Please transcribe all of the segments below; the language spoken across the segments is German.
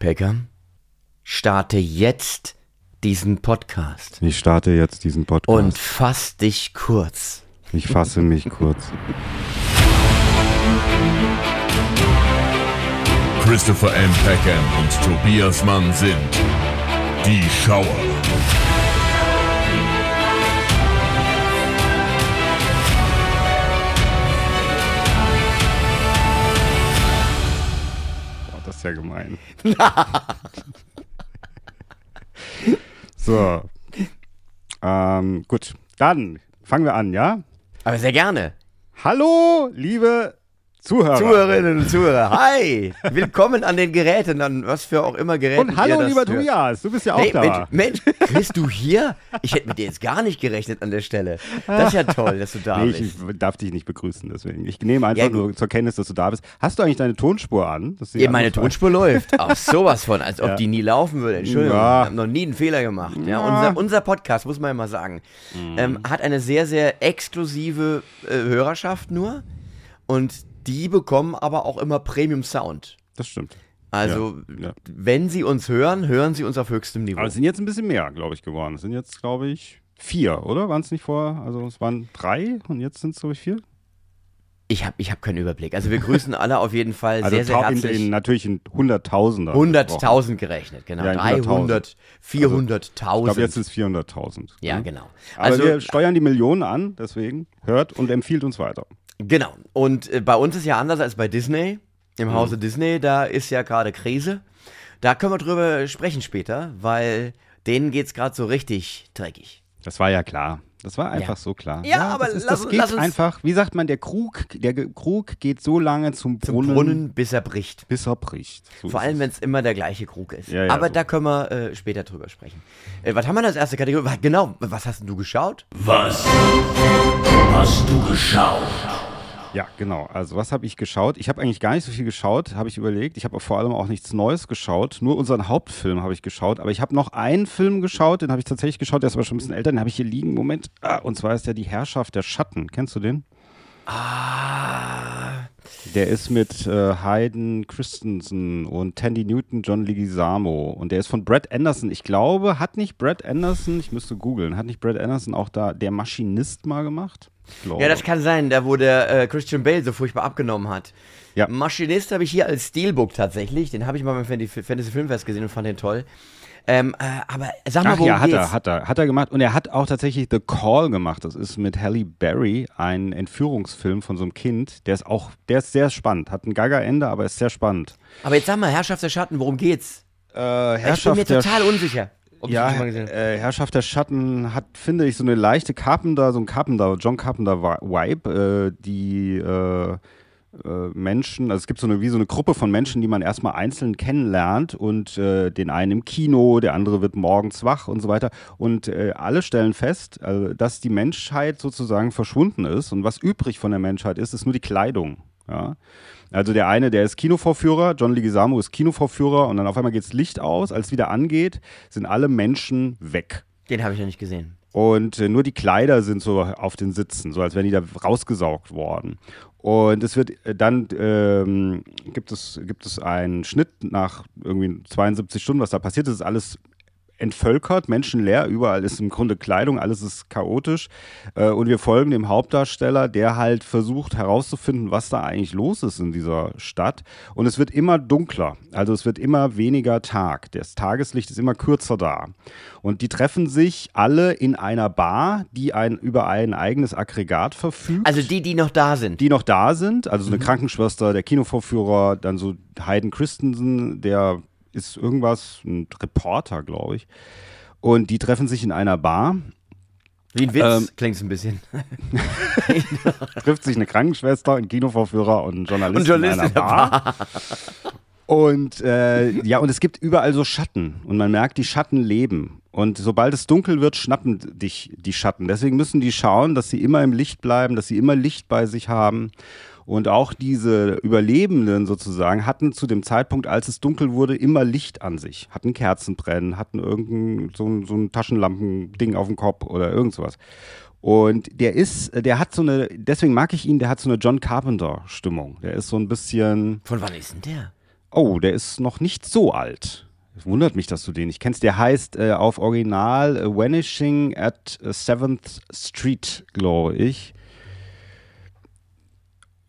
Peckham, starte jetzt diesen Podcast Ich starte jetzt diesen Podcast. und fass dich kurz. ich fasse mich kurz. Christopher M. Peckham und Tobias Mann sind die Schauer. Ist ja gemein. so. Ähm, gut, dann fangen wir an, ja? Aber sehr gerne. Hallo, liebe Zuhörer. Zuhörerinnen und Zuhörer, hi! Willkommen an den Geräten, an was für auch immer Geräten. Und hallo, lieber. Tobias, du bist ja auch Hey, da. Mensch, Mensch, bist du hier? Ich hätte mit dir jetzt gar nicht gerechnet an der Stelle. Das ist ja toll, dass du da Nee, bist. ich, ich darf dich nicht begrüßen, deswegen. Ich nehme einfach Ja, nur zur Kenntnis, dass du da bist. Hast du eigentlich deine Tonspur an? Ja, meine Tonspur läuft. Ach, sowas von, als ob Ja. die nie laufen würde. Entschuldigung, Ja. wir haben noch nie einen Fehler gemacht. Ja, Ja. unser, unser Podcast, muss man ja mal sagen, Mhm. ähm, hat eine sehr, sehr exklusive äh, Hörerschaft nur. Und die bekommen aber auch immer Premium Sound. Das stimmt. Also, Ja, ja. wenn sie uns hören, hören sie uns auf höchstem Niveau. Aber es sind jetzt ein bisschen mehr, glaube ich, geworden. Es sind jetzt, glaube ich, vier, oder? Waren es nicht vorher? Also es waren drei und jetzt sind es, glaube ich, vier. ich habe ich hab keinen Überblick. Also, wir grüßen alle auf jeden Fall Also sehr, sehr tau- in, herzlich. in, natürlich in Hunderttausender. 100.000 gerechnet, genau. Ja, in 300, 400.000. Ich glaube, jetzt sind es 400.000. ja, genau. Aber Also, wir steuern die Millionen an, deswegen hört und empfiehlt uns weiter. Genau. Und äh, bei uns ist ja anders als bei Disney. Im Mhm. Hause Disney, da ist ja gerade Krise. Da können wir drüber sprechen später, weil denen geht's gerade so richtig dreckig. Das war ja klar. Das war einfach Ja. so klar. Ja, aber das, ist, lass- das geht lass uns- einfach. Wie sagt man, der Krug, der Krug geht so lange zum, Zum Brunnen, Brunnen, bis er bricht. bis er bricht. So Vor allem, es. wenn es immer der gleiche Krug ist. Ja, ja, Aber so. da können wir äh, später drüber sprechen. Äh, was haben wir denn als erste Kategorie? Genau, was hast denn du geschaut? Was hast du geschaut? Ja, genau. Also was habe ich geschaut? Ich habe eigentlich gar nicht so viel geschaut, habe ich überlegt. Ich habe vor allem auch nichts Neues geschaut. Nur unseren Hauptfilm habe ich geschaut. Aber ich habe noch einen Film geschaut, den habe ich tatsächlich geschaut. Der ist aber schon ein bisschen älter. Den habe ich hier liegen. Moment. Ah, und zwar ist der Die Herrschaft der Schatten. Kennst du den? Ah, Der ist mit äh, Hayden Christensen und Tandy Newton, John Leguizamo. Und der ist von Brad Anderson. Ich glaube, hat nicht Brad Anderson, ich müsste googeln, hat nicht Brad Anderson auch da der Maschinist mal gemacht? Glaube. ja, das kann sein, da wo der äh, Christian Bale so furchtbar abgenommen hat. Ja. Maschinist habe ich hier als Steelbook tatsächlich. Den habe ich mal beim Fantasy Filmfest gesehen und fand den toll. Ähm, äh, aber sag mal, Ach worum ja, hat geht's? er, hat er, hat er gemacht. Und er hat auch tatsächlich The Call gemacht. Das ist mit Halle Berry, ein Entführungsfilm von so einem Kind. Der ist auch, der ist sehr spannend. Hat ein Gaga-Ende, aber ist sehr spannend. Aber jetzt sag mal, Herrschaft der Schatten, worum geht's? Äh, ich bin mir total unsicher. Ob Ja, äh, Herrschaft der Schatten hat, finde ich, so eine leichte Carpenter, so ein Carpenter, John Carpenter Vi- Vibe, äh, die äh, äh, Menschen, also es gibt so eine, wie so eine Gruppe von Menschen, die man erstmal einzeln kennenlernt und äh, den einen im Kino, der andere wird morgens wach und so weiter und äh, alle stellen fest, also, dass die Menschheit sozusagen verschwunden ist und was übrig von der Menschheit ist, ist nur die Kleidung. Ja? Also der eine, der ist Kinovorführer, John Leguizamo ist Kinovorführer und dann auf einmal geht's Licht aus, als es wieder angeht, sind alle Menschen weg. Den habe ich noch nicht gesehen. Und äh, nur die Kleider sind so auf den Sitzen, so als wären die da rausgesaugt worden. Und es wird äh, dann ähm, gibt es gibt es einen Schnitt nach irgendwie 72 Stunden, was da passiert ist, ist alles entvölkert, menschenleer, überall ist im Grunde Kleidung, alles ist chaotisch. Äh, und wir folgen dem Hauptdarsteller, der halt versucht herauszufinden, was da eigentlich los ist in dieser Stadt. Und es wird immer dunkler, also es wird immer weniger Tag. Das Tageslicht ist immer kürzer da. Und die treffen sich alle in einer Bar, die ein, über ein eigenes Aggregat verfügt Also die, die noch da sind. die noch da sind, also so eine Krankenschwester, der Kinovorführer, dann so Hayden Christensen, der ist irgendwas, ein Reporter, glaube ich. Und die treffen sich in einer Bar, Wie ein Witz, Ähm, klingt's ein bisschen. trifft sich eine Krankenschwester, ein Kinovorführer und ein Journalist, Und Journalist in einer in der Bar. Und äh, ja, und es gibt überall so Schatten und man merkt, die Schatten leben. Und sobald es dunkel wird, schnappen dich die Schatten. Deswegen müssen die schauen, dass sie immer im Licht bleiben, dass sie immer Licht bei sich haben. Und auch diese Überlebenden sozusagen hatten zu dem Zeitpunkt, als es dunkel wurde, immer Licht an sich. Hatten Kerzen brennen, hatten irgendein so ein, so ein Taschenlampending auf dem Kopf oder irgend sowas. Und der ist, der hat so eine, deswegen mag ich ihn, der hat so eine John Carpenter-Stimmung. Der ist so ein bisschen, Von wann ist denn der? Oh, der ist noch nicht so alt. Es wundert mich, dass du den nicht kennst. Der heißt äh, auf Original äh, Vanishing at 7th Street, glaube ich.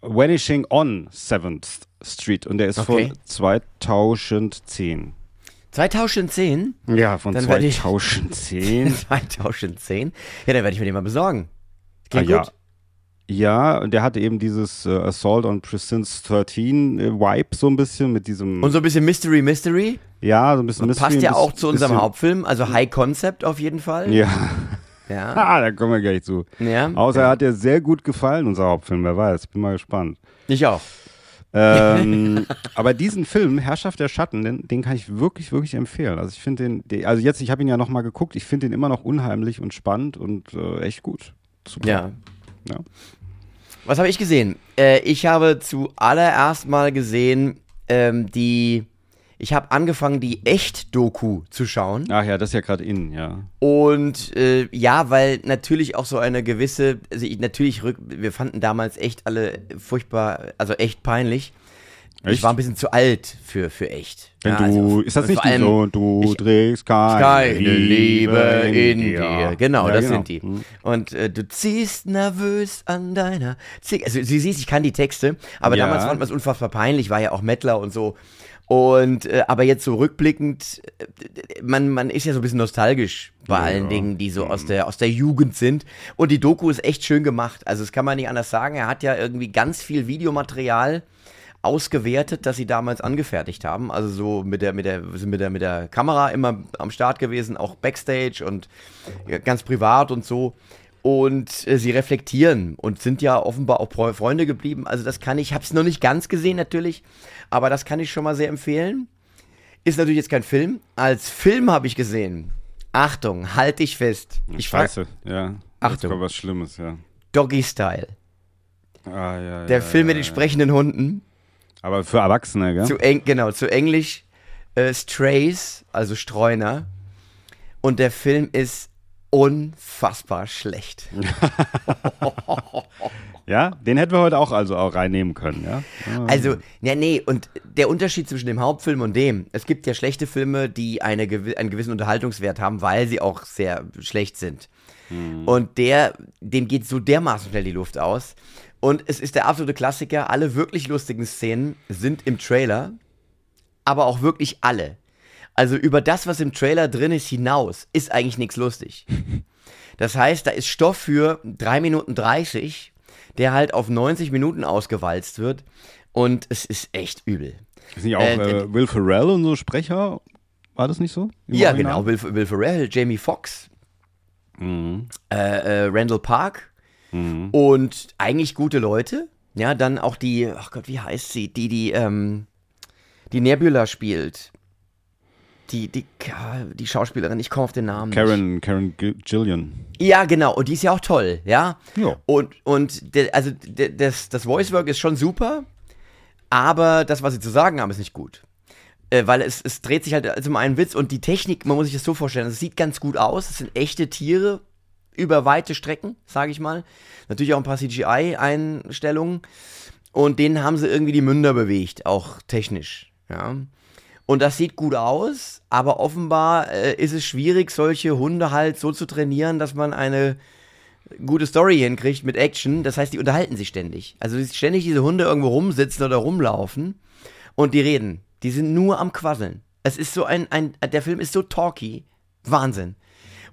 Vanishing on 7th Street und der ist Okay. von 2010. 2010? Ja, von Dann werd ich- 2010. 2010? Ja, dann werde ich mir den mal besorgen. ah, Klingt ja. gut. Ja, und der hatte eben dieses äh, Assault on Precinct 13 äh, Vibe so ein bisschen mit diesem, Und so ein bisschen Mystery, Mystery. ja, so ein bisschen Passt Mystery, ja ein auch zu unserem bisschen- Hauptfilm, also High Concept auf jeden Fall. Ja, Ja. ah, da kommen wir gleich zu. ja. Außer er hat dir sehr gut gefallen, unser Hauptfilm, wer weiß, bin mal gespannt. Ich auch. ähm, aber diesen Film, Herrschaft der Schatten, den, den kann ich wirklich, wirklich empfehlen. Also ich finde den, den, also jetzt, ich habe ihn ja nochmal geguckt, ich finde den immer noch unheimlich und spannend und äh, echt gut. Super. Ja. Ja. Was habe ich gesehen? Äh, ich habe zuallererst mal gesehen, ähm, die. Ich habe angefangen, die Echt-Doku zu schauen. Ach ja, das ist ja gerade in, ja. Und äh, ja, weil natürlich auch so eine gewisse, also ich, natürlich rück, wir fanden damals echt alle furchtbar, also echt peinlich. Ich Echt? war ein bisschen zu alt für, für echt. Wenn Ja, du, also, ist das nicht allem so, du ich- trägst keine, keine Liebe in dir. Genau, Ja, das genau. sind die. Und äh, du ziehst nervös an deiner Ziege. Also, sie siehst, ich kann die Texte, aber Ja. damals fand man es unfassbar peinlich, war ja auch Mettler und so. Und äh, aber jetzt so rückblickend, äh, man, man ist ja so ein bisschen nostalgisch bei Ja. allen Dingen, die so aus der, aus der Jugend sind. Und die Doku ist echt schön gemacht. Also, das kann man nicht anders sagen. Er hat ja irgendwie ganz viel Videomaterial ausgewertet, das sie damals angefertigt haben. Also so mit der, mit der, mit der, mit der Kamera immer am Start gewesen, auch Backstage und ganz privat und so. Und äh, sie reflektieren und sind ja offenbar auch Freunde geblieben. Also das kann ich, ich habe es noch nicht ganz gesehen natürlich, aber das kann ich schon mal sehr empfehlen. Ist natürlich jetzt kein Film. Als Film habe ich gesehen. Achtung, halt dich fest. Ich Scheiße, ja. Achtung. Jetzt was Schlimmes, ja. Doggy Style. Ah, ja, Der ja, Film ja, mit den sprechenden Hunden. Aber für Erwachsene, gell? Zu eng, genau, zu Englisch äh, Strays, also Streuner. Und der Film ist unfassbar schlecht. Ja, den hätten wir heute auch also auch reinnehmen können, ja. Ah. Also, ja, nee, und der Unterschied zwischen dem Hauptfilm und dem, es gibt ja schlechte Filme, die eine, einen gewissen Unterhaltungswert haben, weil sie auch sehr schlecht sind. Und der, dem geht so dermaßen schnell die Luft aus. Und es ist der absolute Klassiker, alle wirklich lustigen Szenen sind im Trailer, aber auch wirklich alle. Also über das, was im Trailer drin ist, hinaus, ist eigentlich nichts lustig. Das heißt, da ist Stoff für 3 Minuten 30, der halt auf 90 Minuten ausgewalzt wird. Und es ist echt übel. Ist nicht auch äh, äh, Will Ferrell und so Sprecher? War das nicht so? Ja, Original? genau. Will, Will Ferrell, Jamie Foxx, Mhm. äh, äh, Randall Park und eigentlich gute Leute. Ja, dann auch die, ach Gott, wie heißt sie? Die, die, ähm, die Nebula spielt. Die, die, die Schauspielerin, ich komme auf den Namen. nicht. Karen, Karen Gi- Gillian. Ja, genau. Und die ist ja auch toll, ja. Ja. Und, und der, also der, das, das Voice-Work ist schon super, aber das, was sie zu sagen haben, ist nicht gut. Äh, weil es, es dreht sich halt also um einen Witz und die Technik, man muss sich das so vorstellen, es sieht ganz gut aus, es sind echte Tiere über weite Strecken, sage ich mal. Natürlich auch ein paar CGI-Einstellungen und denen haben sie irgendwie die Münder bewegt, auch technisch, ja. Und das sieht gut aus, aber offenbar äh, ist es schwierig, solche Hunde halt so zu trainieren, dass man eine gute Story hinkriegt mit Action. Das heißt, die unterhalten sich ständig. Also ständig diese Hunde irgendwo rumsitzen oder rumlaufen und die reden. Die sind nur am Quasseln. Es ist so ein, ein der Film ist so talky. Wahnsinn.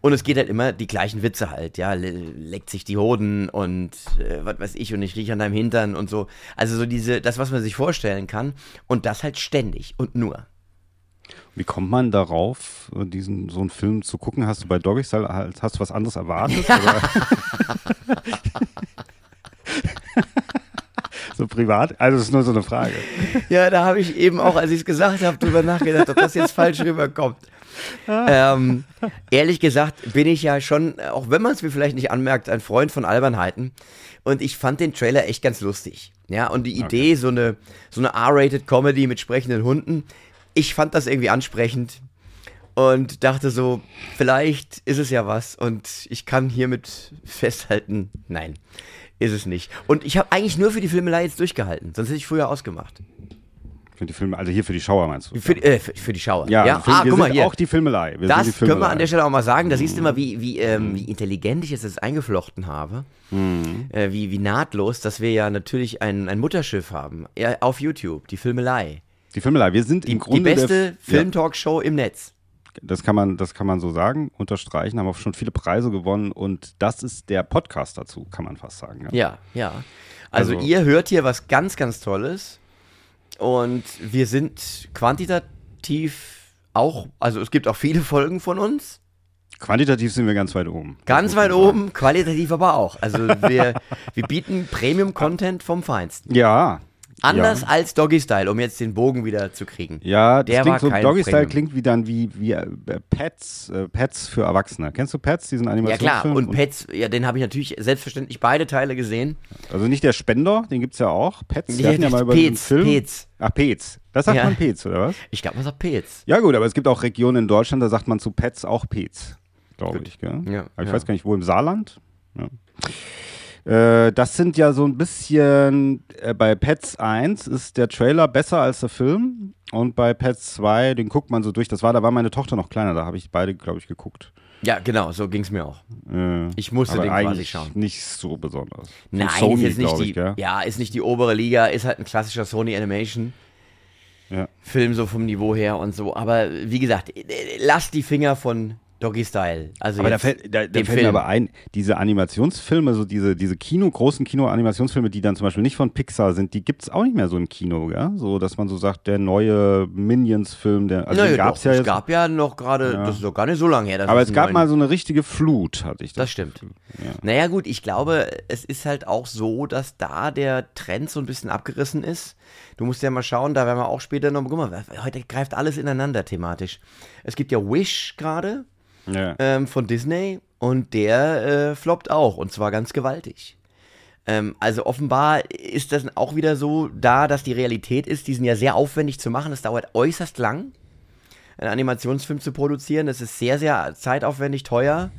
Und es geht halt immer die gleichen Witze halt, ja, le leckt sich die Hoden und äh, was weiß ich und ich rieche an deinem Hintern und so. Also so diese, das, was man sich vorstellen kann und das halt ständig und nur. Wie kommt man darauf, diesen so einen Film zu gucken? Hast du bei Doggy Style halt, hast du was anderes erwartet? so privat? Also das ist nur so eine Frage. Ja, da habe ich eben auch, als ich es gesagt habe, drüber nachgedacht, ob das jetzt falsch rüberkommt. ähm, ehrlich gesagt bin ich ja schon, auch wenn man es mir vielleicht nicht anmerkt, ein Freund von Albernheiten. Und ich fand den Trailer echt ganz lustig. Ja, und die Idee, so eine, so eine R-rated Comedy mit sprechenden Hunden, ich fand das irgendwie ansprechend und dachte so, vielleicht ist es ja was und ich kann hiermit festhalten, nein, ist es nicht. Und ich habe eigentlich nur für die Filmelei jetzt durchgehalten, sonst hätte ich früher ausgemacht. Finde die Filme, also hier für die Schauer meinst du? Für, die- äh, für, für die Schauer. ja, ja? Film, ah, wir guck mal hier. auch die Filmelei. Wir Das die können wir Filmelei. an der Stelle auch mal sagen. Da siehst Mhm. du mal, wie, wie, ähm, wie intelligent ich es jetzt eingeflochten habe. Mhm. Äh, wie, wie nahtlos, dass wir ja natürlich ein, ein Mutterschiff haben. Ja, auf YouTube, die Filmelei. Die Filmelei. Wir sind Die, im die Grunde beste der, Film-Talkshow im Netz. Ja, das kann man, das kann man so sagen, unterstreichen. Haben auch schon viele Preise gewonnen und das ist der Podcast dazu, kann man fast sagen. Ja. Ja, ja. Also, Also- ihr hört hier was ganz, ganz Tolles. Und wir sind quantitativ auch, also es gibt auch viele Folgen von uns. Quantitativ sind wir ganz weit oben. Ganz weit oben, qualitativ aber auch. Also wir, wir bieten Premium-Content vom Feinsten. Ja. Anders Ja. als Doggy Style, um jetzt den Bogen wieder zu kriegen. Ja, Der klingt so, Doggy Style klingt wie dann wie, wie äh, Pets, äh, Pets für Erwachsene. Kennst du Pets, diesen Ja Animationsfilm? klar, und Pets, ja, den habe ich natürlich selbstverständlich beide Teile gesehen. Also nicht der Spender, den gibt's ja auch. Pets, wir Ja, hatten ja mal über Pets, Film. Pets. Ach, Pets. Das sagt Ja. man Pets, oder was? Ich glaube, man sagt Pets. Ja gut, aber es gibt auch Regionen in Deutschland, da sagt man zu Pets auch Pets, glaube ich. Gell? Ja, aber ich ja. weiß gar nicht, wo im Saarland. Ja. Äh, das sind ja so ein bisschen, äh, bei Pets 1 ist der Trailer besser als der Film und bei Pets 2, den guckt man so durch. Das war, da war meine Tochter noch kleiner, da habe ich beide, glaube ich, geguckt. Ja, genau, so ging es mir auch. Äh, Ich musste den quasi eigentlich schauen. nicht so besonders. Von Nein, Sony, ist nicht die, ich, ja, ist nicht die obere Liga, ist halt ein klassischer Sony Animation Ja. Film so vom Niveau her und so. Aber wie gesagt, lasst die Finger von Doggy Style. Also Aber da fällt, da, da fällt mir aber ein, diese Animationsfilme, so diese, diese Kino, großen Kino-Animationsfilme, die dann zum Beispiel nicht von Pixar sind, die gibt es auch nicht mehr so im Kino, ja? So, dass man so sagt, der neue Minions-Film, der, also naja, gab's doch, ja es gab ja noch gerade, das ist doch gar nicht so lange her. aber es gab einen mal neuen- so eine richtige Flut, hatte ich das. Das stimmt. Ja. Naja, gut, ich glaube, es ist halt auch so, dass da der Trend so ein bisschen abgerissen ist. Du musst ja mal schauen, da werden wir auch später noch, guck mal, heute greift alles ineinander thematisch. Es gibt ja Wish gerade Ja. ähm, von Disney und der äh, floppt auch und zwar ganz gewaltig. Ähm, also offenbar ist das auch wieder so da, dass die Realität ist, die sind ja sehr aufwendig zu machen. Es dauert äußerst lang, einen Animationsfilm zu produzieren. Das ist sehr, sehr zeitaufwendig, teuer.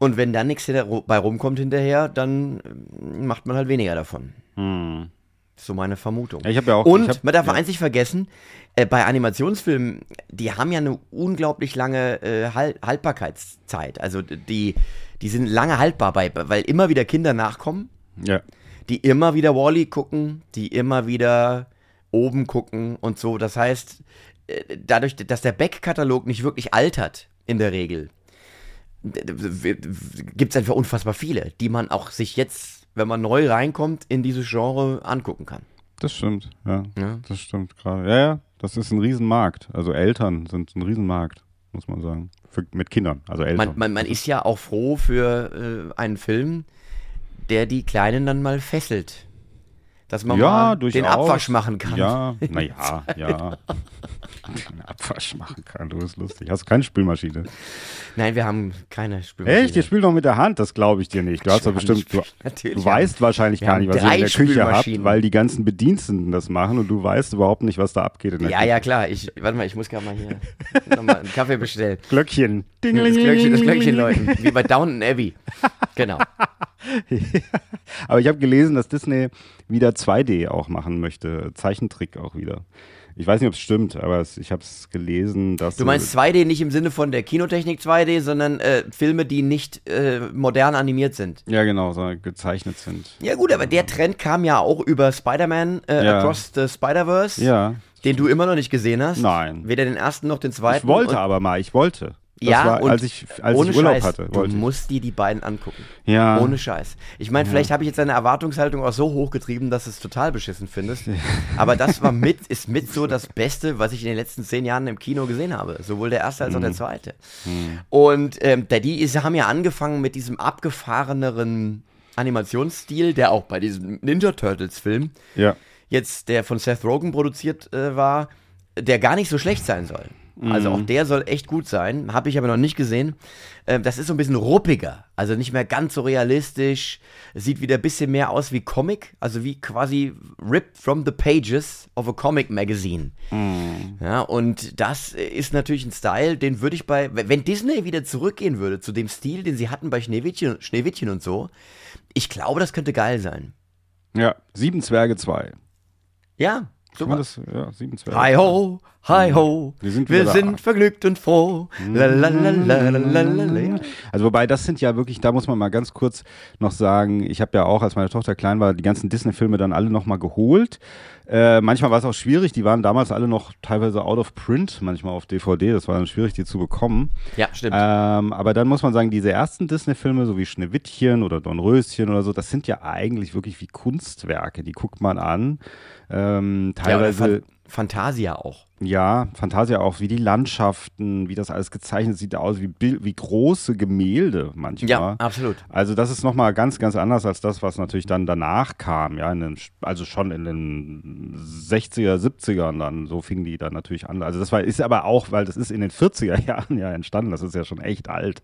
Und wenn dann nichts hinter- bei rumkommt hinterher, dann ähm, macht man halt weniger davon. Hm. So meine Vermutung. Ja, ich hab ja auch- Und hab- man darf ja. eins nicht vergessen, äh, bei Animationsfilmen, die haben ja eine unglaublich lange äh, Hal Haltbarkeitszeit. Also die, die sind lange haltbar, bei, weil immer wieder Kinder nachkommen, ja. die immer wieder Wally gucken, die immer wieder oben gucken und so. Das heißt, äh, dadurch, dass der Back-Katalog nicht wirklich altert, in der Regel, gibt es einfach unfassbar viele, die man auch sich jetzt, wenn man neu reinkommt, in dieses Genre angucken kann. Das stimmt, ja. Ja. Das stimmt gerade. Ja, ja, das ist ein Riesenmarkt. Also Eltern sind ein Riesenmarkt, muss man sagen. Für, mit Kindern, also Eltern. Man, man, man ist ja auch froh für äh, einen Film, der die Kleinen dann mal fesselt. Dass man ja, den Abwasch machen kann. Ja, naja, ja. den Abwasch machen kann, du bist lustig. Hast du keine Spülmaschine? Nein, wir haben keine Spülmaschine. Echt? Ihr spielt noch mit der Hand? Das glaube ich dir nicht. Du hast haben bestimmt, du, du weißt wahrscheinlich wir gar nicht, was ihr in der Küche habt, weil die ganzen Bediensteten das machen und du weißt überhaupt nicht, was da abgeht in der Ja, Küche. ja, klar. Ich, warte mal, ich muss gerade mal hier nochmal einen Kaffee bestellen. Glöckchen. Das Glöckchen, das Glöckchen läuten. Wie bei Downton Abbey. Genau. Aber ich habe gelesen, dass Disney wieder 2D auch machen möchte. Zeichentrick auch wieder. Ich weiß nicht, ob es stimmt, aber es, ich habe es gelesen, dass. Du meinst 2D nicht im Sinne von der Kinotechnik 2D, sondern äh, Filme, die nicht äh, modern animiert sind. Ja, genau, so gezeichnet sind. Ja gut, aber der Trend kam ja auch über Spider-Man äh, Ja. Across the Spider-Verse, Ja. den du immer noch nicht gesehen hast. Nein. Weder den ersten noch den zweiten. Ich wollte aber mal, ich wollte. Das ja, war, und als ich, als ohne ich Urlaub Scheiß, hatte. du ich. musst dir die beiden angucken. Ja. Ohne Scheiß. Ich meine, vielleicht habe ich jetzt deine Erwartungshaltung auch so hochgetrieben, dass du es total beschissen findest. Aber das war mit, ist mit so das Beste, was ich in den letzten zehn Jahren im Kino gesehen habe. Sowohl der erste als auch der Mhm. zweite. Und ähm, die ist, haben ja angefangen mit diesem abgefahreneren Animationsstil, der auch bei diesem Ninja Turtles Film Ja. jetzt, der von Seth Rogen produziert äh, war, der gar nicht so schlecht sein soll. Also Mhm. auch der soll echt gut sein, habe ich aber noch nicht gesehen. Ähm, das ist so ein bisschen ruppiger, also nicht mehr ganz so realistisch, sieht wieder ein bisschen mehr aus wie Comic, also wie quasi ripped from the pages of a Comic Magazine. Mhm. Ja, und das ist natürlich ein Style, den würde ich bei, wenn Disney wieder zurückgehen würde zu dem Stil, den sie hatten bei Schneewittchen, Schneewittchen und so, ich glaube, das könnte geil sein. Ja. Sieben Zwerge 2. Ja, Man das, ja, sieben Zwerge. Hi ho, hi ho, Wir sind wir sind vergnügt und froh. Also wobei das sind ja wirklich, da muss man mal ganz kurz noch sagen, ich habe ja auch, als meine Tochter klein war, die ganzen Disney-Filme dann alle nochmal geholt. Äh, manchmal war es auch schwierig, die waren damals alle noch teilweise out of print, manchmal auf DVD, das war dann schwierig, die zu bekommen. Ja, stimmt. Ähm, aber dann muss man sagen, diese ersten Disney-Filme, so wie Schneewittchen oder Dornröschen oder so, das sind ja eigentlich wirklich wie Kunstwerke, die guckt man an. Ähm, ja, teilweise. Fan Fantasia auch. Ja, Fantasia auch, wie die Landschaften, wie das alles gezeichnet sieht aus, wie, wie große Gemälde manchmal. Ja, absolut. Also das ist nochmal ganz, ganz anders als das, was natürlich dann danach kam, ja, den, also schon in den 60er, 70ern dann, so fingen die dann natürlich an. Also das war, ist aber auch, weil das ist in den 40er Jahren ja entstanden, das ist ja schon echt alt,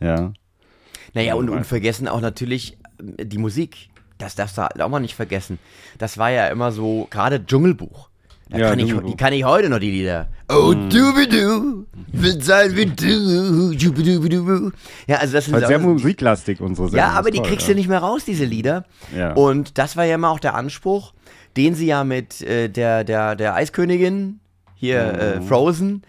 ja. Naja, und unvergessen auch natürlich äh, die Musik. Das darfst du halt auch mal nicht vergessen. Das war ja immer so, gerade Dschungelbuch. Da Ja, kann ich, die kann ich heute noch, die Lieder. Oh, du wird sein wie du, du Ja, also das sind Halt so- sehr musiklastig, unsere Sendung. Ja, aber die toll, kriegst ja. du nicht mehr raus, diese Lieder. Ja. Und das war ja immer auch der Anspruch, den sie ja mit äh, der, der, der Eiskönigin, hier äh, Mhm. Frozen,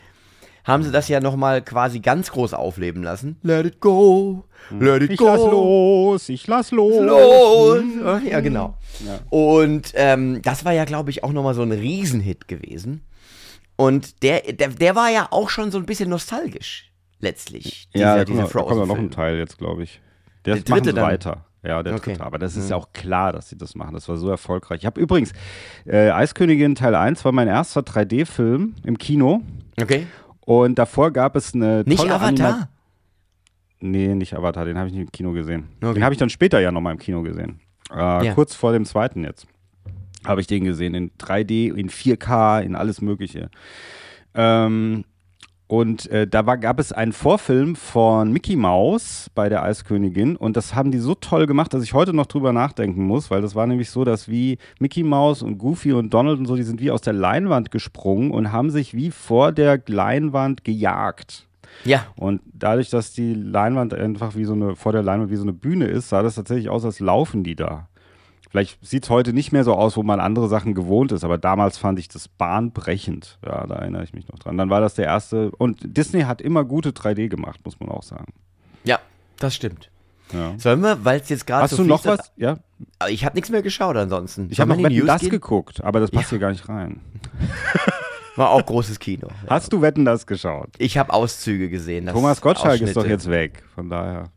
haben sie das ja nochmal quasi ganz groß aufleben lassen. Let it go, let it Ich go. lass los, ich lass los. Los! Ja, genau. Und ähm, das war ja, glaube ich, auch nochmal so ein Riesenhit gewesen. Und der, der, der war ja auch schon so ein bisschen nostalgisch, letztlich. Ja, da dieser, kommt, kommt noch ein. Teil jetzt, glaube ich. Der, Der dritte dann? weiter. Ja, der Okay. dritte. Aber das ist ja auch klar, dass sie das machen. Das war so erfolgreich. Ich habe übrigens äh, Eiskönigin Teil 1 war mein erster 3D-Film im Kino. Okay. Und davor gab es eine Nicht tolle Avatar? Anima Nee, nicht Avatar, den habe ich nicht im Kino gesehen. Okay. Den habe ich dann später ja nochmal im Kino gesehen. Äh, Ja. Kurz vor dem zweiten jetzt habe ich den gesehen. In 3D, in 4K, in alles Mögliche. Ähm, und äh, da war, gab es einen Vorfilm von Mickey Mouse bei der Eiskönigin und das haben die so toll gemacht, dass ich heute noch drüber nachdenken muss, weil das war nämlich so, dass wie Mickey Mouse und Goofy und Donald und so, die sind wie aus der Leinwand gesprungen und haben sich wie vor der Leinwand gejagt. Ja. Und dadurch, dass die Leinwand einfach wie so eine, vor der Leinwand wie so eine Bühne ist, sah das tatsächlich aus, als laufen die da. Vielleicht sieht es heute nicht mehr so aus, wo man andere Sachen gewohnt ist, aber damals fand ich das bahnbrechend. Ja, da erinnere ich mich noch dran. Dann war das der erste. Und Disney hat immer gute 3D gemacht, muss man auch sagen. Ja, das stimmt. Ja. Sollen wir, weil es jetzt gerade Hast so du noch was? Ja. Ich habe nichts mehr geschaut ansonsten. Ich habe noch Wetten, das gehen? geguckt, aber das passt hier gar nicht rein. War auch großes Kino. Hast du Wetten, das geschaut? Ich habe Auszüge gesehen. Thomas Gottschalk ist doch jetzt weg. Von daher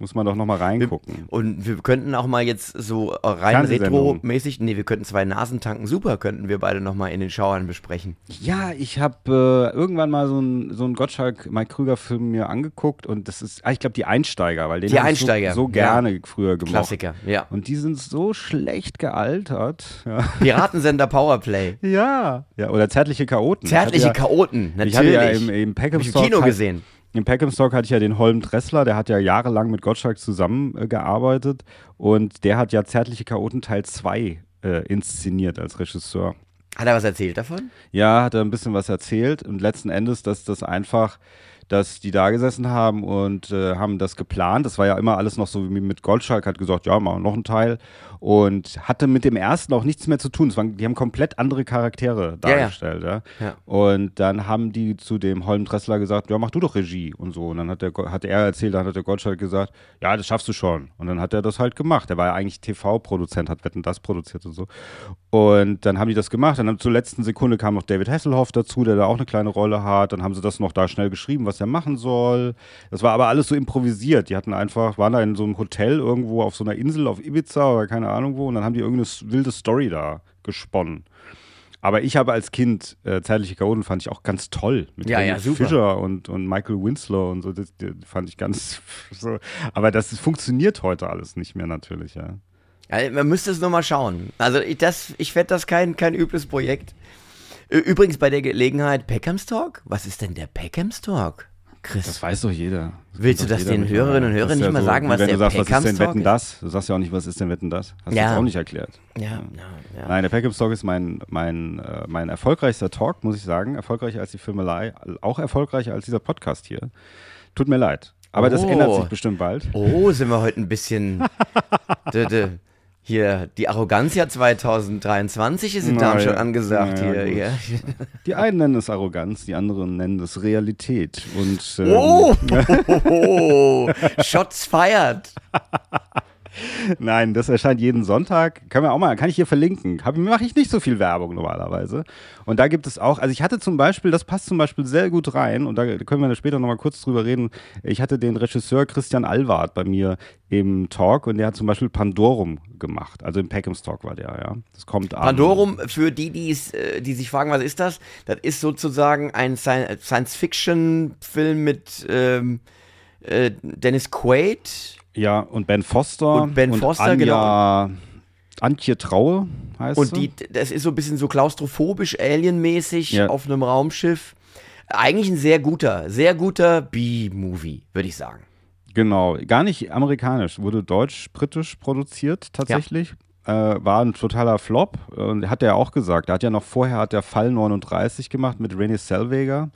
muss man doch noch mal reingucken. Und wir könnten auch mal jetzt so rein retro-mäßig, nee, wir könnten zwei Nasentanken super, könnten wir beide nochmal in den Schauern besprechen. Ja, ich habe äh, irgendwann mal so einen so Gottschalk Mike Krüger Film mir angeguckt und das ist, ah, ich glaube die Einsteiger, weil den Die Einsteiger, so, so ja. gerne früher gemocht. Klassiker, ja. Und die sind so schlecht gealtert. Ja, Piratensender Powerplay. ja. ja oder zärtliche Chaoten. Zärtliche ja, Chaoten, natürlich. Ich hatte ja im, im Peckham ich im Kino halt- gesehen. Im Peckham Stock hatte ich ja den Holm Dressler, der hat ja jahrelang mit Gottschalk zusammengearbeitet äh, und der hat ja Zärtliche Chaoten Teil 2 äh, inszeniert als Regisseur. Hat er was erzählt davon? Ja, hat er ein bisschen was erzählt und letzten Endes, dass das einfach, dass die da gesessen haben und äh, haben das geplant. Das war ja immer alles noch so wie mit Goldschalk, hat gesagt, ja, machen wir noch einen Teil und hatte mit dem ersten auch nichts mehr zu tun. Waren, die haben komplett andere Charaktere Ja, ja. dargestellt. Ja, Ja. Und dann haben die zu dem Holm Dressler gesagt, ja, mach du doch Regie und so. Und dann hat, der, hat er erzählt, dann hat der Gottschalk gesagt, ja, das schaffst du schon. Und dann hat er das halt gemacht. Er war ja eigentlich TV-Produzent, hat Wetten das produziert und so. Und dann haben die das gemacht. Dann zur letzten Sekunde kam noch David Hasselhoff dazu, der da auch eine kleine Rolle hat. Dann haben sie das noch da schnell geschrieben, was er machen soll. Das war aber alles so improvisiert. Die hatten einfach, waren da in so einem Hotel irgendwo auf so einer Insel auf Ibiza oder keine Ahnung wo. Und dann haben die irgendeine wilde Story da gesponnen. Aber ich habe als Kind äh, Zeitliche Chaoten fand ich auch ganz toll. Mit Ja, ja, super. Fischer und, und Michael Winslow und so. Das, das fand ich ganz so. Aber das funktioniert heute alles nicht mehr natürlich, ja. Ja, man müsste es nur mal schauen. Also ich, das, ich fände das kein, kein übles Projekt. Übrigens bei der Gelegenheit, Peckhams Talk? Was ist denn der Peckhams Talk? Chris, Das weiß doch jeder. Willst du das den. Hörerinnen und Hörern Das nicht mal sagen, wie was wenn der du sagst, was ist denn Wetten ist? das? Du sagst ja auch nicht, was ist denn Wetten das? Hast du Ja. jetzt auch nicht erklärt. ja, ja, ja. Nein, der Peckham Talk ist mein, mein, äh, mein erfolgreichster Talk, muss ich sagen. Erfolgreicher als die Filmelei, auch erfolgreicher als dieser Podcast hier. Tut mir leid. Aber das Oh. ändert sich bestimmt bald. Oh, sind wir heute ein bisschen. dö, dö. Hier, die Arroganzia 2023 ist in Na Darmstadt angesagt. Na ja, hier, ja. Die einen nennen es Arroganz, die anderen nennen es Realität. Und ähm, Oh, Shots fired. Nein, das erscheint jeden Sonntag. Können wir auch mal, kann ich hier verlinken. Mache ich nicht so viel Werbung normalerweise. Und da gibt es auch, also ich hatte zum Beispiel, das passt zum Beispiel sehr gut rein, und da können wir später nochmal kurz drüber reden. Ich hatte den Regisseur Christian Alward bei mir im Talk und der hat zum Beispiel Pandorum gemacht. Also im Peckhams Talk war der, ja. Das kommt am- Pandorum, für die, die's, äh, die sich fragen, was ist das? Das ist sozusagen ein Sci- Science-Fiction-Film mit ähm, äh, Dennis Quaid. Ja, und Ben Foster. Und Ben Foster, genau. Anja, Antje Traue heißt Und die, das ist so ein bisschen so klaustrophobisch, alienmäßig Ja. auf einem Raumschiff. Eigentlich ein sehr guter, sehr guter B-Movie, würde ich sagen. Genau, gar nicht amerikanisch, wurde deutsch-britisch produziert tatsächlich. Äh, war ein totaler Flop und hat er auch gesagt. Er hat ja noch vorher hat er Fall 39 gemacht mit Renée Zellweger.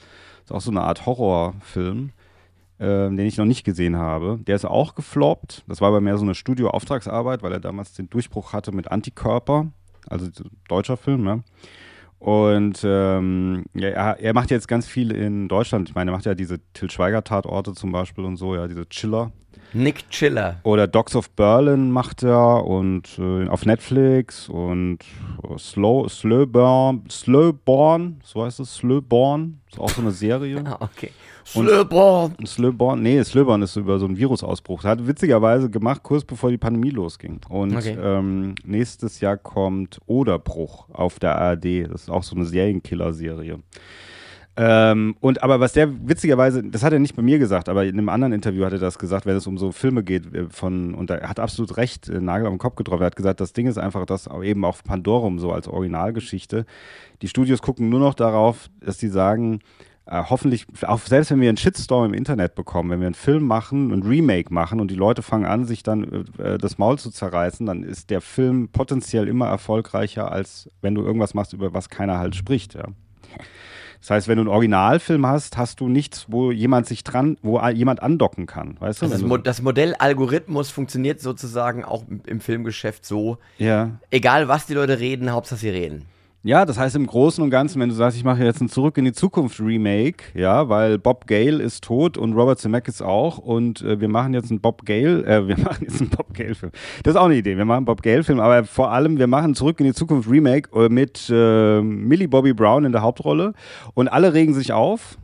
Ist auch so eine Art Horrorfilm, den ich noch nicht gesehen habe. Der ist auch gefloppt. Das war aber mehr so eine Studioauftragsarbeit, weil er damals den Durchbruch hatte mit Antikörper, also so deutscher Film, ne? Und ähm, ja, er, macht jetzt ganz viel in Deutschland. Ich meine, er macht ja diese Til Schweiger-Tatorte zum Beispiel und so, ja, diese Chiller. Nick Chiller. Oder Dogs of Berlin macht er und äh, auf Netflix und äh, Slow, Slowborn, Slowborn, so heißt es, Slowborn, ist auch so eine Serie. Ah, okay. Slurborn. Slowborn, nee, Slowborn ist über so einen Virusausbruch. Hat witzigerweise gemacht, kurz bevor die Pandemie losging. Und Okay. ähm, nächstes Jahr kommt Oderbruch auf der ARD. Das ist auch so eine Serienkiller-Serie. Ähm, und aber was der witzigerweise, das hat er nicht bei mir gesagt, aber in einem anderen Interview hat er das gesagt, wenn es um so Filme geht äh, von, und er hat absolut recht, äh, Nagel am Kopf getroffen. Er hat gesagt, das Ding ist einfach, dass eben auf Pandorum so als Originalgeschichte, die Studios gucken nur noch darauf, dass die sagen, äh, hoffentlich, auch selbst wenn wir einen Shitstorm im Internet bekommen, wenn wir einen Film machen, ein Remake machen und die Leute fangen an, sich dann äh, das Maul zu zerreißen, dann ist der Film potenziell immer erfolgreicher, als wenn du irgendwas machst, über was keiner halt spricht. Ja. Das heißt, wenn du einen Originalfilm hast, hast du nichts, wo jemand sich dran, wo jemand andocken kann. Weißt du? Also das, Mo das Modell Algorithmus funktioniert sozusagen auch im, im Filmgeschäft so. ja. Egal, was die Leute reden, Hauptsache sie reden. Ja, das heißt im Großen und Ganzen, wenn du sagst, ich mache jetzt ein Zurück in die Zukunft Remake, ja, weil Bob Gale ist tot und Robert Zemeckis auch und äh, wir machen jetzt einen Bob Gale, äh, wir machen jetzt einen Bob Gale Film. Das ist auch eine Idee. Wir machen einen Bob Gale Film, aber vor allem wir machen Zurück in die Zukunft Remake äh, mit äh, Millie Bobby Brown in der Hauptrolle und alle regen sich auf.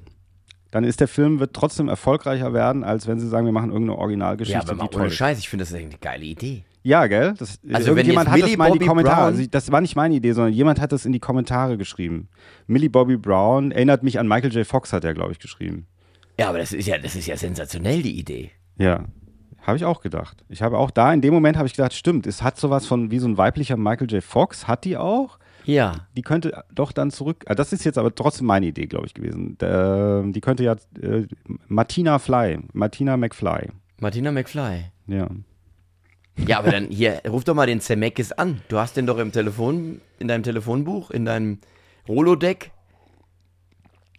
Dann ist der Film wird trotzdem erfolgreicher werden, als wenn sie sagen, wir machen irgendeine Originalgeschichte. Ja, aber mal ohne. Scheiß, ich finde das eine geile Idee. Ja, gell? Das, Also wenn irgendjemand hat das mal in die Kommentare. Brown- das war nicht meine Idee, sondern jemand hat das in die Kommentare geschrieben. Millie Bobby Brown erinnert mich an Michael J. Fox, hat er, glaube ich, geschrieben. Ja, aber das ist ja, das ist ja sensationell, die Idee. Ja. Habe ich auch gedacht. Ich habe auch da, in dem Moment habe ich gedacht, stimmt, es hat sowas von wie so ein weiblicher Michael J. Fox, hat die auch. Ja. Die könnte doch dann zurück. ah, Das ist jetzt aber trotzdem meine Idee, glaube ich, gewesen. Da- Die könnte ja äh, Martina Fly, Martina McFly. Martina McFly. Ja. Ja, aber dann hier, ruf doch mal den Zemeckis an. Du hast den doch im Telefon, in deinem Telefonbuch, in deinem Rolodeck.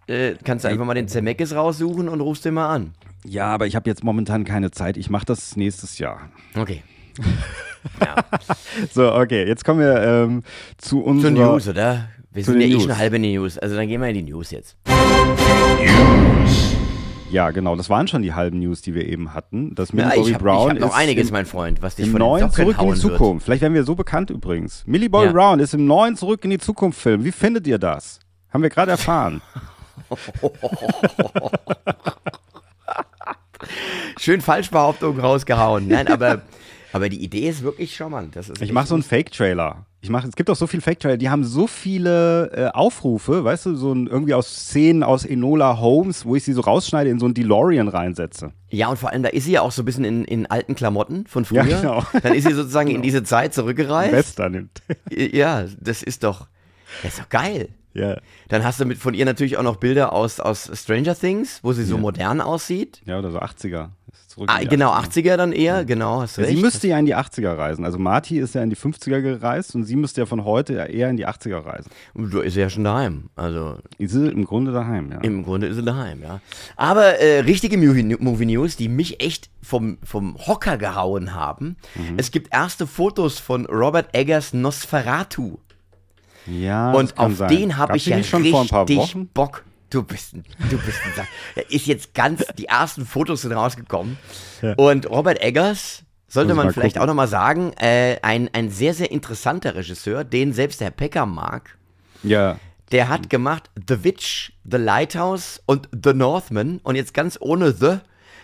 Äh, kannst du einfach mal den Zemeckis raussuchen und rufst den mal an. Ja, aber ich habe jetzt momentan keine Zeit. Ich mache das nächstes Jahr. Okay. Ja. So, okay, jetzt kommen wir ähm, zu unserer... Zur News, oder? Wir sind ja eh News. schon halbe News. Also dann gehen wir in die News jetzt. Ja, genau, das waren schon die halben News, die wir eben hatten. Das Millie Ja, Bobby habe Brown hab noch ist einiges, im, mein Freund, was dich im von neuen Zurück in die wird. Zukunft. Vielleicht werden wir so bekannt übrigens. Millie Bobby Ja. Brown ist im neuen Zurück in die Zukunft Film. Wie findet ihr das? Haben wir gerade erfahren. Schön Falschbehauptung rausgehauen. Nein, aber, aber die Idee ist wirklich charmant. Das ist Ich mache so einen Fake-Trailer. Ich mache, es gibt auch so viele Fake-Trailer, die haben so viele äh, Aufrufe, weißt du, so ein, irgendwie aus Szenen aus Enola Holmes, wo ich sie so rausschneide, in so einen DeLorean reinsetze. Ja, und vor allem, da ist sie ja auch so ein bisschen in, in alten Klamotten von früher. Ja, genau. Dann ist sie sozusagen in diese Zeit zurückgereist. Western nimmt. Ja, das ist doch, das ist doch geil. ja. Dann hast du mit von ihr natürlich auch noch Bilder aus, aus Stranger Things, wo sie so modern aussieht. ja, oder so 80er. Ah, genau, 80er. 80er dann eher, genau, hast Ja, recht. sie müsste ja in die 80er reisen. Also Marty ist ja in die 50er gereist und sie müsste ja von heute eher in die 80er reisen. Du ist ja schon daheim. Also Ist sie im Grunde daheim, ja. im Grunde ist sie daheim, ja. Aber äh, richtige Movie, News, die mich echt vom, vom Hocker gehauen haben. Mhm. Es gibt erste Fotos von Robert Eggers Nosferatu. ja Und auf sein. den habe ich ja schon vor ein paar richtig Wochen? Bock. Du bist ein, du bist ein Sack. Da ist jetzt ganz, die ersten Fotos sind rausgekommen. Und Robert Eggers, sollte man vielleicht gucken. auch nochmal sagen, äh, ein, ein sehr, sehr interessanter Regisseur, den selbst der Pecker mag. Ja. Der hat gemacht The Witch, The Lighthouse und The Northman. Und jetzt ganz ohne The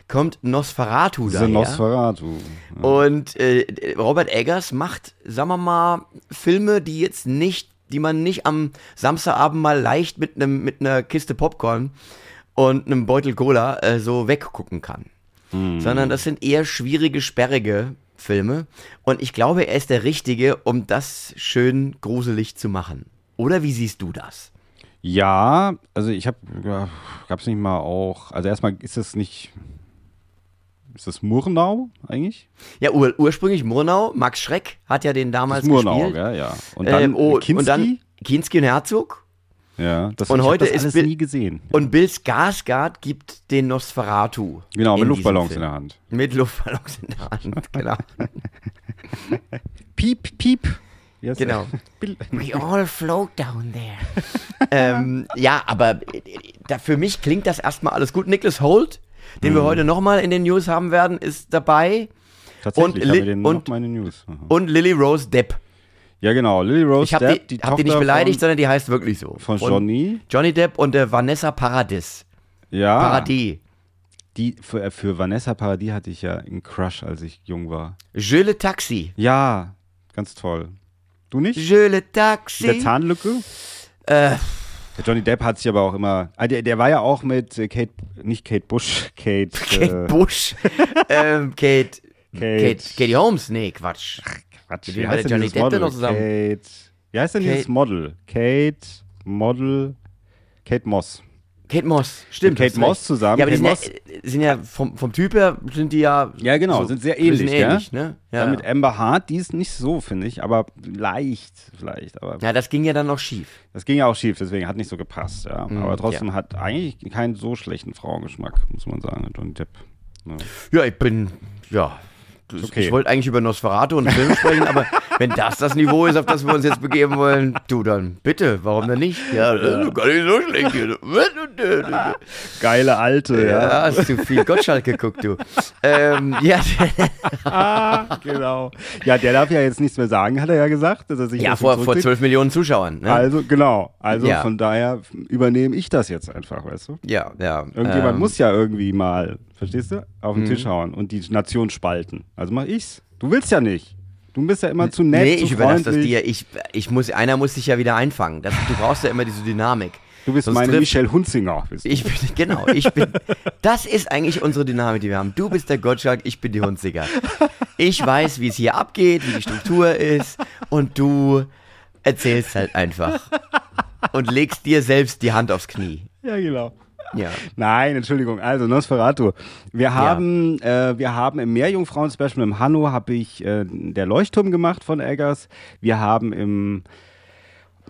kommt Nosferatu The daher. Nosferatu. Und äh, Robert Eggers macht, sagen wir mal, Filme, die jetzt nicht, die man nicht am Samstagabend mal leicht mit einem mit einer Kiste Popcorn und einem Beutel Cola äh, so weggucken kann. Sondern das sind eher schwierige, sperrige Filme. Und ich glaube, er ist der Richtige, um das schön gruselig zu machen. Oder wie siehst du das? Ja, also ich habe, ja, gab es nicht mal auch, also erstmal ist es nicht, ist das Murnau eigentlich? Ja, ur ursprünglich Murnau, Max Schreck hat ja den damals Murnau, gespielt. ja, ja. Und dann Ähm, oh, Kinski? und dann Kinski und Herzog. ja, das, und heute das ist Bill- nie gesehen. Und Bill Skarsgård gibt den Nosferatu. Genau, mit Luftballons in der Hand. Mit Luftballons in der Hand, genau. Piep, piep. Heißt Genau. We all float down there. ähm, ja, aber äh, da, für mich klingt das erstmal alles gut. Nicholas Holt, den Mhm. wir heute nochmal in den News haben werden, ist dabei. Tatsächlich, Und haben wir den und- noch meine News. Aha. Und Lily Rose Depp. Ja, genau, Lily Rose Ich habe Depp, die, die hab die nicht beleidigt, von, sondern die heißt wirklich so. von Und Johnny. Johnny Depp und der Vanessa Paradis. Ja, Paradis. die, für, für Vanessa Paradis hatte ich ja einen Crush, als ich jung war. Je le Taxi. Ja, ganz toll. Du nicht? Je le Taxi. Der Zahnlücke? äh, Der Johnny Depp hat sich aber auch immer. Ah, der, der war ja auch mit äh, Kate, nicht Kate Bush, Kate. Kate äh, Bush. ähm, Kate, Kate- Kate. Katie Holmes? Nee, Quatsch. Quatsch, Mit wie wem war der denn Johnny Depp denn Model? noch zusammen? Kate. Wie heißt denn Kate- dieses Model? Kate, Model, Kate Moss. Kate Moss, stimmt. Kate hast Moss recht. zusammen. Ja, aber die Kate sind ja, sind ja vom, vom Typ her, sind die ja. Ja, genau, so sind sehr bisschen ähnlich, ja? ähnlich ne? Ja, Dann mit. Amber Hart, die ist nicht so, finde ich, aber leicht vielleicht. Aber ja, das ging ja dann noch schief. das ging ja auch schief, deswegen hat nicht so gepasst, ja. Mhm, aber trotzdem hat eigentlich keinen so schlechten Frauengeschmack, muss man sagen, Johnny Depp. Ja. Ja, ich bin, ja. Okay. Ich wollte eigentlich über Nosferatu und Film sprechen, aber wenn das das Niveau ist, auf das wir uns jetzt begeben wollen, du dann bitte, warum denn nicht? Ja, das ist gar nicht so schlecht hier. Geile Alte, Ja, hast du viel Gottschalk geguckt, du. ähm, ja, Ah, genau. Ja, der darf ja jetzt nichts mehr sagen, hat er ja gesagt, dass er sich ja vor, vor zurückzieht. 12 Millionen Zuschauern. Ne? Also, genau. Also Ja. von daher übernehme ich das jetzt einfach, weißt du? ja, ja. Irgendjemand ähm, muss ja irgendwie mal, verstehst du, auf den Tisch hauen und die Nation spalten. Also mach ich's. Du willst ja nicht. Du bist ja immer zu nett, Nee, zu ich überlasse das dir. Ich, ich muss, einer muss sich ja wieder einfangen. Das, du brauchst ja immer diese Dynamik. Du bist Sonst meine trifft- Michelle Hunzinger. Ich bin, genau, ich bin, das ist eigentlich unsere Dynamik, die wir haben. Du bist der Gottschalk, ich bin die Hunziger. Ich weiß, wie es hier abgeht, wie die Struktur ist und du erzählst halt einfach und legst dir selbst die Hand aufs Knie. ja, genau. Ja. Nein, Entschuldigung. Also Nosferatu. Wir haben, äh, wir haben im Meerjungfrauen-Special im Hanno habe ich äh, der Leuchtturm gemacht von Eggers. Wir haben im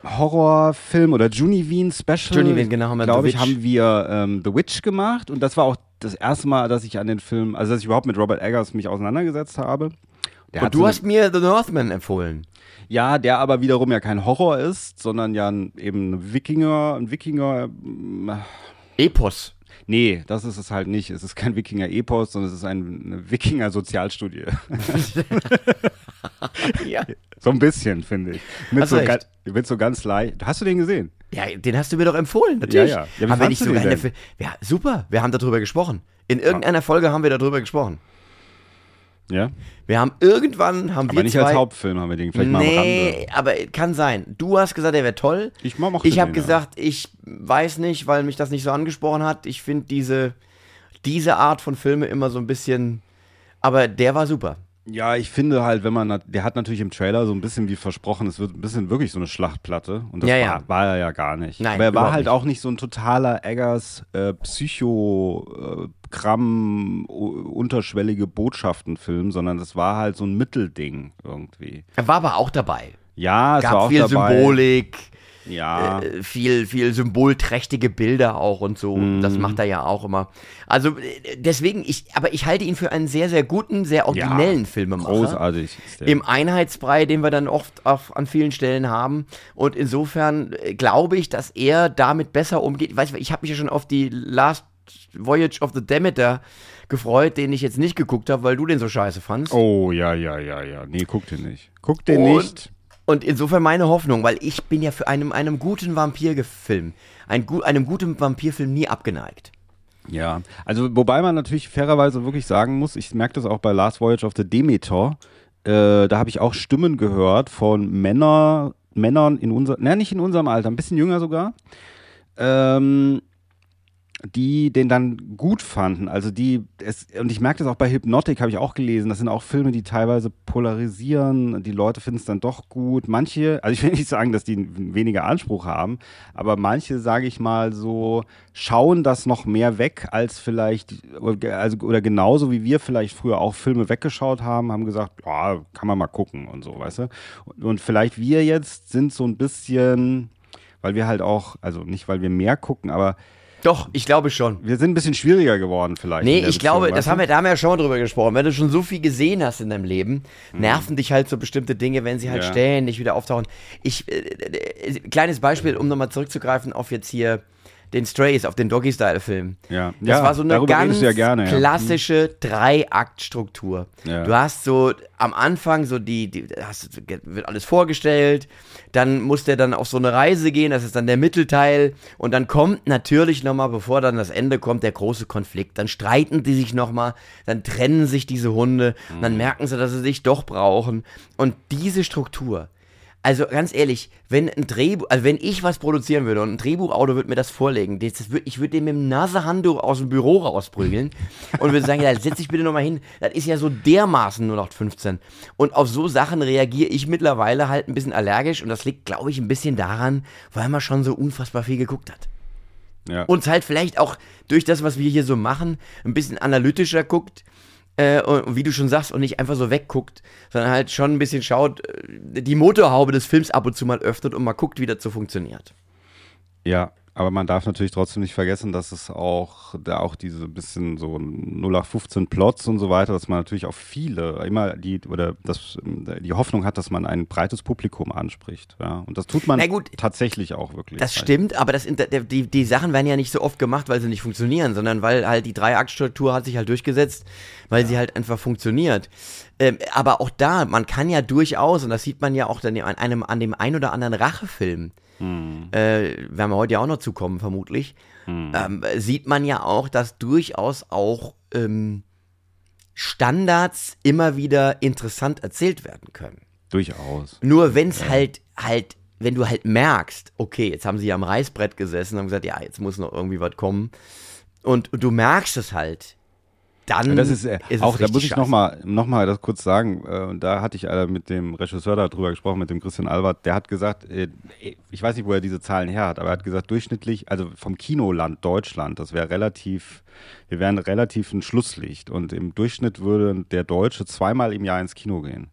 Horrorfilm oder Junivine Special, Junivine, genau, haben wir glaube ich, haben wir ähm, The Witch gemacht und das war auch das erste Mal, dass ich an den Film, also dass ich überhaupt mit Robert Eggers mich auseinandergesetzt habe. Der Und du so hast mir The Northman empfohlen. ja, der aber wiederum ja kein Horror ist, sondern ja ein, eben ein Wikinger, ein Wikinger, Epos. Nee, das ist es halt nicht. Es ist kein Wikinger-Epos, sondern es ist ein, eine Wikinger-Sozialstudie. Ja. so ein bisschen, finde ich. Mit Hast so, recht. ga, mit so ganz leicht. Hast du den gesehen? ja, den hast du mir doch empfohlen, natürlich. Ja, ja. Ja, nicht fandst du sogar? Fi- Ja, super, wir haben darüber gesprochen. In irgendeiner Folge haben wir darüber gesprochen. Ja. Wir haben irgendwann, haben Aber wir nicht zwei, als Hauptfilm haben wir den vielleicht mal am Rande. Nee, aber kann sein. Du hast gesagt, er wäre toll. Ich mochte Ich habe den, ja. gesagt, ich weiß nicht, weil mich das nicht so angesprochen hat. Ich finde diese, diese Art von Filme immer so ein bisschen. Aber der war super. Ja, ich finde halt, wenn man, der hat natürlich im Trailer so ein bisschen wie versprochen, es wird ein bisschen wirklich so eine Schlachtplatte. Und das Ja, war, ja. war er ja gar nicht. Nein, Aber er war halt nicht. auch nicht so ein totaler Eggers äh, Psycho-Kram, unterschwellige Botschaftenfilm, sondern das war halt so ein Mittelding irgendwie. Er war aber auch dabei. Ja, es war Gab auch viel dabei. Symbolik, Ja. äh, viel, viel symbolträchtige Bilder auch und so. Mhm. Das macht er ja auch immer. Also äh, deswegen, ich, aber ich halte ihn für einen sehr, sehr guten, sehr originellen Filmemacher. Großartig ist der. Im Einheitsbrei, den wir dann oft auch an vielen Stellen haben. Und insofern äh, glaube ich, dass er damit besser umgeht. Weißt du, ich habe mich ja schon auf die Last Voyage of the Demeter gefreut, den ich jetzt nicht geguckt habe, weil du den so scheiße fandst. oh, ja, ja, ja, ja. Nee, guck den nicht. Guck den Und- nicht. Und insofern meine Hoffnung, weil ich bin ja für einem, einem guten Vampirfilm, ein, einem guten Vampirfilm nie abgeneigt. Ja, also wobei man natürlich fairerweise wirklich sagen muss, ich merke das auch bei Last Voyage of the Demeter, äh, da habe ich auch Stimmen gehört von Männer, Männern in unserem, ne, nicht in unserem Alter, ein bisschen jünger sogar, ähm, die den dann gut fanden. Also die, es, und ich merke das auch bei Hypnotic, habe ich auch gelesen, das sind auch Filme, die teilweise polarisieren, die Leute finden es dann doch gut. Manche, also ich will nicht sagen, dass die weniger Anspruch haben, aber manche, sage ich mal so, schauen das noch mehr weg als vielleicht, also, oder genauso wie wir vielleicht früher auch Filme weggeschaut haben, haben gesagt, ja, kann man mal gucken und so, weißt du. Und, und vielleicht wir jetzt sind so ein bisschen, weil wir halt auch, also nicht, weil wir mehr gucken, aber Doch, ich glaube schon. wir sind ein bisschen schwieriger geworden vielleicht. Nee, ich glaube, Beziehung, das weißt haben wir, da haben wir ja schon mal drüber gesprochen. Wenn du schon so viel gesehen hast in deinem Leben, nerven dich halt so bestimmte Dinge, wenn sie halt Ja. ständig wieder auftauchen. Ich, äh, äh, kleines Beispiel, um nochmal zurückzugreifen auf jetzt hier den Strays, auf den Doggy-Style-Film. Ja. Das Ja, war so eine ganz ja gerne, ja. klassische Drei-Akt-Struktur. Ja. Du hast so am Anfang so die, die hast, wird alles vorgestellt, dann muss der dann auf so eine Reise gehen, das ist dann der Mittelteil und dann kommt natürlich nochmal, bevor dann das Ende kommt, der große Konflikt. Dann streiten die sich nochmal, dann trennen sich diese Hunde, und Mhm. dann merken sie, dass sie sich doch brauchen. Und diese Struktur, also ganz ehrlich, wenn ein Drehbuch, also wenn ich was produzieren würde und ein Drehbuchautor würde mir das vorlegen, das, das würd, ich würde den mit dem Nasehandtuch aus dem Büro rausprügeln und würde sagen, ja, setz dich bitte nochmal hin. Das ist ja so dermaßen 0815. Und auf so Sachen reagiere ich mittlerweile halt ein bisschen allergisch und das liegt, glaube ich, ein bisschen daran, weil man schon so unfassbar viel geguckt hat. Ja. Und halt vielleicht auch durch das, was wir hier so machen, ein bisschen analytischer guckt. Äh, und wie du schon sagst, und nicht einfach so wegguckt, sondern halt schon ein bisschen schaut, äh, die Motorhaube des Films ab und zu mal öffnet und mal guckt, wie das so funktioniert. Ja, aber man darf natürlich trotzdem nicht vergessen, dass es auch da auch diese bisschen so 0815 Plots und so weiter, dass man natürlich auch viele immer die oder das die Hoffnung hat, dass man ein breites Publikum anspricht, ja. Und das tut man gut, tatsächlich auch wirklich. Das stimmt, aber das, die, die Sachen werden ja nicht so oft gemacht, weil sie nicht funktionieren, sondern weil halt die Dreiaktstruktur hat sich halt durchgesetzt, weil sie halt einfach funktioniert. Ähm, aber auch da, man kann ja durchaus, und das sieht man ja auch dann an einem, an dem ein oder anderen Rachefilm, äh, werden wir heute ja auch noch zukommen, vermutlich, ähm, sieht man ja auch, dass durchaus auch ähm, Standards immer wieder interessant erzählt werden können. Durchaus. Nur wenn es halt, halt, wenn du halt merkst, okay, jetzt haben sie ja am Reißbrett gesessen und haben gesagt, ja, jetzt muss noch irgendwie was kommen. Und, und du merkst es halt, dann Das ist, äh, es auch, da muss ich scheiße. nochmal noch mal das kurz sagen, äh, und da hatte ich äh, mit dem Regisseur darüber gesprochen, mit dem Christian Albert, der hat gesagt, äh, ich weiß nicht, wo er diese Zahlen her hat, aber er hat gesagt, durchschnittlich, also vom Kinoland Deutschland, das wäre relativ, wir wären relativ ein Schlusslicht und im Durchschnitt würde der Deutsche zweimal im Jahr ins Kino gehen.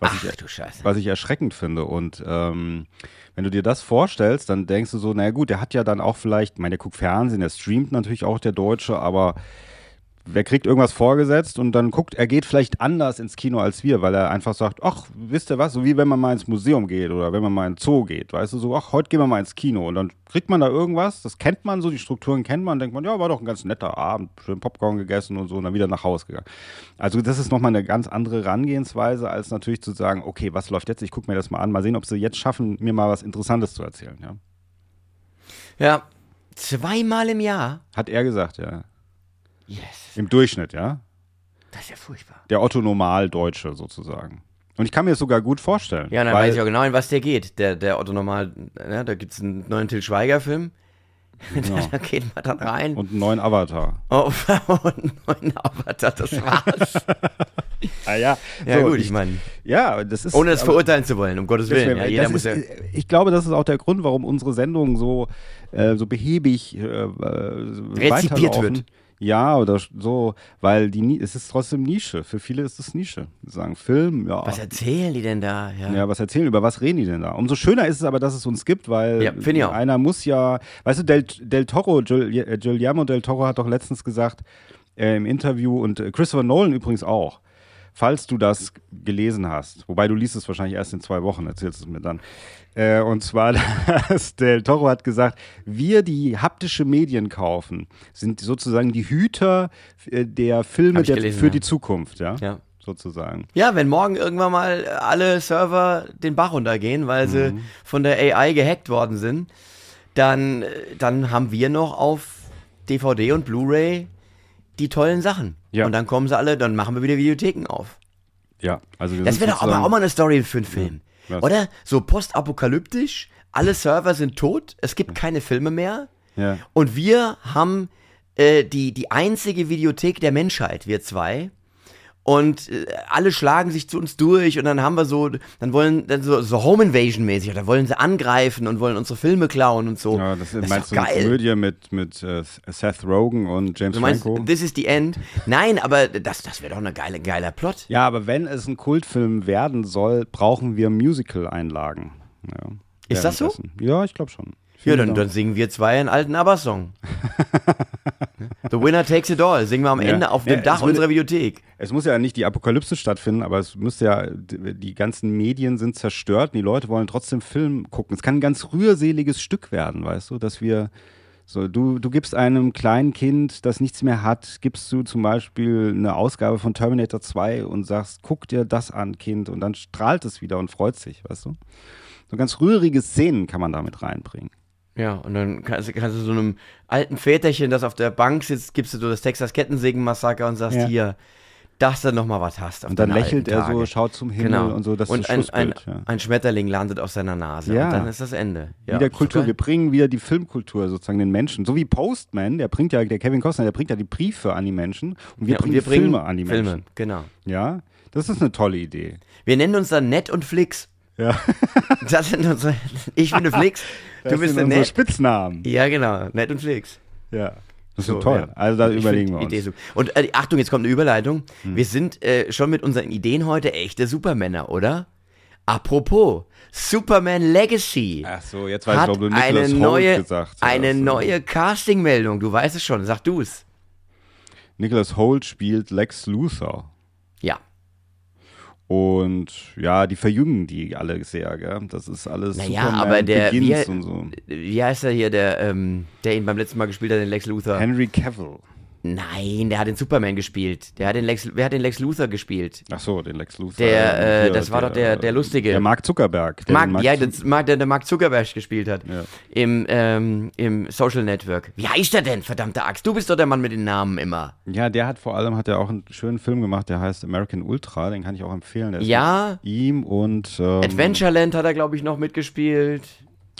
Was Ach ich, du Scheiße. was ich erschreckend finde. Und ähm, wenn du dir das vorstellst, dann denkst du so, naja gut, der hat ja dann auch vielleicht, ich meine, der guckt Fernsehen, der streamt natürlich auch der Deutsche, aber wer kriegt irgendwas vorgesetzt und dann guckt, er geht vielleicht anders ins Kino als wir, weil er einfach sagt, ach, wisst ihr was, so wie wenn man mal ins Museum geht oder wenn man mal in den Zoo geht, weißt du, so, ach, heute gehen wir mal ins Kino und dann kriegt man da irgendwas, das kennt man so, die Strukturen kennt man, denkt man, ja, war doch ein ganz netter Abend, schön Popcorn gegessen und so und dann wieder nach Hause gegangen. Also das ist nochmal eine ganz andere Herangehensweise, als natürlich zu sagen, okay, was läuft jetzt, ich gucke mir das mal an, mal sehen, ob sie jetzt schaffen, mir mal was Interessantes zu erzählen, ja. Ja, zweimal im Jahr. Hat er gesagt, ja. Yes, Im Durchschnitt, ja. das ist ja furchtbar. Der Otto Normal-Deutsche sozusagen. Und ich kann mir das sogar gut vorstellen. Ja, dann weiß ich auch genau, in was der geht. Der, der Otto Normal, ja, da gibt es einen neuen Till Schweiger-Film. Genau. da geht man dann rein. Und einen neuen Avatar. Oh, und einen neuen Avatar, das war's. Ah, ja, Ja, So, gut, ich meine, Ja, das ist. ohne es verurteilen zu wollen, um Gottes Willen. Ja, jeder ist, muss ja. ich glaube, das ist auch der Grund, warum unsere Sendung so, äh, so behäbig äh, äh, Rezipiert wird. Ja, oder so, weil die es ist trotzdem Nische. Für viele ist es Nische. Die sagen Film, ja. Was erzählen die denn da? Ja. ja, was erzählen, über was reden die denn da? Umso schöner ist es aber, dass es uns gibt, weil Ja, einer muss ja, weißt du, Del, Del Toro, Guillermo Del Toro hat doch letztens gesagt äh, im Interview und äh, Christopher Nolan übrigens auch, falls du das gelesen hast, wobei du liest es wahrscheinlich erst in zwei Wochen, erzählst es mir dann. Äh, und zwar, dass Del Toro hat gesagt, wir, die haptische Medien kaufen, sind sozusagen die Hüter äh, der Filme der, gelesen, für ja. die Zukunft, ja, Ja. sozusagen. Ja, wenn morgen irgendwann mal alle Server den Bach runtergehen, weil sie Mhm. von der AI gehackt worden sind, dann, äh, dann haben wir noch auf DVD und Blu-ray die tollen Sachen. Ja. Und dann kommen sie alle, dann machen wir wieder Videotheken auf. Ja, also Das wäre doch aber sozusagen- auch mal eine Story für einen Film. Was? Oder? So postapokalyptisch, alle Server sind tot, es gibt keine Filme mehr. Ja. Und wir haben äh, die, die einzige Videothek der Menschheit, wir zwei. Und äh, alle schlagen sich zu uns durch und dann haben wir so, dann wollen, dann so, so Home Invasion mäßig, da wollen sie angreifen und wollen unsere Filme klauen und so. Ja, das, ist meinst doch du eine geil. Komödie mit, mit äh, Seth Rogen und James Du meinst, Franco? this is the end? Nein, aber das, das wäre doch eine geile, geiler Plot. Ja, aber wenn es ein Kultfilm werden soll, brauchen wir Musical-Einlagen. Ja, Ist das so? Ja, ich glaube schon. Ja, dann, dann singen wir zwei einen alten ABBA-Song. The winner takes it all. Singen wir am Ja. Ende auf Ja, dem Dach es würde- unserer Videothek. Es muss ja nicht die Apokalypse stattfinden, aber es müsste ja, die ganzen Medien sind zerstört und die Leute wollen trotzdem Film gucken. Es kann ein ganz rührseliges Stück werden, weißt du, dass wir so, du, du gibst einem kleinen Kind, das nichts mehr hat, gibst du zum Beispiel eine Ausgabe von Terminator 2 und sagst, guck dir das an, Kind, und dann strahlt es wieder und freut sich, weißt du? So ganz rührige Szenen kann man damit reinbringen. Ja, und dann kannst, kannst du so einem alten Väterchen, das auf der Bank sitzt, gibst du so das Texas Kettensägen-Massaker und sagst, Ja. hier, dass du noch mal was hast. Und dann lächelt er so, Tage. schaut zum Himmel Genau. und so, das und ist ein, ein, ja. ein Schmetterling landet auf seiner Nase. Ja. Und dann ist das Ende. Ja, wieder Kultur. Wir bringen wieder die Filmkultur sozusagen den Menschen. So wie Postman, der bringt ja, der Kevin Costner, der bringt ja die Briefe an die Menschen und wir Ja, und bringen wir bringen Filme an die Filme, Menschen. genau. Ja, das ist eine tolle Idee. Wir nennen uns dann Net und Flix. Ja, Das sind unsere, ich bin der Du bist der sind unsere Net. Spitznamen. Ja, genau, Net und Flix. Ja, das ist So, toll. ja. Also da Ich überlegen wir uns. Hm. Und äh, Achtung, jetzt kommt eine Überleitung. Wir sind äh, schon mit unseren Ideen heute echte Supermänner, oder? Apropos, Superman Legacy Ach so, jetzt weiß ich, warum du eine Nicholas Holt neue, gesagt hast. eine neue Castingmeldung. Du weißt es schon, sag du's. Nicholas Holt spielt Lex Luthor. Ja. Und ja, die verjüngen die alle sehr, gell? Das ist alles Naja, Superman aber der- Begins wir- und so. Wie heißt er hier, der, ähm, der ihn beim letzten Mal gespielt hat, den Lex Luthor? Henry Cavill. Nein, der hat den Superman gespielt. Der hat den Lex, wer hat den Lex Luthor gespielt? Ach so, den Lex Luthor. Der, äh, Hier, das war doch der- der Lustige. Der Mark Zuckerberg. Der Mark, den ja, das Mark, der, der Mark Zuckerberg gespielt hat. Ja. Im, ähm, Im Social Network. Wie heißt er denn, verdammte Axt? Du bist doch der Mann mit den Namen immer. Ja, der hat vor allem hat er auch einen schönen Film gemacht, der heißt American Ultra, den kann ich auch empfehlen. Der Ja. ihm und ähm, Adventureland hat er, glaube ich, noch mitgespielt.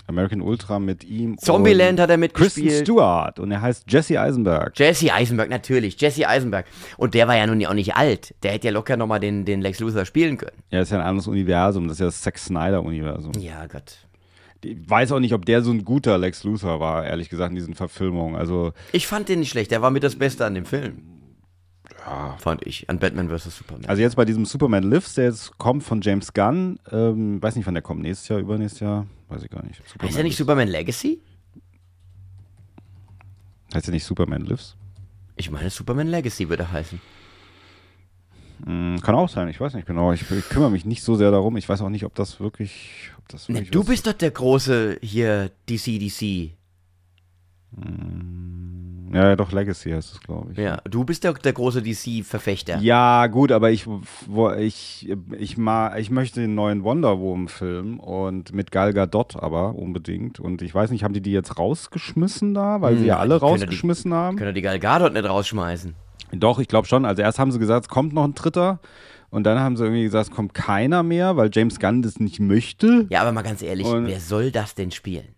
American Ultra mit ihm. Zombieland hat er Kristen mitgespielt. Stewart und er heißt Jesse Eisenberg. Jesse Eisenberg, natürlich. Jesse Eisenberg. Und der war ja nun auch nicht alt. Der hätte ja locker nochmal den, den Lex Luthor spielen können. Ja, ist ja ein anderes Universum, das ist ja das Zack Snyder Universum. Ja, Gott. Ich weiß auch nicht, ob der so ein guter Lex Luthor war, ehrlich gesagt, in diesen Verfilmungen. Also Ich fand den nicht schlecht. Der war mit das Beste an dem Film. Ja. Fand ich. An Batman vs. Superman. Also jetzt bei diesem Superman Lives, der jetzt kommt von James Gunn, ähm, weiß nicht, wann der kommt, nächstes Jahr, übernächstes Jahr, weiß ich gar nicht. Superman heißt er nicht Lives. Superman Legacy? Heißt er nicht Superman Lives? Ich meine, Superman Legacy würde er heißen. Hm, kann auch sein, ich weiß nicht genau. Ich, ich kümmere mich nicht so sehr darum. Ich weiß auch nicht, ob das wirklich. Ob das Ne, wirklich du was- bist doch der große hier DC-DC. Ja, ja, doch, Legacy heißt es, glaube ich. Ja, du bist der, der große DC-Verfechter. Ja, gut, aber ich, wo, ich, ich, ma, ich möchte den neuen Wonder Woman-Film und mit Gal Gadot aber unbedingt. Und ich weiß nicht, haben die die jetzt rausgeschmissen da, weil sie ja Hm, alle ja die- rausgeschmissen haben? Können die Gal Gadot nicht rausschmeißen. Doch, ich glaube schon. Also erst haben sie gesagt, es kommt noch ein dritter. Und dann haben sie irgendwie gesagt, es kommt keiner mehr, weil James Gunn das nicht möchte. Ja, aber mal ganz ehrlich, Und- wer soll das denn spielen?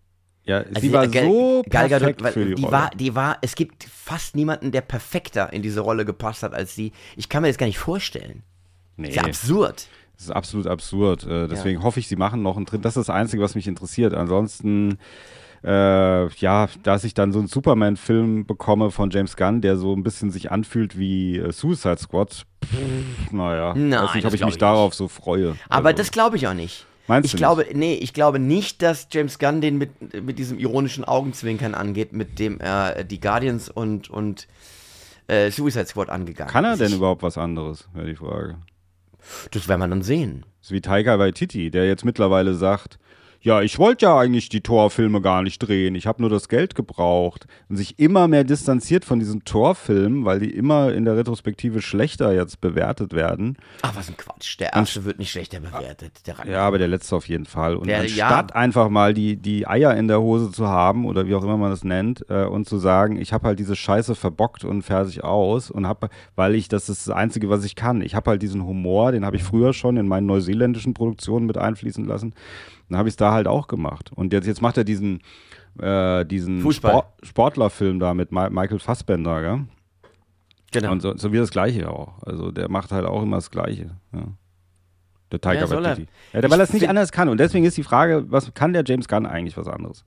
Ja, Also sie war Gal- so Gal Gadot, perfekt weil für die, die Rolle. war, die war, es gibt fast niemanden, der perfekter in diese Rolle gepasst hat als sie. Ich kann mir das gar nicht vorstellen. Nee. Ist ja absurd. Das ist absolut absurd. Äh, deswegen hoffe ich, sie machen noch einen drin. Das ist das Einzige, was mich interessiert. Ansonsten, äh, ja, dass ich dann so einen Superman-Film bekomme von James Gunn, der so ein bisschen sich anfühlt wie äh, Suicide Squad. Pff, naja, Nein, weiß nicht, ob ich mich ich darauf so freue. Aber Also, das glaube ich auch nicht. Meinst ich du glaube, nee, ich glaube nicht, dass James Gunn den mit, mit diesem ironischen Augenzwinkern angeht, mit dem er die Guardians und, und äh, Suicide Squad angegangen kann er denn Ich- überhaupt was anderes, wäre die Frage. Das werden wir dann sehen. Das ist wie Taika Waititi, der jetzt mittlerweile sagt, ja, ich wollte ja eigentlich die Torfilme gar nicht drehen, ich habe nur das Geld gebraucht und sich immer mehr distanziert von diesen Torfilmen, weil die immer in der Retrospektive schlechter jetzt bewertet werden. Ach, was ein Quatsch. Der erste wird nicht schlechter bewertet. Der Ja, aber der letzte auf jeden Fall. Und Der- anstatt einfach mal die, die Eier in der Hose zu haben oder wie auch immer man das nennt äh, und zu sagen, ich habe halt diese Scheiße verbockt und fertig aus und habe, weil ich, das ist das Einzige, was ich kann. Ich habe halt diesen Humor, den habe ich früher schon in meinen neuseeländischen Produktionen mit einfließen lassen. Dann habe ich es da halt auch gemacht. Und jetzt, jetzt macht er diesen, äh, diesen. Sport, Sportlerfilm da mit Ma Michael Fassbender, gell? genau. Und so, so wie das Gleiche auch. Also der macht halt auch immer das Gleiche. Ja. Der Tiger Ja. Waititi. Ja, der, weil er es nicht anders kann. Und deswegen ist die Frage, was kann der James Gunn eigentlich was anderes?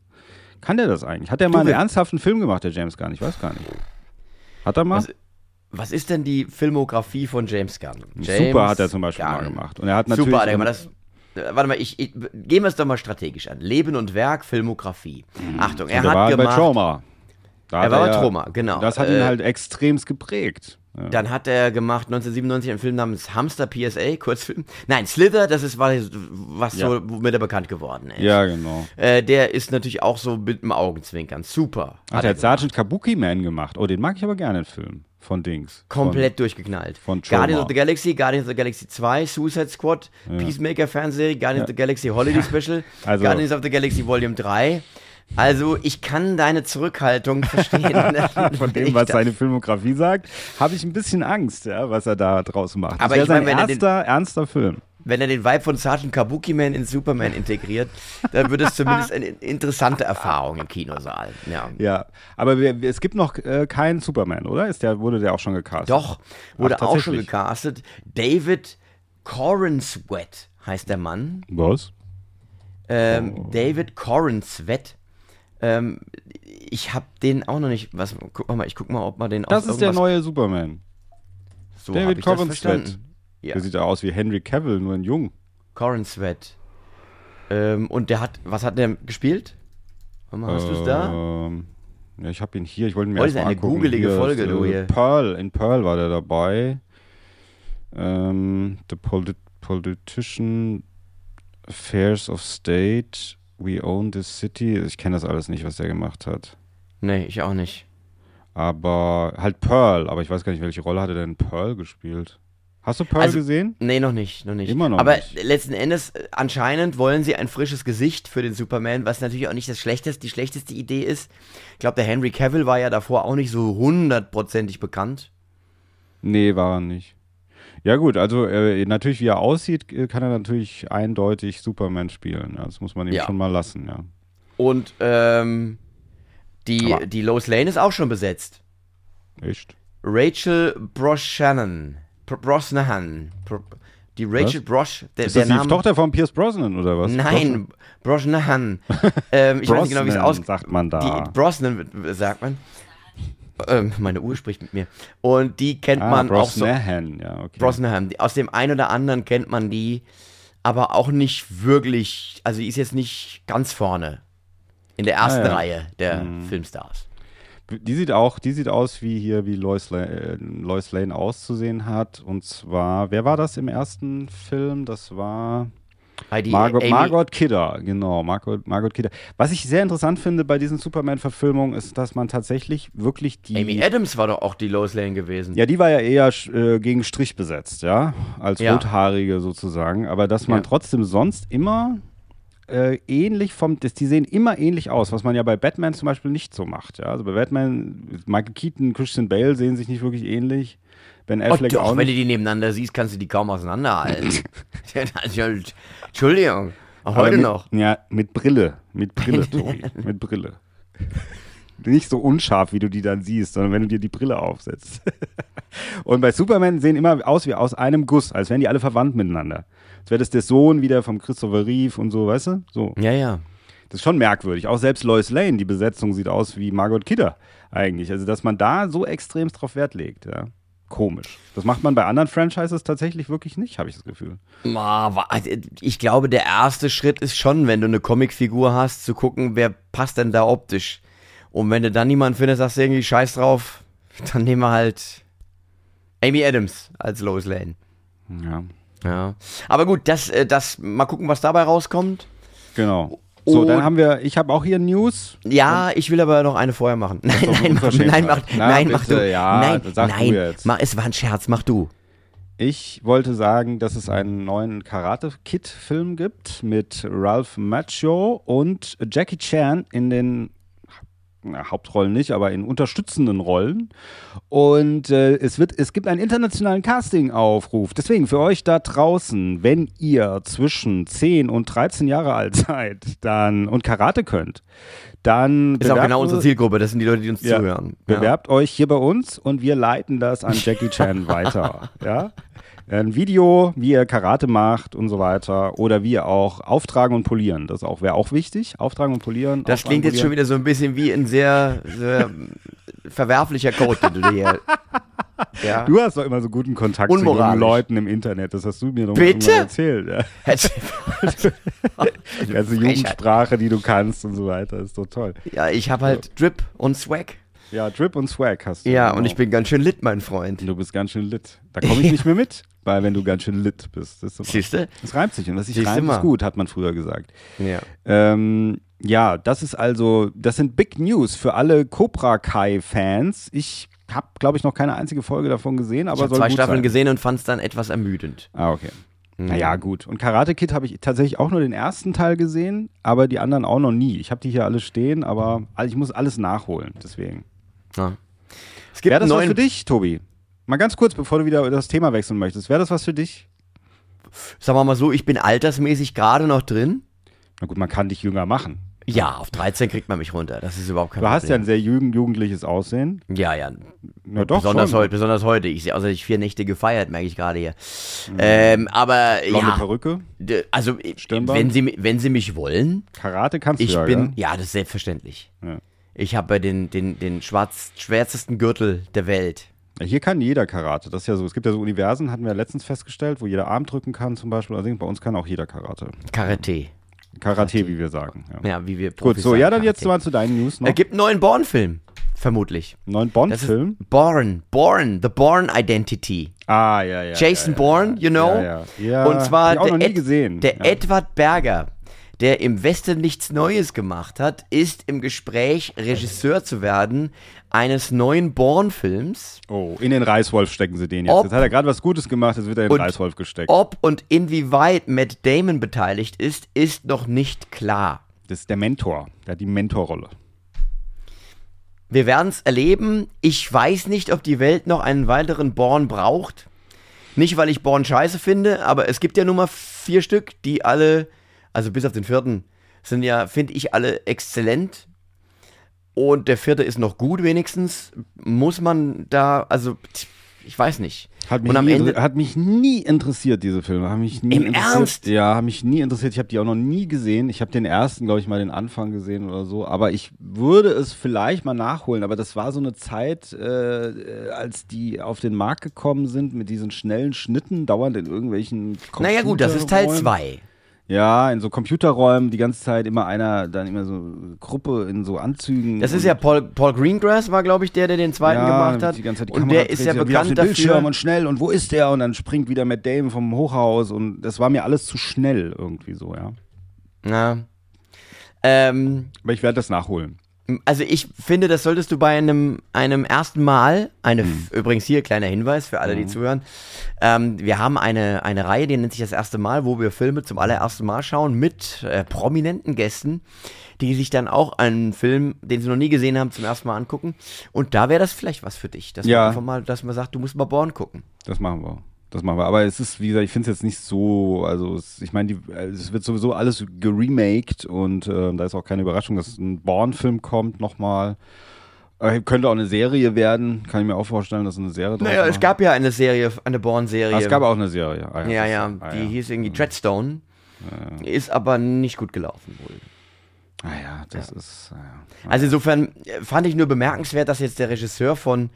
Kann der das eigentlich? Hat der mal einen ernsthaften Film gemacht, der James Gunn? Ich weiß gar nicht. Hat er mal? Was- Was ist denn die Filmografie von James Gunn? James Super hat er zum Beispiel Gunn. mal gemacht. Und er hat natürlich. Super hat er gemacht. Das, warte mal, ich, ich, gehen wir es doch mal strategisch an. Leben und Werk, Filmografie. Achtung, er Mhm. und er hat war halt bei gemacht. Trauma. Da Er war bei Trauma, genau. Das hat ihn Äh, halt extremst geprägt. Ja. Dann hat er gemacht 1997 einen Film namens Hamster PSA, Kurzfilm. Nein, Slither, das ist was, was Ja. so, womit er bekannt geworden ist. ja, genau. Äh, der ist natürlich auch so mit dem Augenzwinkern. Super. Hat er Sergeant Kabuki Man gemacht. Oh, den mag ich aber gerne, den Film. Von Dings. Komplett durchgeknallt. von Troma. Guardians of the Galaxy, Guardians of the Galaxy 2, Suicide Squad, Peacemaker Fernsehserie, Guardians of the Galaxy Holiday Special, Also- Guardians of the Galaxy Volume 3. Also, ich kann deine Zurückhaltung verstehen. von dem, Ich was seine Filmografie sagt, habe ich ein bisschen Angst, ja, was er da draus macht. Das Aber wäre ich mein, sein er den- erster, ernster Film. Wenn er den Vibe von Sergeant Kabuki Man in Superman integriert, dann wird es zumindest eine interessante Erfahrung im Kinosaal. Ja. Ja, aber wir, es gibt noch äh, keinen Superman, oder? Ist der, wurde der auch schon gecastet? Doch, wurde Ach, auch schon gecastet. David Corenswet heißt der Mann. Was? Ähm, David Corenswet. Ähm, ich habe den auch noch nicht. Was, guck mal, ich guck mal, ob man den Das ist der neue Superman. So David Corenswet. Ja, Der sieht ja aus wie Henry Cavill, nur in jung. Corenswet. Ähm, und der hat, was hat der gespielt? Mal, hast du es da? Ähm, ja, ich habe ihn hier. Ich wollte ihn mir Heute erst mal ist eine angucken. googelige Hier Folge, ist, du äh, hier. Pearl, in Pearl war der dabei. Ähm, the Polit Politician Affairs of State. We own this city. Ich kenne das alles nicht, was der gemacht hat. Nee, ich auch nicht. Aber halt Pearl. Aber ich weiß gar nicht, welche Rolle hat er denn in Pearl gespielt? Hast du Pearl Also- gesehen? Nee, noch nicht, noch nicht. Immer noch Aber nicht. letzten Endes, äh, anscheinend wollen sie ein frisches Gesicht für den Superman, was natürlich auch nicht das schlechteste, die schlechteste Idee ist. Ich glaube, der Henry Cavill war ja davor auch nicht so hundertprozentig bekannt. Nee, war er nicht. Ja gut, also äh, natürlich wie er aussieht, äh, kann er natürlich eindeutig Superman spielen. Ja, das muss man ihm Ja. schon mal lassen, ja. Und ähm, die, Aber- die Lois Lane ist auch schon besetzt. Echt? Rachel Brosnahan. Br- Brosnahan. Br- Die Rachel Brosh, der, Ist der das die Name. Tochter von Pierce Brosnan oder was? Nein, Brosnahan. ähm, ich weiß nicht genau, wie es Brosnan, aus. sagt man da. Die Brosnan sagt man. Ähm, meine Uhr spricht mit mir. Und die kennt ah, man auch so. Brosnahan, ja, okay. Brosnahan. Die- Aus dem einen oder anderen kennt man die, aber auch nicht wirklich. Also die ist jetzt nicht ganz vorne in der ersten Ah, ja. Reihe der Filmstars. Die sieht auch, die sieht aus wie hier, wie Lois Lane, äh, Lois Lane auszusehen hat. Und zwar, wer war das im ersten Film? Das war Margot, Margot Kidder, genau, Margot, Margot Kidder. Was ich sehr interessant finde bei diesen Superman-Verfilmungen, ist, dass man tatsächlich wirklich die. Amy Adams war doch auch die Lois Lane gewesen. Ja, die war ja eher äh, gegen Strich besetzt, ja, als Ja. Rothaarige sozusagen. Aber dass man Ja. trotzdem sonst immer äh, ähnlich vom, das, die sehen immer ähnlich aus, was man ja bei Batman zum Beispiel nicht so macht. Ja? Also bei Batman, Michael Keaton, Christian Bale sehen sich nicht wirklich ähnlich. Ben Oh, Affleck doch, auch wenn du die nebeneinander siehst, kannst du die kaum auseinanderhalten. Entschuldigung, auch heute mit, noch. Ja, mit Brille, mit Brille, Tobi, mit Brille. Nicht so unscharf, wie du die dann siehst, sondern wenn du dir die Brille aufsetzt. Und bei Superman sehen immer aus wie aus einem Guss, als wären die alle verwandt miteinander. Als wäre das der Sohn wieder vom Christopher Reeve und so, weißt du? So. Ja, ja. Das ist schon merkwürdig. Auch selbst Lois Lane, die Besetzung sieht aus wie Margot Kidder eigentlich. Also, dass man da so extrem drauf Wert legt, ja. Komisch. Das macht man bei anderen Franchises tatsächlich wirklich nicht, habe ich das Gefühl. Wa- Ich glaube, der erste Schritt ist schon, wenn du eine Comicfigur hast, zu gucken, wer passt denn da optisch. Und wenn du dann niemanden findest, sagst du irgendwie Scheiß drauf, dann nehmen wir halt Amy Adams als Lois Lane. Ja, Ja. Aber gut, das, äh, das, mal gucken, was dabei rauskommt. genau. So, dann haben wir, ich habe auch hier News. Ja, ich will aber noch eine vorher machen. Nein, nein, mach, nein, mach, Na, nein, mach du. ja, nein, sag du nein, jetzt. mach, es war ein Scherz, mach du. Ich wollte sagen, dass es einen neuen Karate-Kid-Film gibt mit Ralph Macchio und Jackie Chan in den na, Hauptrollen nicht, aber in unterstützenden Rollen. Und äh, es, wird, es gibt einen internationalen Casting-Aufruf. Deswegen für euch da draußen, wenn ihr zwischen 10 und 13 Jahre alt seid dann, und Karate könnt, dann Ist auch genau unsere Zielgruppe, das sind die Leute, die uns Ja. zuhören. Ja. Bewerbt euch hier bei uns und wir leiten das an Jackie Chan weiter. Ja? Ein Video, wie ihr Karate macht und so weiter. Oder wie ihr auch auftragen und polieren. Das auch wäre auch wichtig. Auftragen und polieren. Das klingt jetzt schon wieder so ein bisschen wie ein sehr, sehr verwerflicher Code, den du dir hier. Ja. Du hast doch immer so guten Kontakt zu jungen. Leuten im Internet. Das hast du mir doch Bitte? mal erzählt. Ja. Die ganze Jugendsprache, die du kannst und so weiter. Ist doch toll. ja, ich habe halt Drip und Swag. Ja, Drip und Swag hast du. Ja, genau. und ich bin ganz schön lit, mein Freund. Du bist ganz schön lit. Da komme ich nicht mehr mit, weil wenn du ganz schön lit bist. Das, Siehst du? das reimt sich und was sich Siehst du reimt, mal. ist gut, hat man früher gesagt. Ja. Ähm, ja, das ist also, das sind Big News für alle Cobra Kai-Fans. Ich habe, glaube ich, noch keine einzige Folge davon gesehen, aber Ich habe soll zwei gut Staffeln sein. gesehen und fand es dann etwas ermüdend. Ah, okay. Naja, gut. Und Karate Kid habe ich tatsächlich auch nur den ersten Teil gesehen, aber die anderen auch noch nie. Ich habe die hier alle stehen, aber ich muss alles nachholen, deswegen. Ja. Es gibt Wäre das einen was neuen, für dich, Tobi? Mal ganz kurz, bevor du wieder das Thema wechseln möchtest. Wäre das was für dich? sagen wir mal so, ich bin altersmäßig gerade noch drin. Na gut, man kann dich jünger machen. Ja, auf 13 kriegt man mich runter. Das ist überhaupt kein Du hast ja ein Problem. sehr jugend jugendliches Aussehen. ja, ja, Na doch, besonders, schon. heute, besonders heute. Ich sehe außer ich vier Nächte gefeiert, merke ich gerade hier. Ähm, aber Blonde ja, Perücke. also äh, Stirnband? wenn sie, wenn sie mich wollen, Karate kannst ich du ja, bin, gell? ja, das ist selbstverständlich. Ja. Ich habe den, den, den schwarz, schwärzesten Gürtel der Welt. Ja, Hier kann jeder Karate. Das ist ja so. Es gibt ja so Universen, hatten wir letztens festgestellt, wo jeder Arm drücken kann zum Beispiel. Also bei uns kann auch jeder Karate. Karate. Karate, wie wir sagen. Ja. Ja, wie wir Gut, Profis so, sagen, ja, dann jetzt Karate. mal zu deinen News noch. Es gibt einen neuen Born-Film, vermutlich. Neuen Bond-Film. Born, Born, The Born Identity. Ah, ja, ja. Jason ja, Bourne, you know? Ja, ja. ja Und zwar der, Ed, gesehen. der. Edward Berger, der im Westen nichts Neues gemacht hat, ist im Gespräch, Regisseur zu werden eines neuen Bourne-Films. Oh, in den Reißwolf stecken sie den jetzt. Ob- jetzt hat er gerade was Gutes gemacht, jetzt wird er in den Reißwolf gesteckt. Ob und inwieweit Matt Damon beteiligt ist, ist noch nicht klar. Das ist der Mentor. Der hat die Mentorrolle. Wir werden es erleben. Ich weiß nicht, ob die Welt noch einen weiteren Born braucht. Nicht, weil ich Born scheiße finde, aber es gibt ja nun mal vier Stück, die alle, also bis auf den vierten, sind ja, finde ich, alle exzellent. Und der vierte ist noch gut wenigstens. Muss man da, also, ich weiß nicht. Hat mich, Und am nie, Ende- hat mich nie interessiert, diese Filme. Hat mich nie Im interessiert. Ernst? Ja, hat mich nie interessiert. Ich habe die auch noch nie gesehen. Ich habe den ersten, glaube ich, mal den Anfang gesehen oder so. Aber ich würde es vielleicht mal nachholen. Aber das war so eine Zeit, äh, als die auf den Markt gekommen sind mit diesen schnellen Schnitten, dauernd in irgendwelchen Naja, gut, das ist Teil Computerräumen. 2. Ja, in so Computerräumen die ganze Zeit immer einer, dann immer so eine Gruppe in so Anzügen. Das ist ja Paul, Paul Greengrass, war, glaube ich, der, der den zweiten ja, gemacht hat. Die ganze Zeit die und Kamera der ist ja wieder auf bekannt den Bildschirm dafür. und schnell und wo ist der? Und dann springt wieder Matt Damon vom Hochhaus und das war mir alles zu schnell irgendwie so, ja. Ja. Ähm, Aber ich werde das nachholen. Also ich finde, das solltest du bei einem, einem ersten Mal, eine, übrigens hier kleiner Hinweis für alle, die zuhören, ähm, wir haben eine, eine Reihe, die nennt sich das erste Mal, wo wir Filme zum allerersten Mal schauen mit äh, prominenten Gästen, die sich dann auch einen Film, den sie noch nie gesehen haben, zum ersten Mal angucken. Und da wäre das vielleicht was für dich, dass Ja. man einfach mal, dass man sagt, du musst mal Born gucken. Das machen wir. Das machen wir. Aber es ist, wie gesagt, ich finde es jetzt nicht so, also es, ich meine, die- es wird sowieso alles geremaked und äh, da ist auch keine Überraschung, dass ein Born-Film kommt nochmal. Aber könnte auch eine Serie werden. Kann ich mir auch vorstellen, dass eine Serie draus Naja, es gab ja eine Serie, eine Born-Serie. Ah, es gab auch eine Serie. Ah, Ja, ja, Ah, die ja. hieß irgendwie Treadstone. Ist aber nicht gut gelaufen wohl. Ah ja, das ist. ah, ja. Also insofern äh, fand ich nur bemerkenswert, dass jetzt der Regisseur von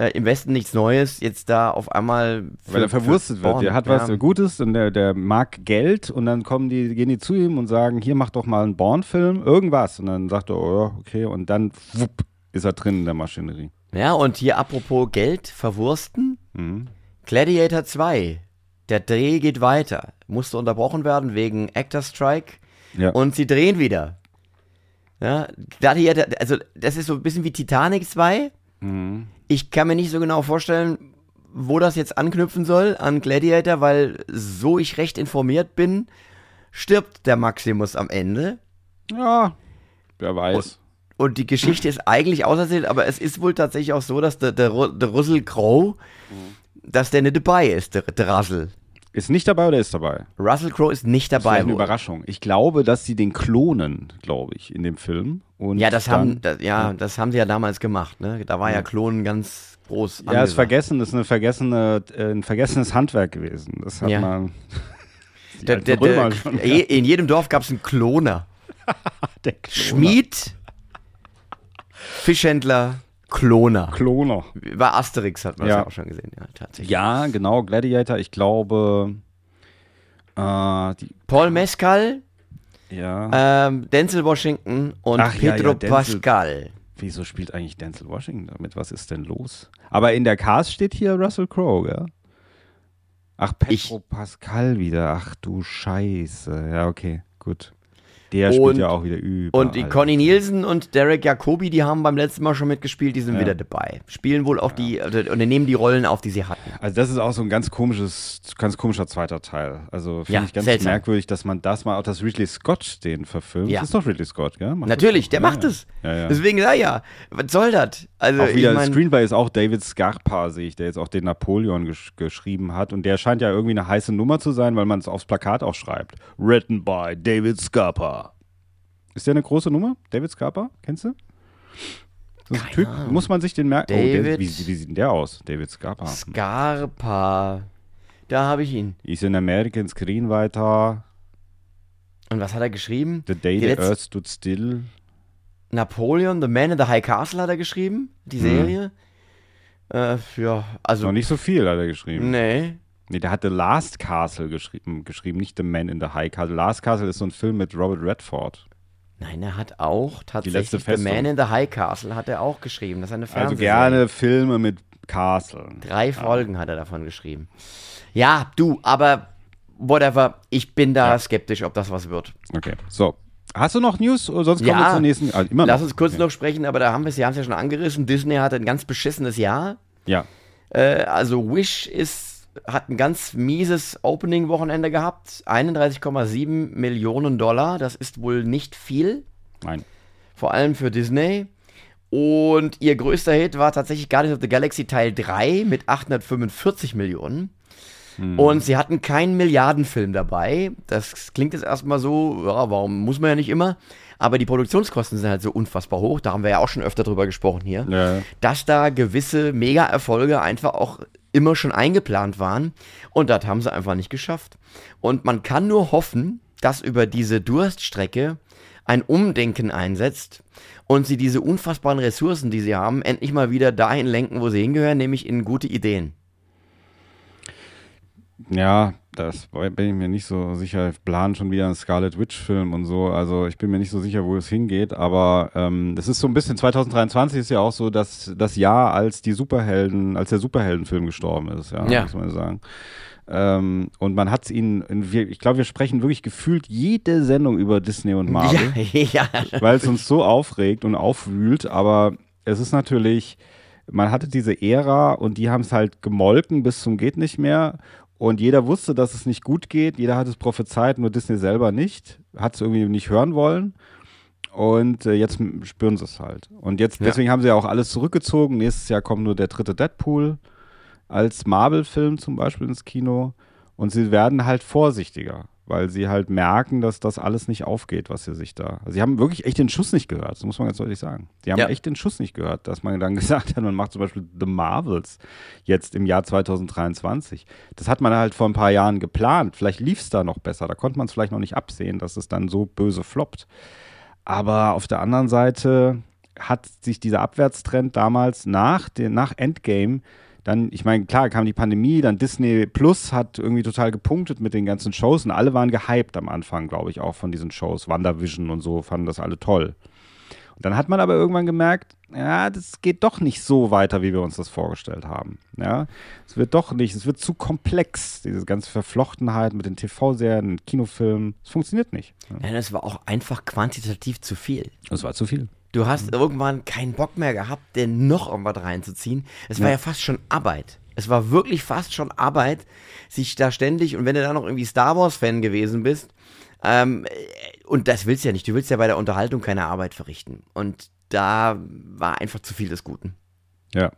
äh, Im Westen nichts Neues jetzt da auf einmal. Weil er für- verwurstet für wird. Der hat was ja. Gutes und der, der mag Geld und dann kommen die, gehen die zu ihm und sagen, hier mach doch mal einen Born-Film, irgendwas. Und dann sagt er, oh ja, okay, und dann wupp, ist er drin in der Maschinerie. Ja, und hier apropos Geld verwursten. Mhm. Gladiator 2. Der Dreh geht weiter. Musste unterbrochen werden wegen Actor Strike. Ja. Und sie drehen wieder. Ja, Gladiator, also das ist so ein bisschen wie Titanic 2. Mhm. Ich kann mir nicht so genau vorstellen, wo das jetzt anknüpfen soll an Gladiator, weil so ich recht informiert bin, stirbt der Maximus am Ende. ja, wer weiß. Und die Geschichte ist eigentlich auserzählt, aber es ist wohl tatsächlich auch so, dass der, der, der Russell Crowe, dass der nicht dabei ist, der, der Russell. Ist nicht dabei oder ist dabei? Russell Crowe ist nicht Das ist dabei. eine. Überraschung. Ich glaube, dass sie den klonen, glaube ich, in dem Film. Und Ja, das dann, haben, das, ja, das haben sie ja damals gemacht. Ne? Da war ja Klonen ganz groß. Ja, ist angesagt. vergessen, das ist eine vergessene, äh, ein vergessenes Handwerk gewesen. Das hat Ja. man. Der, der, der, schon, je- in jedem Dorf gab es einen Kloner. Kloner. Schmied, Fischhändler, Kloner. Kloner. Bei Asterix hat man das Ja. ja auch schon gesehen, ja, tatsächlich. Ja, genau, Gladiator. Ich glaube, äh, Paul Mescal, ja. ähm, Denzel Washington und Ach, ja, Pedro ja, Denzel. Pascal. Wieso spielt eigentlich Denzel Washington damit? Was ist denn los? Aber in der Cast steht hier Russell Crowe, ja? Ach, Pedro Pascal wieder. Ach du Scheiße. Ja, okay, gut. Der spielt Und- ja auch wieder überall. Und die Conny Nielsen und Derek Jacobi, die haben beim letzten Mal schon mitgespielt, die sind Ja. wieder dabei. Spielen wohl auch die, also, und nehmen die Rollen auf, die sie hatten. Also das ist auch so ein ganz komisches, ganz komischer zweiter Teil. Also finde Ja, ich ganz seltsam. merkwürdig, dass man das mal, auch dass Ridley Scott den verfilmt. Ja. Das ist doch Ridley Scott, gell? Macht Natürlich, der macht ja, es. Ja, ja. Deswegen, ja, ja, was soll das? Also, Auch wieder ich mein, Screenplay ist auch David Scarpa, sehe ich, der jetzt auch den Napoleon gesch geschrieben hat. Und der scheint ja irgendwie eine heiße Nummer zu sein, weil man es aufs Plakat auch schreibt. Written by David Scarpa. Ist der eine große Nummer? David Scarpa? Kennst du? Ist ein Typ, Ahnung. muss man sich den merken. Oh, der, David- wie, wie sieht denn der aus? David Scarpa. Scarpa. Da habe ich ihn. Ist in American Screenwriter. Und was hat er geschrieben? The Day the letzte- Earth Stood Still. Napoleon, The Man in the High Castle hat er geschrieben, die Mhm. Serie. Äh, ja, also, Noch nicht so viel hat er geschrieben. nee. Nee, der hat The Last Castle geschrieben, geschrieben, nicht The Man in the High Castle. Last Castle ist so ein Film mit Robert Redford. Nein, er hat auch tatsächlich The. Man in the High Castle hat er auch geschrieben. Das ist eine Also Fernsehserie. gerne Filme mit Castle. Drei Folgen hat er davon geschrieben. Ja, du, aber whatever. Ich bin da Ja. skeptisch, ob das was wird. Okay, so. Hast du noch News? Oder sonst kommen Ja. wir zur nächsten. Ah, immer Lass uns kurz okay. noch sprechen, aber da haben wir es, Sie haben es ja schon angerissen. Disney hatte ein ganz beschissenes Jahr. Ja. Äh, also Wish ist, hat ein ganz mieses Opening-Wochenende gehabt. 31,7 Millionen Dollar. Das ist wohl nicht viel. Nein. Vor allem für Disney. Und ihr größter Hit war tatsächlich Guardians of the Galaxy Teil 3 mit 845 Millionen. Und sie hatten keinen Milliardenfilm dabei. Das klingt jetzt erstmal so, ja, warum muss man ja nicht immer. Aber die Produktionskosten sind halt so unfassbar hoch. Da haben wir ja auch schon öfter drüber gesprochen hier. Ja. Dass da gewisse Mega-Erfolge einfach auch immer schon eingeplant waren. Und das haben sie einfach nicht geschafft. Und man kann nur hoffen, dass über diese Durststrecke ein Umdenken einsetzt und sie diese unfassbaren Ressourcen, die sie haben, endlich mal wieder dahin lenken, wo sie hingehören, nämlich in gute Ideen. Ja, das bin ich mir nicht so sicher. Ich plane schon wieder einen Scarlet Witch-Film und so. Also ich bin mir nicht so sicher, wo es hingeht. Aber ähm, das ist so ein bisschen, 2023 ist ja auch so das, das Jahr, als die Superhelden, als der Superheldenfilm gestorben ist, ja, Ja. muss man sagen. Ähm, und man hat es ihnen, ich glaube, wir sprechen wirklich gefühlt jede Sendung über Disney und Marvel. Ja, ja. weil es uns so aufregt und aufwühlt, aber es ist natürlich, man hatte diese Ära und die haben es halt gemolken bis zum geht nicht mehr. Und jeder wusste, dass es nicht gut geht, jeder hat es prophezeit, nur Disney selber nicht, hat es irgendwie nicht hören wollen. Und äh, jetzt spüren sie es halt. Und jetzt, Ja. deswegen haben sie ja auch alles zurückgezogen, nächstes Jahr kommt nur der dritte Deadpool als Marvel-Film zum Beispiel ins Kino. Und sie werden halt vorsichtiger, weil sie halt merken, dass das alles nicht aufgeht, was sie sich da. Also sie haben wirklich echt den Schuss nicht gehört, das muss man ganz deutlich sagen. Die haben Ja. echt den Schuss nicht gehört, dass man dann gesagt hat, man macht zum Beispiel The Marvels jetzt im Jahr 2023. Das hat man halt vor ein paar Jahren geplant. Vielleicht lief es da noch besser. Da konnte man es vielleicht noch nicht absehen, dass es dann so böse floppt. Aber auf der anderen Seite hat sich dieser Abwärtstrend damals nach, den, nach Endgame dann, ich meine, klar kam die Pandemie, dann Disney Plus hat irgendwie total gepunktet mit den ganzen Shows und alle waren gehypt am Anfang, glaube ich, auch von diesen Shows. WandaVision und so fanden das alle toll. Und dann hat man aber irgendwann gemerkt, ja, das geht doch nicht so weiter, wie wir uns das vorgestellt haben. Ja, es wird doch nicht, es wird zu komplex, diese ganze Verflochtenheit mit den TV-Serien, Kinofilmen. Es funktioniert nicht. Ja. Nein, das war auch einfach quantitativ zu viel. Das war zu viel. Du hast irgendwann keinen Bock mehr gehabt, denn noch irgendwas reinzuziehen. Es war Ja. ja fast schon Arbeit. Es war wirklich fast schon Arbeit, sich da ständig, und wenn du da noch irgendwie Star Wars-Fan gewesen bist, ähm, äh, und das willst du ja nicht, du willst ja bei der Unterhaltung keine Arbeit verrichten. Und da war einfach zu viel des Guten. Ja.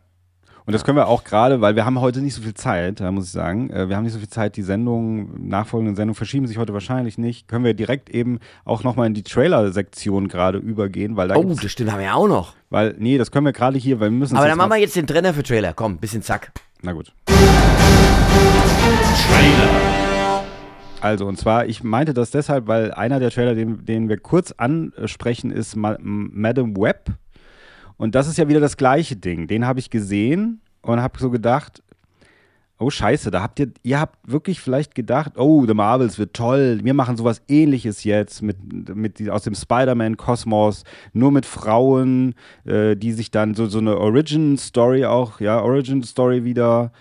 Und das können wir auch gerade, weil wir haben heute nicht so viel Zeit, da muss ich sagen. Äh, Wir haben nicht so viel Zeit, die Sendungen, nachfolgenden Sendungen verschieben sich heute wahrscheinlich nicht. Können wir direkt eben auch nochmal in die Trailer-Sektion gerade übergehen, weil da Oh, das stimmt, haben wir ja auch noch. weil, nee, das können wir gerade hier, weil wir müssen Aber jetzt dann machen wir jetzt den Trenner für Trailer. Komm, bisschen zack. Na gut. Also, und zwar, ich meinte das deshalb, weil einer der Trailer, den, den wir kurz ansprechen, ist Ma Madam Web. Und das ist ja wieder das gleiche Ding. Den habe ich gesehen und habe so gedacht, oh Scheiße, da habt ihr, ihr habt wirklich vielleicht gedacht, oh, The Marvels wird toll, wir machen sowas ähnliches jetzt mit, mit aus dem Spider-Man-Kosmos, nur mit Frauen, äh, die sich dann so, so eine Origin-Story auch, ja, Origin-Story wieder.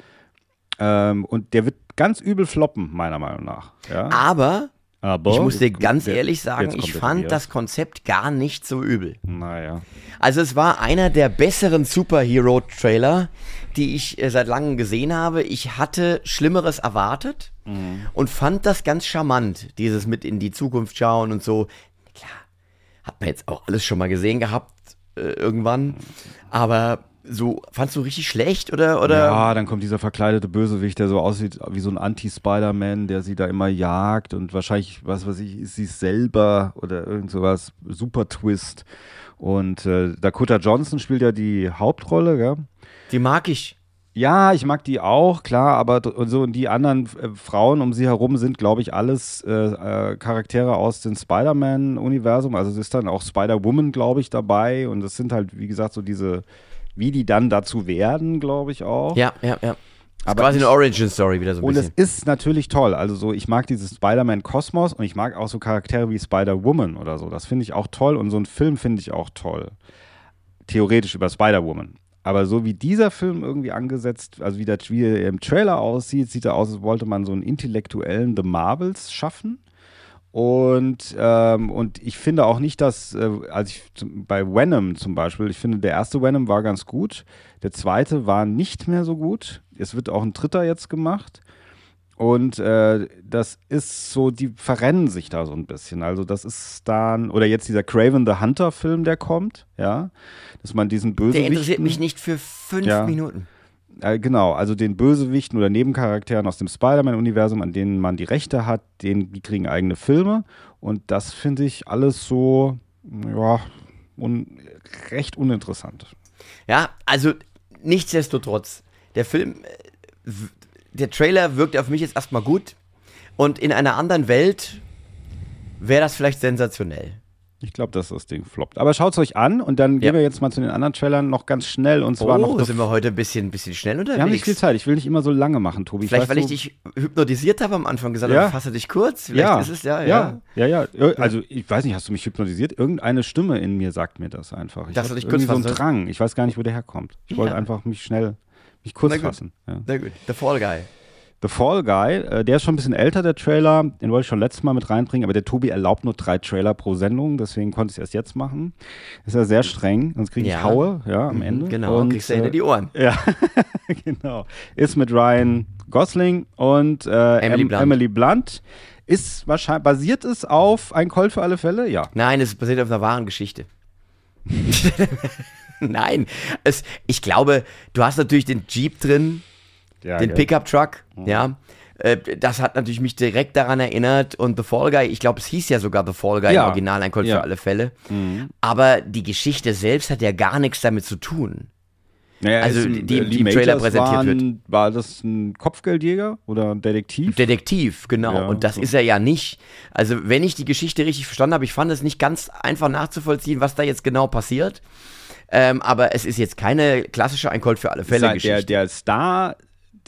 Ähm, und der wird ganz übel floppen, meiner Meinung nach. Ja? Aber Aber ich muss dir ganz ehrlich sagen, ich fand das Konzept gar nicht so übel. Naja. Also es war einer der besseren Superhero-Trailer, die ich äh, seit langem gesehen habe. Ich hatte Schlimmeres erwartet und fand das ganz charmant, dieses mit in die Zukunft schauen und so. Klar, hat man jetzt auch alles schon mal gesehen gehabt äh, irgendwann, aber so fandst du richtig schlecht oder oder? Ja, dann kommt dieser verkleidete Bösewicht, der so aussieht wie so ein Anti-Spider-Man, der sie da immer jagt und wahrscheinlich, was weiß ich, ist sie selber oder irgend sowas, super Twist. Und äh, Dakota Johnson spielt ja die Hauptrolle, gell? Die mag ich. Ja, ich mag die auch, klar, aber und so und die anderen äh, Frauen um sie herum sind, glaube ich, alles äh, äh, Charaktere aus dem Spider-Man-Universum. Also es ist dann auch Spider-Woman, glaube ich, dabei. Und es sind halt, wie gesagt, so diese, wie die dann dazu werden, glaube ich auch. Ja, ja, ja. Aber quasi ich- eine Origin-Story wieder so ein Und es bisschen. ist natürlich toll. Also so, ich mag dieses Spider-Man-Kosmos und ich mag auch so Charaktere wie Spider-Woman oder so. Das finde ich auch toll und so einen Film finde ich auch toll. Theoretisch über Spider-Woman. Aber so wie dieser Film irgendwie angesetzt, also wie, der, wie er im Trailer aussieht, sieht er aus, als wollte man so einen intellektuellen The Marvels schaffen. Und, ähm, und ich finde auch nicht, dass, äh, als ich zum, bei Venom zum Beispiel, ich finde, der erste Venom war ganz gut, der zweite war nicht mehr so gut. Es wird auch ein dritter jetzt gemacht. Und äh, das ist so, die verrennen sich da so ein bisschen. Also das ist dann, oder jetzt dieser Craven the Hunter Film, der kommt, ja, dass man diesen Der Bösewichten... interessiert mich nicht für fünf Ja. Minuten. Äh, genau, also den Bösewichten oder Nebencharakteren aus dem Spider-Man-Universum, an denen man die Rechte hat, denen, die kriegen eigene Filme. Und das finde ich alles so, ja, un, recht uninteressant. Ja, also nichtsdestotrotz, der Film, äh, der Trailer wirkt auf mich jetzt erstmal gut und in einer anderen Welt wäre das vielleicht sensationell. Ich glaube, dass das Ding floppt. Aber schaut es euch an und dann Ja. gehen wir jetzt mal zu den anderen Trailern noch ganz schnell. Und zwar noch Oh, The sind wir heute ein bisschen, bisschen schnell unterwegs. Wir haben nicht viel Zeit. Ich will nicht immer so lange machen, Tobi. Vielleicht, weiß, weil ich dich hypnotisiert habe am Anfang, gesagt Ja. fasse dich kurz. Vielleicht ja, ist es ja, ja, ja. ja, Also ich weiß nicht, hast du mich hypnotisiert? Irgendeine Stimme in mir sagt mir das einfach. Ich Dass du dich kurz irgendwie so einen Drang. Ich weiß gar nicht, wo der herkommt. Ich wollte einfach mich schnell, mich kurz Na fassen. Sehr gut. The Fall Guy. The Fall Guy, äh, der ist schon ein bisschen älter, der Trailer. Den wollte ich schon letztes Mal mit reinbringen, aber der Tobi erlaubt nur drei Trailer pro Sendung, deswegen konnte ich es erst jetzt machen. Ist ja sehr streng, sonst kriege ich Ja. Haue ja, am Ende. Genau, Und, kriegst du hinter äh, die Ohren. Ja, genau. Ist mit Ryan Gosling und äh, Emily Em- Blunt. Emily Blunt. Ist wahrscheinlich, basiert es auf Ein Colt für alle Fälle? Ja. Nein, es basiert auf einer wahren Geschichte. Nein, es, ich glaube, du hast natürlich den Jeep drin, ja den. Pickup-Truck, ja. Äh, das hat natürlich mich direkt daran erinnert und The Fall Guy, ich glaube, es hieß ja sogar The Fall Guy Ja. im Original, ein Colt Ja. für alle Fälle. Aber die Geschichte selbst hat ja gar nichts damit zu tun. Naja, Also die- die äh, Lee im Trailer präsentiert war wird. War das ein Kopfgeldjäger oder ein Detektiv? Detektiv, genau. Ja, und das so. ist er ja nicht. Also, wenn ich die Geschichte richtig verstanden habe, ich fand es nicht ganz einfach nachzuvollziehen, was da jetzt genau passiert. Ähm, aber es ist jetzt keine klassische Ein Colt für alle Fälle Sein- Geschichte. der, der Star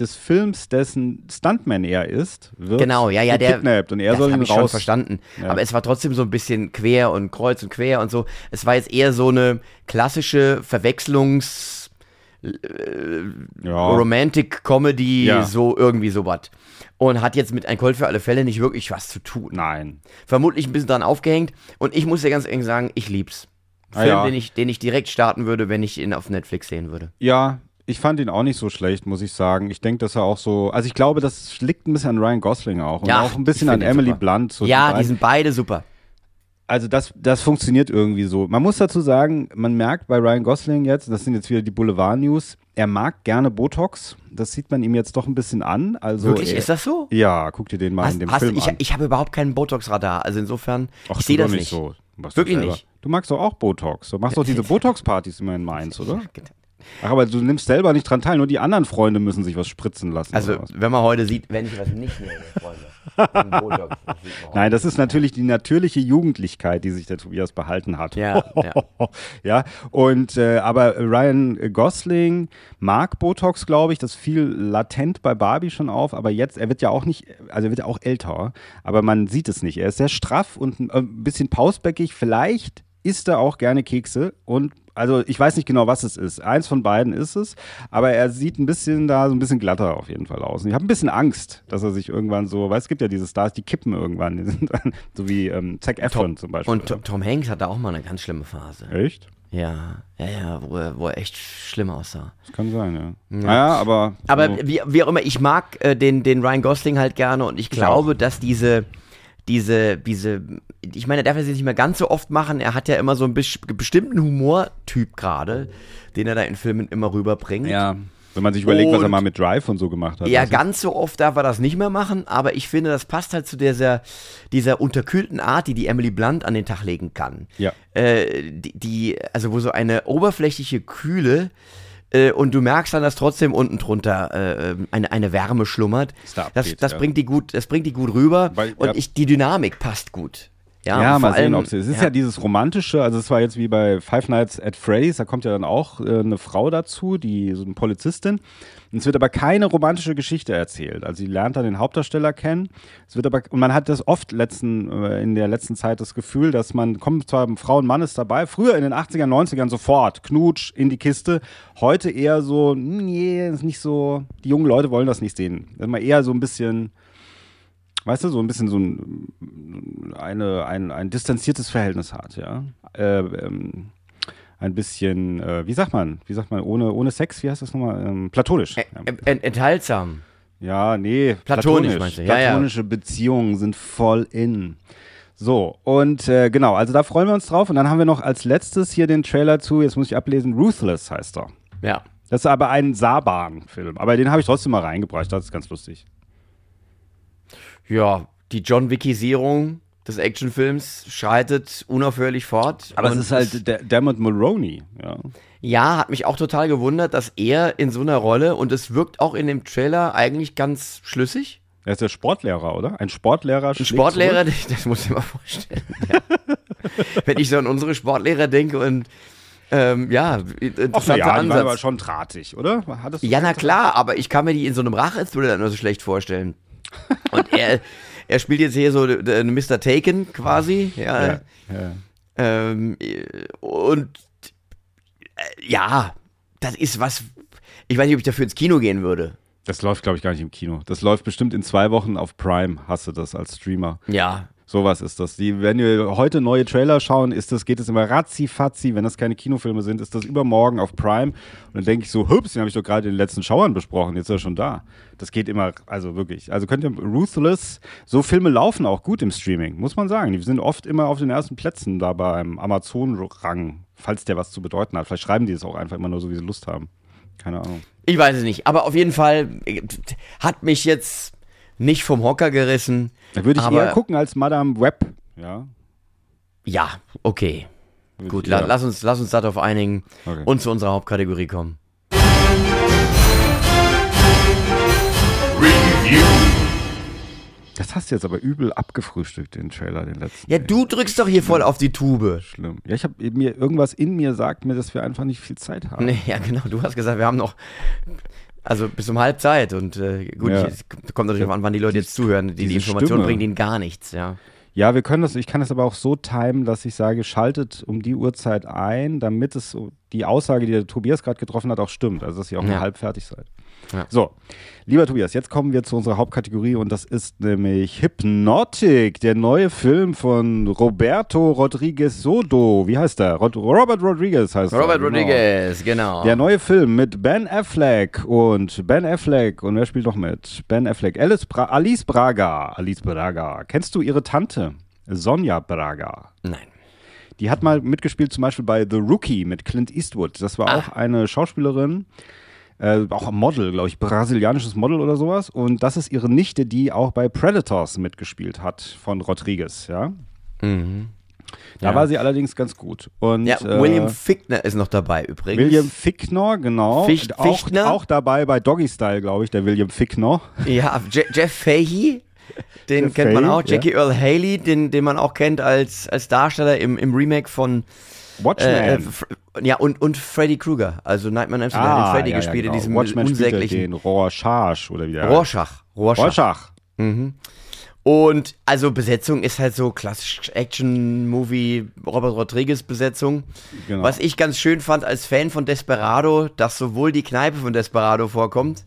des Films, dessen Stuntman er ist, wird Genau, ja, ja, der. gekidnappt und er das soll ihn ich schon raus. verstanden. Ja. Aber es war trotzdem so ein bisschen quer und kreuz und quer und so. Es war jetzt eher so eine klassische Verwechslungs Ja. Romantic Comedy, Ja. so irgendwie sowas. Und hat jetzt mit Ein Colt für alle Fälle nicht wirklich was zu tun. Nein. Vermutlich ein bisschen dran aufgehängt. Und ich muss dir ganz ehrlich sagen, ich lieb's. Ah, Film, ja. den, ich, den ich direkt starten würde, wenn ich ihn auf Netflix sehen würde. Ja, ich fand ihn auch nicht so schlecht, muss ich sagen. Ich denke, dass er auch so. Also ich glaube, das liegt ein bisschen an Ryan Gosling auch. Und Ja, auch ein bisschen an Emily super. Blunt. So ja, beiden. die sind beide super. also das, das funktioniert irgendwie so. Man muss dazu sagen, man merkt bei Ryan Gosling jetzt, das sind jetzt wieder die Boulevard-News, er mag gerne Botox. Das sieht man ihm jetzt doch ein bisschen an. Also Wirklich, er, ist das so? Ja, guck dir den mal in Hast, dem hast, Film ich an. ich habe überhaupt keinen Botox-Radar. Also insofern, Ach, ich sehe das nicht. so. Wirklich nicht. Du magst doch auch Botox. Du machst doch diese Botox-Partys immer in Mainz, oder? Ach, aber du nimmst selber nicht dran teil, nur die anderen Freunde müssen sich was spritzen lassen. Also, wenn man heute sieht, wenn ich was nicht nehme, Freunde. dann Botox, das Nein, das ist natürlich die natürliche Jugendlichkeit, die sich der Tobias behalten hat. Ja, ja. ja, und äh, aber Ryan Gosling mag Botox, glaube ich, das fiel latent bei Barbie schon auf, aber jetzt, er wird ja auch nicht, also er wird ja auch älter, aber man sieht es nicht. Er ist sehr straff und ein, äh, ein bisschen pausbäckig. Vielleicht isst er auch gerne Kekse und also ich weiß nicht genau, was es ist. Eins von beiden ist es, aber er sieht ein bisschen da so ein bisschen glatter auf jeden Fall aus. Und ich habe ein bisschen Angst, dass er sich irgendwann so, weil es gibt ja diese Stars, die kippen irgendwann, die sind dann, so wie ähm, Zac Efron zum Beispiel. Und Tom, Tom Hanks hatte auch mal eine ganz schlimme Phase. Echt? Ja, ja, ja, wo er, wo er echt schlimm aussah. Das kann sein, ja. Naja, aber. Aber so, wie, wie auch immer, ich mag äh, den, den Ryan Gosling halt gerne und ich glaube, dass diese, diese, diese, ich meine, er darf es jetzt nicht mehr ganz so oft machen. Er hat ja immer so einen bes bestimmten Humortyp gerade, den er da in Filmen immer rüberbringt. ja, wenn man sich überlegt, was er Und- mal mit Drive und so gemacht hat. Ja, also, ganz so oft darf er das nicht mehr machen, aber ich finde, das passt halt zu dieser, dieser unterkühlten Art, die die Emily Blunt an den Tag legen kann. Ja. Äh, die, die, also wo so eine oberflächliche Kühle äh, und du merkst dann, dass trotzdem unten drunter äh, eine, eine Wärme schlummert. Da Das, das ja. bringt die gut, das bringt die gut rüber Weil- und ja. ich, die Dynamik passt gut. Ja, Ja, mal sehen, ob es ist. Es ist ja. dieses romantische, also es war jetzt wie bei Five Nights at Freddy's, da kommt ja dann auch äh, eine Frau dazu, die so eine Polizistin. Und es wird aber keine romantische Geschichte erzählt. Also sie lernt dann den Hauptdarsteller kennen. Es wird aber und man hat das oft letzten äh, in der letzten Zeit das Gefühl, dass man kommt zwar eine Frau und Mann ist dabei, früher in den 80ern, 90ern sofort Knutsch in die Kiste, heute eher so hm, nee, ist nicht so, die jungen Leute wollen das nicht sehen. Immer eher so ein bisschen weißt du, so ein bisschen so ein, eine, ein, ein distanziertes Verhältnis hat, ja. Äh, ähm, ein bisschen, äh, wie sagt man, wie sagt man, ohne, ohne Sex, wie heißt das nochmal? Ähm, platonisch. Ä- Ja. ent- enthaltsam. ja, nee, Platonisch meinst du, ja, ja. Platonische Beziehungen sind voll in. So, und äh, genau, also da freuen wir uns drauf. Und dann haben wir noch als letztes hier den Trailer zu, jetzt muss ich ablesen, Ruthless heißt er. Ja. Das ist aber ein Saban-Film. Aber den habe ich trotzdem mal reingebracht, das ist ganz lustig. Ja, die John Wickisierung des Actionfilms schreitet unaufhörlich fort. Aber es ist halt der Dermot Mulroney, ja. Ja, hat mich auch total gewundert, dass er in so einer Rolle, und es wirkt auch in dem Trailer eigentlich ganz schlüssig. Er ist der Sportlehrer, oder? Ein Sportlehrer. Ein Sportlehrer, das muss ich mir mal vorstellen. Ja. Wenn ich so an unsere Sportlehrer denke und ähm, ja, interessanter ja, die waren aber Ansatz. schon drahtig, oder? Ja, na klar, aber ich kann mir die in so einem Rache-Thriller nur so schlecht vorstellen. Und er, er spielt jetzt hier so den Mr. Taken quasi, ja. Ja, ja. Ähm, und äh, ja, das ist was. Ich weiß nicht, ob ich dafür ins Kino gehen würde. Das läuft, glaube ich, gar nicht im Kino. Das läuft bestimmt in zwei Wochen auf Prime, hast du das als Streamer. Ja. Sowas ist das. Die, wenn wir heute neue Trailer schauen, ist das, geht es immer ratzi-fatzi. Wenn das keine Kinofilme sind, ist das übermorgen auf Prime. Und dann denke ich so, hups, den habe ich doch gerade in den letzten Schauern besprochen. Jetzt ist er schon da. Das geht immer, also wirklich. Also könnt ihr Ruthless, so Filme laufen auch gut im Streaming, muss man sagen. Die sind oft immer auf den ersten Plätzen da beim Amazon-Rang, falls der was zu bedeuten hat. Vielleicht schreiben die es auch einfach immer nur so, wie sie Lust haben. Keine Ahnung. Ich weiß es nicht, aber auf jeden Fall äh, hat mich jetzt nicht vom Hocker gerissen. Da würde ich aber, eher gucken als Madame Web. Ja. Ja, okay. Würde Gut, la lass, uns, lass uns darauf einigen Okay. und zu unserer Hauptkategorie kommen. Review. Das hast du jetzt aber übel abgefrühstückt, den Trailer, den letzten. Ja, du drückst doch hier voll auf die Tube. Schlimm. Ja, ich habe mir irgendwas in mir sagt mir, dass wir einfach nicht viel Zeit haben. Nee, ja, genau. Du hast gesagt, wir haben noch. Also bis um halb Zeit und äh, gut, Ja. es kommt natürlich auch an, wann die Leute jetzt zuhören. Die, die diese Information Stimme. bringt ihnen gar nichts, ja. Ja, wir können das, ich kann das aber auch so timen, dass ich sage, schaltet um die Uhrzeit ein, damit es die Aussage, die der Tobias gerade getroffen hat, auch stimmt. Also dass ihr auch Ja. nur halb fertig seid. Ja. So, lieber Tobias, jetzt kommen wir zu unserer Hauptkategorie und das ist nämlich Hypnotic, der neue Film von Roberto Rodriguez Soto. Wie heißt der? Rod Robert Rodriguez heißt Robert er. genau. Rodriguez, genau. Der neue Film mit Ben Affleck und Ben Affleck und wer spielt noch mit? Ben Affleck, Alice Bra Alice Braga. Alice Braga. Kennst du ihre Tante? Sonja Braga. Nein. Die hat mal mitgespielt, zum Beispiel bei The Rookie mit Clint Eastwood. Das war Ah. auch eine Schauspielerin, äh, auch ein Model, glaube ich, brasilianisches Model oder sowas. Und das ist ihre Nichte, die auch bei Predators mitgespielt hat von Rodriguez, ja. Mhm. Da Ja. war sie allerdings ganz gut. Und, Ja, äh, William Fickner ist noch dabei übrigens. William Fickner, genau. Ficht- auch, Fichtner? auch dabei bei Doggy Style, glaube ich, der William Fickner. Ja, Je Jeff Fahey, den Jeff kennt man Fahey, auch. Jackie Earl Haley, den, den man auch kennt als, als Darsteller im, im Remake von Watchmen. äh, äh, ja, und, und Freddy Krueger, also Nightmare on Elm Street, der hat Freddy Ah, ja, gespielt ja, in genau. diesem Watchmen unsäglichen den Rorschach oder wie der Rorschach. Rorschach. Rorschach. Und also Besetzung ist halt so klassisch Action-Movie Robert Rodriguez Besetzung. Genau. Was ich ganz schön fand als Fan von Desperado, dass sowohl die Kneipe von Desperado vorkommt,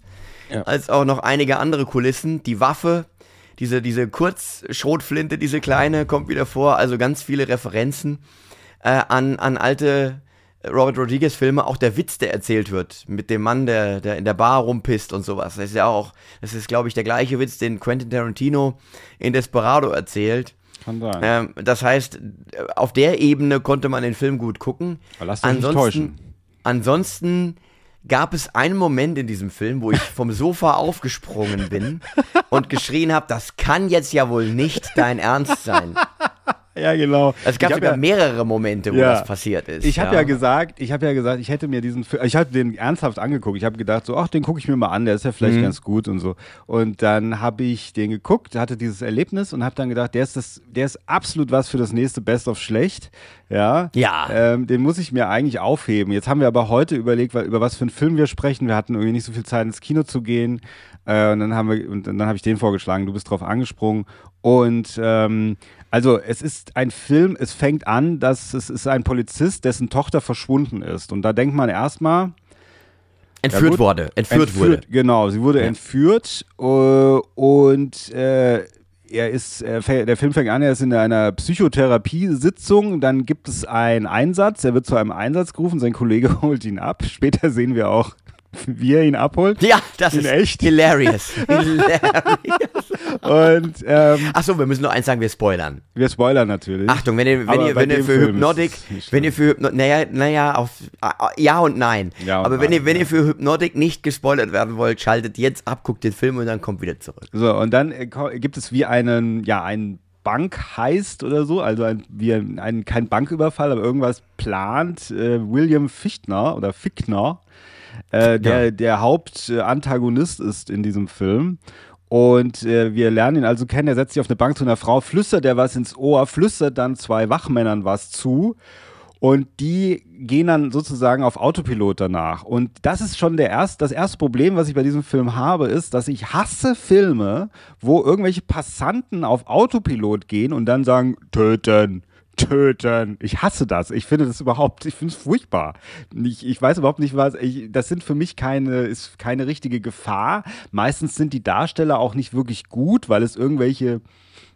Ja. als auch noch einige andere Kulissen. Die Waffe, diese, diese Kurzschrotflinte, diese kleine, kommt wieder vor. Also ganz viele Referenzen äh, an, an alte Robert Rodriguez Filme. Auch der Witz, der erzählt wird mit dem Mann, der, der in der Bar rumpisst und sowas. Das ist ja auch, das ist glaube ich der gleiche Witz, den Quentin Tarantino in Desperado erzählt. Kann sein. Ähm, das heißt, auf der Ebene konnte man den Film gut gucken. Aber lasst euch nicht täuschen. ansonsten gab es einen Moment in diesem Film, wo ich vom Sofa aufgesprungen bin und geschrien habe, das kann jetzt ja wohl nicht dein Ernst sein. Ja, genau. Also es gab sogar ja, mehrere Momente, wo Ja. das passiert ist. Ich habe ja. gesagt, ich habe ja gesagt, ich hätte mir diesen Film, ich habe den ernsthaft angeguckt. Ich habe gedacht, so, ach, den gucke ich mir mal an, der ist ja Mhm. vielleicht ganz gut und so. Und dann habe ich den geguckt, hatte dieses Erlebnis und habe dann gedacht, der ist das, der ist absolut was für das nächste Best of Schlecht. Ja. Ja. Ähm, den muss ich mir eigentlich aufheben. Jetzt haben wir aber heute überlegt, über was für einen Film wir sprechen. Wir hatten irgendwie nicht so viel Zeit ins Kino zu gehen. Äh, und dann haben wir, und dann habe ich den vorgeschlagen. Du bist drauf angesprungen. Und ähm, also es ist ein Film, es fängt an, dass es ist ein Polizist, dessen Tochter verschwunden ist. Und da denkt man erstmal, entführt gut. wurde. Entführt, wurde. Genau, sie wurde Ja. entführt äh, und äh, er ist, er, der Film fängt an, er ist in einer Psychotherapiesitzung, dann gibt es einen Einsatz, er wird zu einem Einsatz gerufen, sein Kollege holt ihn ab. Später sehen wir auch, wie er ihn abholt. Ja, das In ist echt? hilarious. hilarious. Und ähm, Achso, wir müssen nur eins sagen, wir spoilern. wir spoilern natürlich. Achtung, wenn ihr, wenn ihr, wenn ihr für Hypnotic, wenn ihr für Hypnotic, naja, naja, auf, ah, ja und nein. Ja und Aber wenn nein, ihr, wenn ja. ihr für Hypnotic nicht gespoilert werden wollt, schaltet jetzt ab, guckt den Film und dann kommt wieder zurück. So, und dann äh, gibt es wie einen, ja, einen Bank-Heist oder so, also ein, wie ein, ein, kein Banküberfall, aber irgendwas plant äh, William Fichtner oder Fickner, äh, der der Hauptantagonist ist in diesem Film. Und äh, wir lernen ihn also kennen. Er setzt sich auf eine Bank zu einer Frau, flüstert er was ins Ohr, flüstert dann zwei Wachmännern was zu. Und die gehen dann sozusagen auf Autopilot danach. Und das ist schon der erst, das erste Problem, was ich bei diesem Film habe, ist, dass ich hasse Filme, wo irgendwelche Passanten auf Autopilot gehen und dann sagen, töten, töten. Ich hasse das. Ich finde das überhaupt, ich finde es furchtbar. Ich, ich weiß überhaupt nicht, was, ich, das sind für mich keine, ist keine richtige Gefahr. Meistens sind die Darsteller auch nicht wirklich gut, weil es irgendwelche,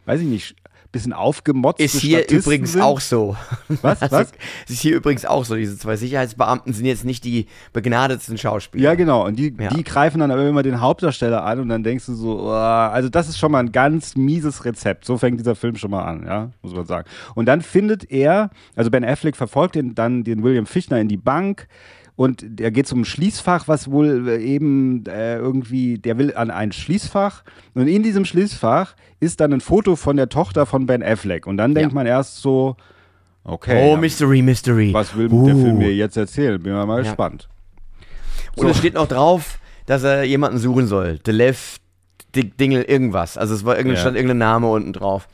weiß ich nicht, bisschen aufgemotzte Ist hier Statisten übrigens sind. auch so. Was? Also, Was? Ist hier übrigens auch so. Diese zwei Sicherheitsbeamten sind jetzt nicht die begnadetsten Schauspieler. Ja, genau. Und die, Ja. die greifen dann aber immer den Hauptdarsteller an und dann denkst du so, oh, also das ist schon mal ein ganz mieses Rezept. So fängt dieser Film schon mal an, ja, muss man sagen. Und dann findet er, also Ben Affleck verfolgt den, dann den William Fichtner in die Bank und der geht zum Schließfach, was wohl äh, eben äh, irgendwie, der will an ein Schließfach und in diesem Schließfach ist dann ein Foto von der Tochter von Ben Affleck und dann denkt Ja. man erst so, okay, Oh, ja, Mystery, Mystery. was will Uh. der Film mir jetzt erzählen? Bin mal, mal Ja. gespannt. Und es steht noch drauf, dass er jemanden suchen soll. The Left Dingle irgendwas. Also es war irgendein, stand irgendein Name unten drauf.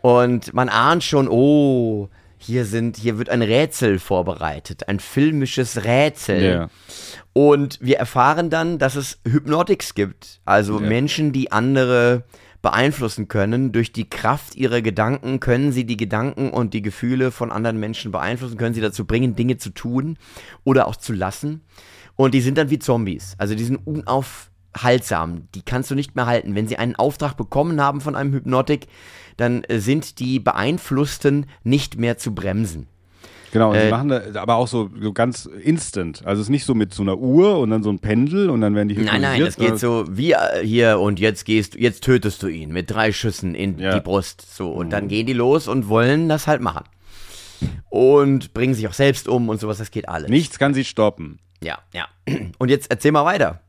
Und man ahnt schon, oh, hier sind, hier wird ein Rätsel vorbereitet, ein filmisches Rätsel. Ja. Und wir erfahren dann, dass es Hypnotics gibt, also Ja. Menschen, die andere beeinflussen können. Durch die Kraft ihrer Gedanken können sie die Gedanken und die Gefühle von anderen Menschen beeinflussen, können sie dazu bringen, Dinge zu tun oder auch zu lassen. Und die sind dann wie Zombies. Also die sind unaufhaltsam. Die kannst du nicht mehr halten. Wenn sie einen Auftrag bekommen haben von einem Hypnotik, dann äh, sind die Beeinflussten nicht mehr zu bremsen. Genau, und Äh, die machen da, aber auch so, so ganz instant. Also es ist nicht so mit so einer Uhr und dann so ein Pendel und dann werden die Nein, nein, das geht so wie äh, hier und jetzt gehst du, jetzt tötest du ihn mit drei Schüssen in Ja. die Brust. So, und dann gehen die los und wollen das halt machen. Und bringen sich auch selbst um und sowas, das geht alles. Nichts kann sie stoppen. Ja, ja. Und jetzt erzähl mal weiter.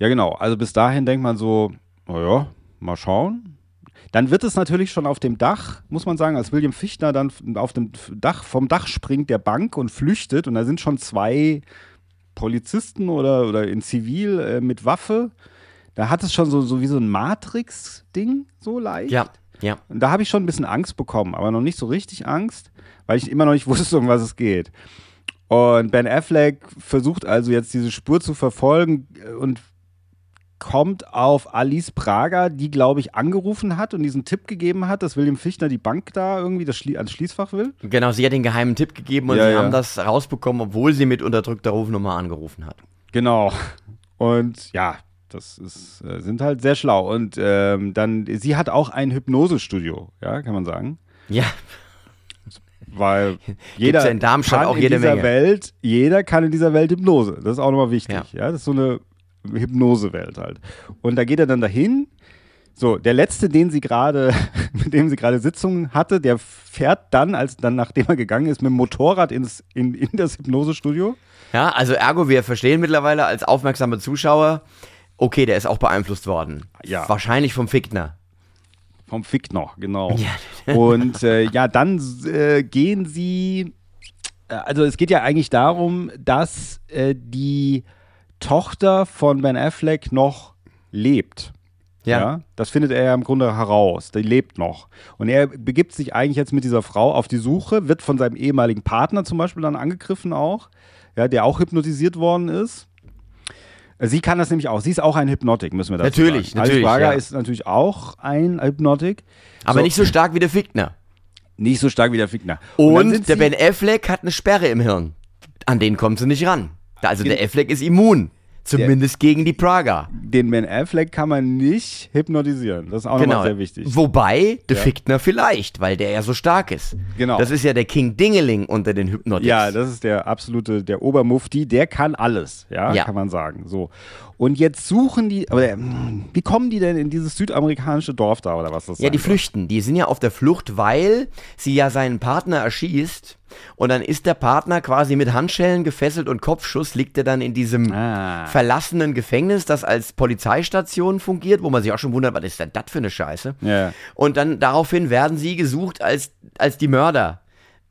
Ja, genau. Also bis dahin denkt man so, naja, mal schauen. Dann wird es natürlich schon auf dem Dach, muss man sagen, als William Fichtner dann auf dem Dach, vom Dach springt der Bank und flüchtet und da sind schon zwei Polizisten oder, oder in Zivil äh, mit Waffe. Da hat es schon so, so wie so ein Matrix-Ding, so leicht. Ja, ja. Und da habe ich schon ein bisschen Angst bekommen, aber noch nicht so richtig Angst, weil ich immer noch nicht wusste, um was es geht. Und Ben Affleck versucht also jetzt diese Spur zu verfolgen äh, und kommt auf Alice Prager, die, glaube ich, angerufen hat und diesen Tipp gegeben hat, dass William Fichtner die Bank da irgendwie das Schlie ans Schließfach will. Genau, sie hat den geheimen Tipp gegeben und Ja, sie ja. haben das rausbekommen, obwohl sie mit unterdrückter Rufnummer angerufen hat. Genau. Und ja, das ist, äh, sind halt sehr schlau. Und ähm, dann, sie hat auch ein Hypnosestudio, ja, kann man sagen. Ja, Weil jeder in Darmstadt kann auch in jede dieser Menge. Welt, jeder kann in dieser Welt Hypnose. Das ist auch nochmal wichtig. Ja. Ja. das ist so eine Hypnosewelt halt. Und da geht er dann dahin. So, der letzte, den sie gerade, mit dem sie gerade Sitzungen hatte, der fährt dann, als dann, nachdem er gegangen ist, mit dem Motorrad ins, in, in das Hypnosestudio. ja, also ergo, wir verstehen mittlerweile als aufmerksame Zuschauer, okay, der ist auch beeinflusst worden. Ja. Wahrscheinlich vom Fickner. Vom Fickner, genau. Und äh, ja, dann äh, gehen sie. äh, Also es geht ja eigentlich darum, dass äh, die Tochter von Ben Affleck noch lebt. Ja. das findet er ja im Grunde heraus. Die lebt noch. Und er begibt sich eigentlich jetzt mit dieser Frau auf die Suche, wird von seinem ehemaligen Partner zum Beispiel dann angegriffen auch, ja, der auch hypnotisiert worden ist. Sie kann das nämlich auch. Sie ist auch ein Hypnotik, müssen wir dazu Natürlich, sagen. natürlich, Braga ja. ist natürlich auch ein Hypnotik. Aber So. nicht so stark wie der Fickner. Nicht so stark wie der Fickner. Und, sind der Ben Affleck hat eine Sperre im Hirn. An den kommt sie nicht ran. Also der Affleck ist immun. Zumindest gegen die Praga. Den Ben Affleck kann man nicht hypnotisieren. Das ist auch Genau. nochmal sehr wichtig. Wobei, der Ja. Fickner vielleicht, weil der ja so stark ist. Genau. Das ist ja der King Dingeling unter den Hypnotics. Ja, das ist der absolute, der Obermufti, der kann alles, ja, Ja. kann man sagen. So. Und jetzt suchen die, aber wie kommen die denn in dieses südamerikanische Dorf da oder was das Ja, sein die flüchten. Die sind ja auf der Flucht, weil sie ja seinen Partner erschießt. Und dann ist der Partner quasi mit Handschellen gefesselt und Kopfschuss liegt er dann in diesem Ah. verlassenen Gefängnis, das als Polizeistation fungiert, wo man sich auch schon wundert, was ist denn das für eine Scheiße? Ja. Und dann daraufhin werden sie gesucht als, als die Mörder.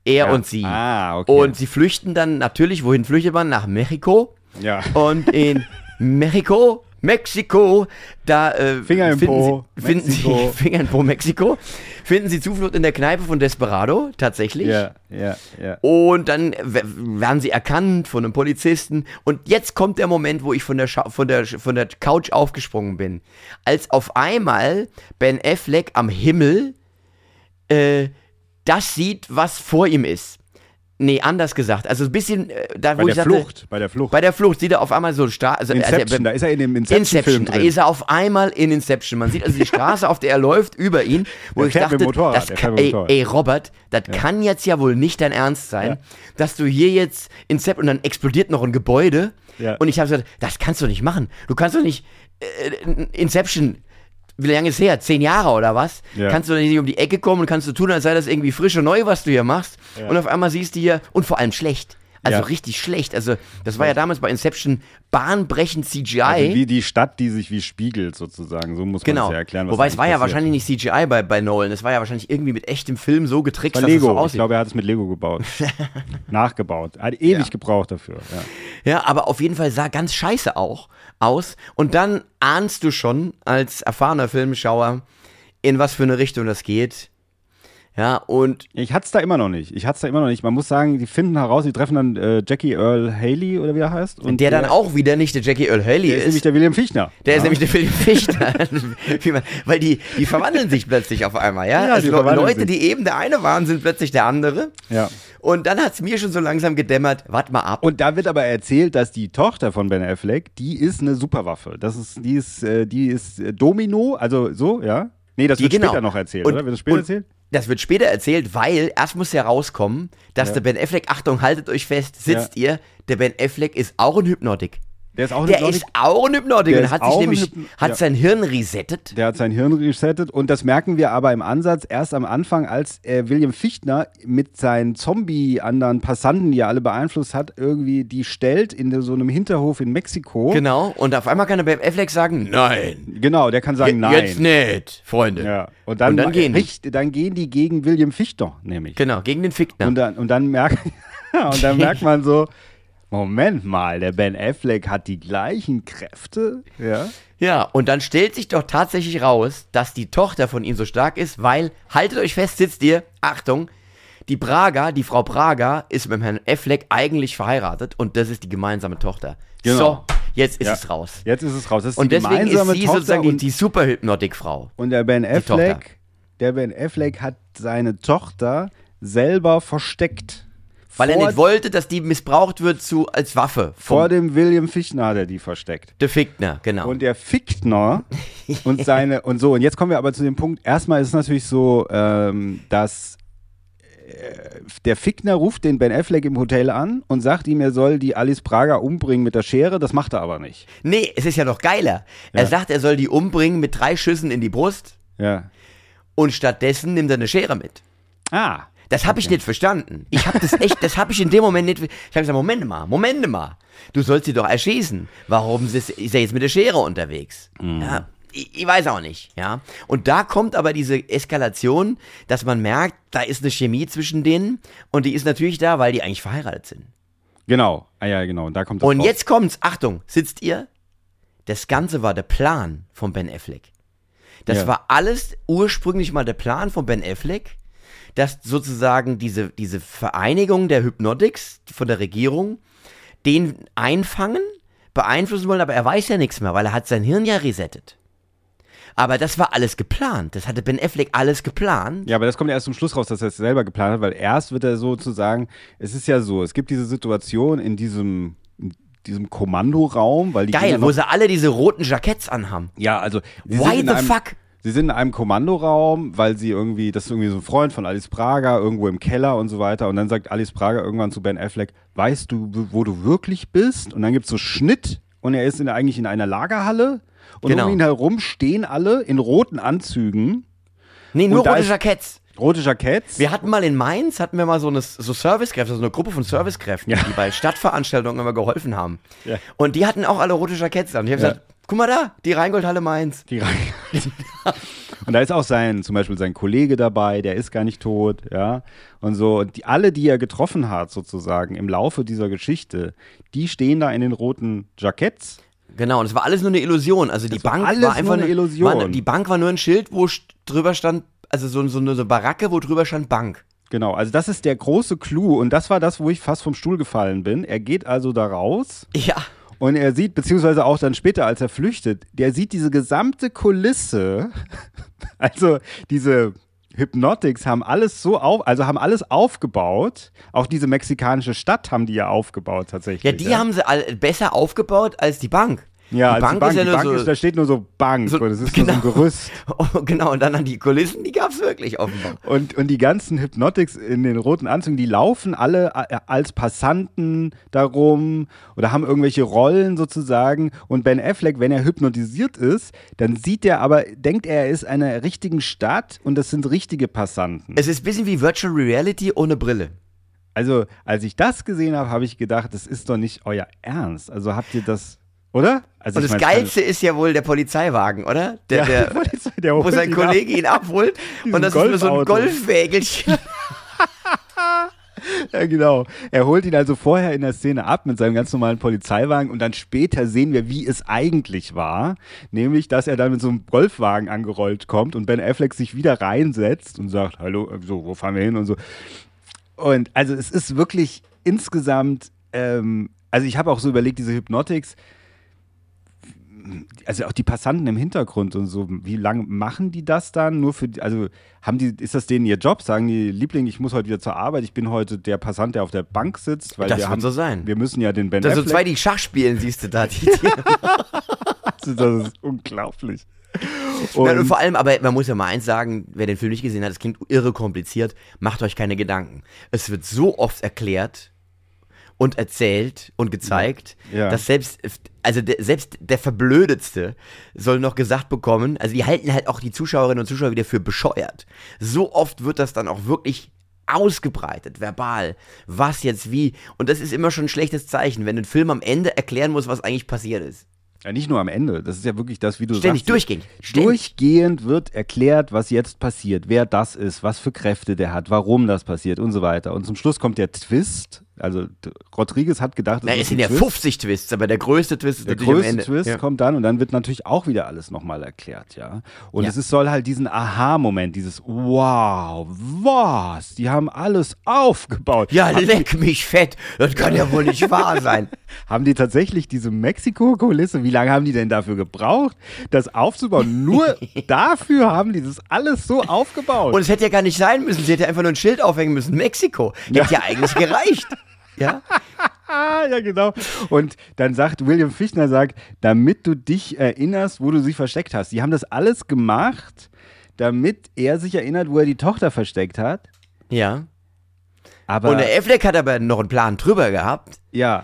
Er Ja. und sie. Ah, okay. Und sie flüchten dann natürlich, wohin flüchtet man? Nach Mexiko. Ja. Und in Mexiko, Mexiko, da äh, Finger im finden, Po, sie, finden sie. Finger im Po, Mexiko, finden sie Zuflucht in der Kneipe von Desperado, tatsächlich. Ja, ja, ja. Und dann werden sie erkannt von einem Polizisten. Und jetzt kommt der Moment, wo ich von der, Scha von der, von der Couch aufgesprungen bin. Als auf einmal Ben Affleck am Himmel äh, das sieht, was vor ihm ist. Nee, anders gesagt. Also ein bisschen, äh, da Bei wo der ich sagte, Flucht, bei der Flucht. bei der Flucht sieht er auf einmal so stark. Also, Inception, also, da ist er in dem Inception-Film Inception, drin. ist er auf einmal in Inception. Man sieht also die Straße, auf der er läuft, über ihn, wo Der ich dachte, Motorrad, das kann, ey, ey, Robert, das kann jetzt ja wohl nicht dein Ernst sein, Ja. dass du hier jetzt Inception und dann explodiert noch ein Gebäude. Ja. Und ich habe gesagt, das kannst du nicht machen. Du kannst doch nicht äh, Inception. Wie lange ist her? Zehn Jahre oder was? Ja. Kannst du nicht um die Ecke kommen und kannst du tun, als sei das irgendwie frisch und neu, was du hier machst. Und auf einmal siehst du hier, und vor allem schlecht. Also Ja. richtig schlecht. Also das war ja damals bei Inception bahnbrechend CGI. Also wie die Stadt, die sich wie spiegelt sozusagen. So muss man Genau. das ja erklären. Wobei es war ja wahrscheinlich nicht CGI bei, bei Nolan. Es war ja wahrscheinlich irgendwie mit echtem Film so getrickst, dass es so Lego. ich aussieht. glaube, er hat es mit Lego gebaut. Nachgebaut. Hat ewig Ja. gebraucht dafür. Ja. Ja, aber auf jeden Fall sah ganz scheiße auch aus. Und dann ahnst du schon als erfahrener Filmschauer, in was für eine Richtung das geht. Ja, und Ich hatte es da immer noch nicht. Ich hatte es da immer noch nicht. Man muss sagen, die finden heraus, die treffen dann äh, Jackie Earl Haley oder wie er heißt. Und der dann auch wieder nicht der Jackie Earl Haley der ist ist. nämlich der William Fichtner. Der ja. ist nämlich der Philipp Fichtner. Man- Weil die, die verwandeln sich plötzlich auf einmal, ja? Ja, also die Leute, sich. die eben der eine waren, sind plötzlich der andere. Ja. Und dann hat es mir schon so langsam gedämmert, warte mal ab. Und da wird aber erzählt, dass die Tochter von Ben Affleck, die ist eine Superwaffe. Das ist, die ist, äh, die ist äh, Domino, also so, ja. Nee, das Die- wird genau. später noch erzählt, Und- oder? Wird das später und- erzählt? Das wird später erzählt, weil erst muss ja rauskommen, dass Ja. der Ben Affleck, Achtung, haltet euch fest, sitzt ihr, der Ben Affleck ist auch ein Hypnotik. Der ist auch ein Der Hypnotik- ist auch ein Hypnotik Der und hat sich nämlich, hat ja. sein Hirn resettet. Der hat sein Hirn resettet und das merken wir aber im Ansatz erst am Anfang, als äh, William Fichtner mit seinen Zombie-anderen Passanten, die er alle beeinflusst hat, irgendwie die stellt in so einem Hinterhof in Mexiko. Genau, und auf einmal kann der Ben Affleck sagen, nein, Genau, der kann sagen, nein. jetzt nicht, Freunde. Ja. Und dann, Und dann gehen die. richt- dann gehen die gegen William Fichtner, nämlich. Genau, gegen den Fickner. Und dann, und dann merkt, und dann merkt man so, Moment mal, der Ben Affleck hat die gleichen Kräfte. Ja. Ja, und dann stellt sich doch tatsächlich raus, dass die Tochter von ihm so stark ist, weil, haltet euch fest, sitzt ihr, Achtung, die Braga, die Frau Braga, ist mit Herrn Affleck eigentlich verheiratet und das ist die gemeinsame Tochter. Genau. So, jetzt ist Ja. es raus. Jetzt ist es raus. Ist Und die deswegen ist sie Tochter sozusagen die, die Superhypnotikfrau. und der Ben. Affleck, der Ben Affleck hat seine Tochter selber versteckt. Weil vor, er nicht wollte, dass die missbraucht wird zu, als Waffe. vor dem William Fichtner hat er die versteckt. De Fickner, genau. Und der Fichtner und seine und so. Und jetzt kommen wir aber zu dem Punkt. Erstmal ist es natürlich so, ähm, dass äh, der Fickner ruft den Ben Affleck im Hotel an und sagt ihm, er soll die Alice Prager umbringen mit der Schere. Das macht er aber nicht. nee, es ist ja noch geiler. Er Ja. sagt, er soll die umbringen mit drei Schüssen in die Brust Ja. und stattdessen nimmt er eine Schere mit. Ah. Das habe ich nicht verstanden. Ich habe das echt, das habe ich in dem Moment nicht. Ich habe gesagt, Moment mal, Moment mal. Du sollst sie doch erschießen. Warum ist ist er jetzt mit der Schere unterwegs? Ja, ich, ich weiß auch nicht, ja. Und da kommt aber diese Eskalation, dass man merkt, da ist eine Chemie zwischen denen und die ist natürlich da, weil die eigentlich verheiratet sind. Genau. Ah ja, genau. Und da kommt das Und raus. jetzt kommt's, Achtung, sitzt ihr? Das Ganze war der Plan von Ben Affleck. Das Ja. war alles ursprünglich mal der Plan von Ben Affleck, dass sozusagen diese, diese Vereinigung der Hypnotics von der Regierung den einfangen, beeinflussen wollen, aber er weiß ja nichts mehr, weil er hat sein Hirn ja resettet. Aber das war alles geplant. Das hatte Ben Affleck alles geplant. Ja, aber das kommt ja erst zum Schluss raus, dass er es selber geplant hat, weil erst wird er sozusagen, es ist ja so, es gibt diese Situation in diesem, diesem Kommandoraum, weil die Geil, wo sie alle diese roten Jacketts anhaben. Ja, also Why the fuck? Sie sind in einem Kommandoraum, weil sie irgendwie, das ist irgendwie so ein Freund von Alice Prager, irgendwo im Keller und so weiter. Und dann sagt Alice Prager irgendwann zu Ben Affleck, weißt du, wo du wirklich bist? Und dann gibt es so Schnitt und er ist in, eigentlich in einer Lagerhalle. Und Genau. um ihn herum stehen alle in roten Anzügen, Nee, nur rote Jacketts. Rote Jacketts. Wir hatten mal in Mainz, hatten wir mal so eine so Servicekräfte, so eine Gruppe von Servicekräften, Ja. die bei Stadtveranstaltungen immer geholfen haben. Ja. Und die hatten auch alle rote Jacketts an. Und ich habe Ja. gesagt, guck mal da, die Rheingoldhalle Mainz. Die rein. und da ist auch sein, zum Beispiel sein Kollege dabei, der ist gar nicht tot, ja. Und so, und die, alle, die er getroffen hat, sozusagen, im Laufe dieser Geschichte, die stehen da in den roten Jacketts. Genau, und es war alles nur eine Illusion. Also die war Bank alles war einfach nur eine Illusion. War, die Bank war nur ein Schild, wo drüber stand, also so, so eine so Baracke, wo drüber stand Bank. Genau, also das ist der große Clou und das war das, wo ich fast vom Stuhl gefallen bin. Er geht also da raus Ja. und er sieht, beziehungsweise auch dann später, als er flüchtet, der sieht diese gesamte Kulisse, also diese Hypnotics haben alles so auf, also haben alles aufgebaut. Auch diese mexikanische Stadt haben die ja aufgebaut tatsächlich. Ja, die haben sie besser aufgebaut als die Bank. Ja, die also Bank, ist ja die nur Bank so. ist, da steht nur so Bank so- und es ist nur so ein genau. Gerüst. Oh, genau, und dann an die Kulissen, die gab es wirklich offenbar. Und, und die ganzen Hypnotics in den roten Anzügen, die laufen alle als Passanten darum oder haben irgendwelche Rollen sozusagen. Und Ben Affleck, wenn er hypnotisiert ist, dann sieht er aber, denkt er, er ist in einer richtigen Stadt und das sind richtige Passanten. Es ist ein bisschen wie Virtual Reality ohne Brille. Also, als ich das gesehen habe, habe ich gedacht, das ist doch nicht euer Ernst. Also habt ihr das, oder? Also Und das meine, Geilste ist ja wohl der Polizeiwagen, oder? Der, Ja, der, Polizei, der wo sein Kollege ihn abholt und das ist nur so ein. Golfwägelchen. Ja, genau. Er holt ihn also vorher in der Szene ab mit seinem ganz normalen Polizeiwagen und dann später sehen wir, wie es eigentlich war. Nämlich, dass er dann mit so einem Golfwagen angerollt kommt und Ben Affleck sich wieder reinsetzt und sagt, hallo, äh, so, wo fahren wir hin und so. Und also es ist wirklich insgesamt, ähm, also ich habe auch so überlegt, diese Hypnotics, also auch die Passanten im Hintergrund und so, wie lange machen die das dann? Nur für, die- also haben die, ist das denen ihr Job? Sagen die, Liebling, ich muss heute wieder zur Arbeit, ich bin heute der Passant, der auf der Bank sitzt, weil Das wir haben, so sein. wir müssen ja den Ben Da so Affleck, zwei, die Schach spielen, siehst du da. Die, also das ist unglaublich. Und Und, vor allem, aber man muss ja mal eins sagen, wer den Film nicht gesehen hat, es klingt irre kompliziert, macht euch keine Gedanken. Es wird so oft erklärt und erzählt und gezeigt, Ja. dass selbst, also der, selbst der Verblödetste soll noch gesagt bekommen, also die halten halt auch die Zuschauerinnen und Zuschauer wieder für bescheuert. So oft wird das dann auch wirklich ausgebreitet, verbal, was jetzt wie. Und das ist immer schon ein schlechtes Zeichen, wenn ein Film am Ende erklären muss, was eigentlich passiert ist. ja, nicht nur am Ende, das ist ja wirklich das, wie du Ständig, sagst. durchgehend. Ständig. Durchgehend wird erklärt, was jetzt passiert, wer das ist, was für Kräfte der hat, warum das passiert und so weiter. Und zum Schluss kommt der Twist. Also Rodriguez hat gedacht, Na, es sind ja Twist. 50 Twists, aber der größte Twist ist Der natürlich am größte Ende. Twist ja. kommt dann und dann wird natürlich auch wieder alles nochmal erklärt, ja. Und Ja. es ist, soll halt diesen Aha-Moment, dieses Wow, was? Die haben alles aufgebaut. Ja, haben, leck mich fett. Das kann ja wohl nicht wahr sein. haben die tatsächlich diese Mexiko-Kulisse, wie lange haben die denn dafür gebraucht, das aufzubauen? Nur dafür haben die das alles so aufgebaut. Und es hätte ja gar nicht sein müssen. Sie hätte einfach nur ein Schild aufhängen müssen. Mexiko. Hätte ja eigentlich gereicht. Ja? Ja, genau. Und dann sagt William Fichtner, sagt, damit du dich erinnerst, wo du sie versteckt hast. Die haben das alles gemacht, damit er sich erinnert, wo er die Tochter versteckt hat. Ja. Aber Und der Affleck hat aber noch einen Plan drüber gehabt. ja,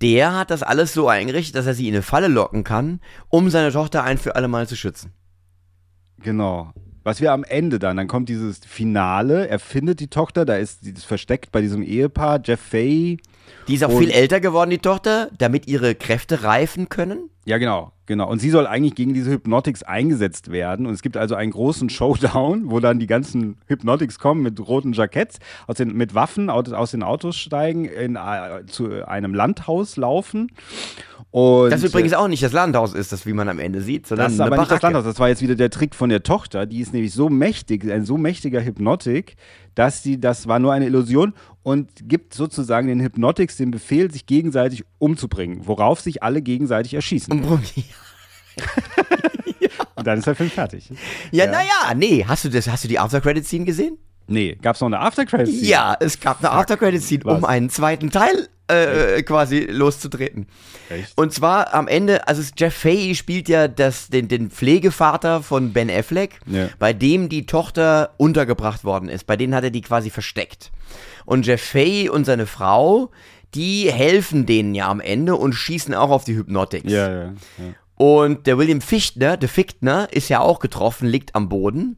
Der hat das alles so eingerichtet, dass er sie in eine Falle locken kann, um seine Tochter ein für alle Mal zu schützen. genau. Was wir am Ende dann, dann kommt dieses Finale, er findet die Tochter, da ist sie versteckt bei diesem Ehepaar, Jeff Fay. Die ist auch viel älter geworden, die Tochter, damit ihre Kräfte reifen können. Ja, genau, genau. Und sie soll eigentlich gegen diese Hypnotics eingesetzt werden. Und es gibt also einen großen Showdown, wo dann die ganzen Hypnotics kommen mit roten Jacketts, aus den, mit Waffen aus, aus den Autos steigen, in, äh, zu einem Landhaus laufen. Und, Das übrigens äh, auch nicht das Landhaus ist, das wie man am Ende sieht, sondern das ist eine aber nicht das. Landhaus. Das war jetzt wieder der Trick von der Tochter. Die ist nämlich so mächtig, ein so mächtiger Hypnotik, dass sie, das war nur eine Illusion und gibt sozusagen den Hypnotics den Befehl, sich gegenseitig umzubringen, worauf sich alle gegenseitig erschießen. Und dann ist der Film fertig. Ja, Ja. naja, nee. Hast du das, hast du die After-Credit-Scene gesehen? Nee, gab's noch eine After-Credit-Scene? Ja, es gab eine After-Credit-Scene, um einen zweiten Teil äh, quasi loszutreten. Echt? Und zwar am Ende, also Jeff Fahey spielt ja das, den, den Pflegevater von Ben Affleck, Ja. bei dem die Tochter untergebracht worden ist. Bei denen hat er die quasi versteckt. Und Jeff Fahey und seine Frau, die helfen denen ja am Ende und schießen auch auf die Hypnotics. Ja, ja. ja. Und der William Fichtner, der Fichtner, ist ja auch getroffen, liegt am Boden.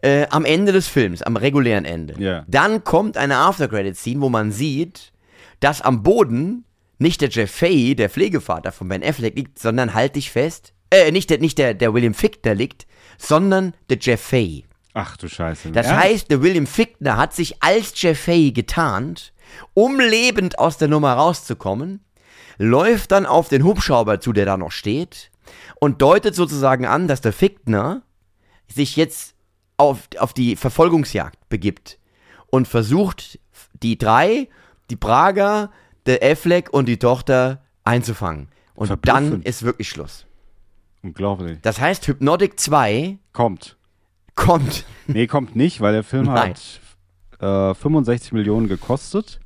Äh, am Ende des Films, am regulären Ende. Ja. Dann kommt eine After-Credit-Scene, wo man sieht, dass am Boden nicht der Jeff Fahey, der Pflegevater von Ben Affleck, liegt, sondern halt dich fest, äh, nicht der, nicht der, der William Fichtner liegt, sondern der Jeff Fahey. Ach du Scheiße. Das Ernst? heißt, der William Fichtner hat sich als Jeff Fahey getarnt, um lebend aus der Nummer rauszukommen, läuft dann auf den Hubschrauber zu, der da noch steht, und deutet sozusagen an, dass der Fichtner sich jetzt auf, auf die Verfolgungsjagd begibt und versucht, die drei, die Prager, der Affleck und die Tochter einzufangen. Und dann ist wirklich Schluss. Unglaublich. Das heißt, Hypnotic 2 Kommt. kommt. Nee, kommt nicht, weil der Film Nein. hat äh, 65 Millionen gekostet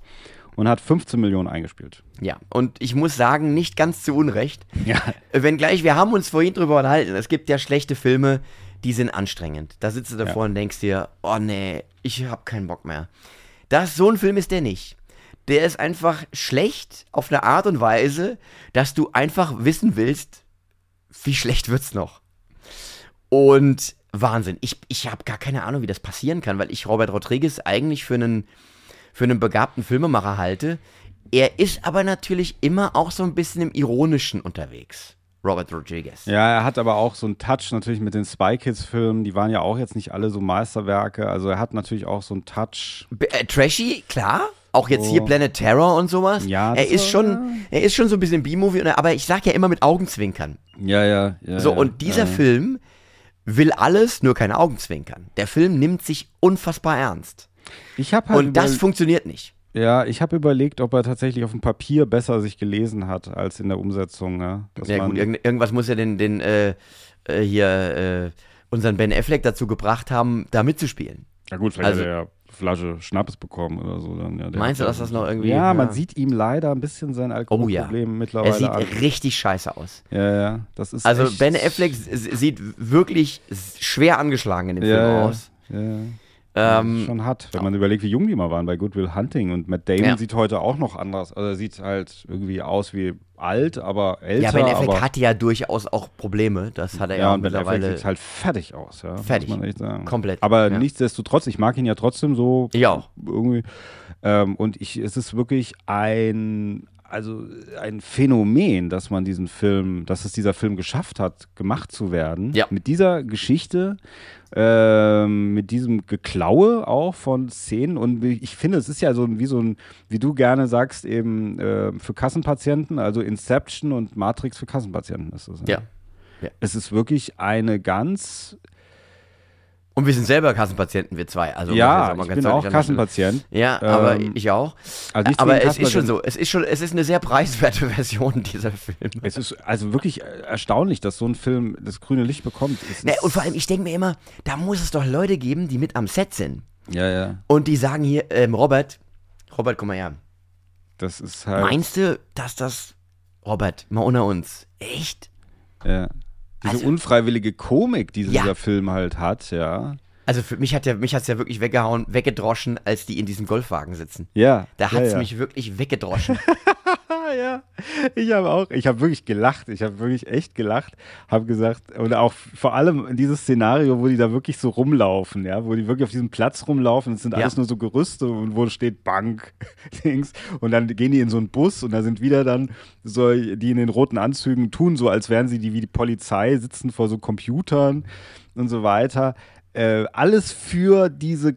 und hat 15 Millionen eingespielt. Ja, und ich muss sagen, nicht ganz zu Unrecht. Ja. Wenngleich, wir haben uns vorhin drüber unterhalten, es gibt ja schlechte Filme, die sind anstrengend. Da sitzt du davor Ja. und denkst dir, oh nee, ich hab keinen Bock mehr. Das, so ein Film ist der nicht. Der ist einfach schlecht auf eine Art und Weise, dass du einfach wissen willst, wie schlecht wird's noch. Und Wahnsinn. Ich, ich habe gar keine Ahnung, wie das passieren kann, weil ich Robert Rodriguez eigentlich für einen, für einen begabten Filmemacher halte. Er ist aber natürlich immer auch so ein bisschen im Ironischen unterwegs. Robert Rodriguez. Ja, er hat aber auch so einen Touch natürlich mit den Spy Kids Filmen. Die waren ja auch jetzt nicht alle so Meisterwerke. Also er hat natürlich auch so einen Touch. B äh, trashy, klar. Auch jetzt hier Planet Terror und sowas. Ja, er ist schon, er ist schon so ein bisschen B-Movie, aber ich sag ja immer mit Augenzwinkern. Ja, ja. ja So, ja, und dieser ja. Film will alles, nur keine Augenzwinkern. Der Film nimmt sich unfassbar ernst. Ich habe halt Und das funktioniert nicht. ja, ich habe überlegt, ob er tatsächlich auf dem Papier besser sich gelesen hat als in der Umsetzung. Ja, Ja gut, irgend, irgendwas muss ja den, den äh, äh, hier äh, unseren Ben Affleck dazu gebracht haben, da mitzuspielen. ja gut, vielleicht also- hat er ja Flasche Schnaps bekommen oder so. Dann, ja, der Meinst du, dass ja- das noch irgendwie- Ja, man ja. sieht ihm leider ein bisschen sein Oh ja. Alkoholproblem mittlerweile Er sieht an. richtig scheiße aus. Ja, ja, das ist Also Ben Affleck sieht wirklich schwer angeschlagen in dem ja, Film ja, aus. Ja, ja. Ähm, schon hat, wenn man überlegt, wie jung die mal waren bei Good Will Hunting und Matt Damon Ja. sieht heute auch noch anders. Also er sieht halt irgendwie aus wie alt, aber älter. ja, Ben Affleck aber, hatte ja durchaus auch Probleme. Das hat er ja, ja, und Ben Affleck mittlerweile. sieht halt fertig aus, ja. Fertig. Muss man echt sagen. Komplett, Aber ja. nichtsdestotrotz, ich mag ihn ja trotzdem so auch. irgendwie. Ähm, und ich, es ist wirklich ein, also ein Phänomen, dass man diesen Film, dass es dieser Film geschafft hat, gemacht zu werden. Ja. Mit dieser Geschichte, ähm, mit diesem Geklaue auch von Szenen. Und ich finde, es ist ja so wie so ein, wie du gerne sagst, eben äh, für Kassenpatienten, also Inception und Matrix für Kassenpatienten ist es. ne? Ja. Es ist wirklich eine ganz Und wir sind selber Kassenpatienten, wir zwei. Also ja, ich ganz bin auch Kassenpatient. Ja, aber Ähm, ich auch. also nichts aber es ist schon so. Es ist schon, es ist eine sehr preiswerte Version dieser Film. Es ist also wirklich äh, erstaunlich, dass so ein Film das grüne Licht bekommt. Ist- und vor allem, ich denke mir immer, da muss es doch Leute geben, die mit am Set sind. ja, ja, Und die sagen hier, ähm, Robert, Robert, guck mal her. das ist halt. Meinst du, dass das, Robert, mal unter uns, echt? Ja. Diese Also- unfreiwillige Komik, die Ja. dieser Film halt hat, ja. Also für mich hat ja, mich hat's ja wirklich weggehauen, weggedroschen, als die in diesem Golfwagen sitzen. Ja. Da ja, hat's ja. mich wirklich weggedroschen. Ja, ich habe auch, ich habe wirklich gelacht, ich habe wirklich echt gelacht, habe gesagt, und auch vor allem in dieses Szenario, wo die da wirklich so rumlaufen, ja, wo die wirklich auf diesem Platz rumlaufen, es sind Ja. alles nur so Gerüste und wo steht Bank, Dings, und dann gehen die in so einen Bus und da sind wieder dann so, die in den roten Anzügen tun so, als wären sie die wie die Polizei, sitzen vor so Computern und so weiter. Äh, alles für diese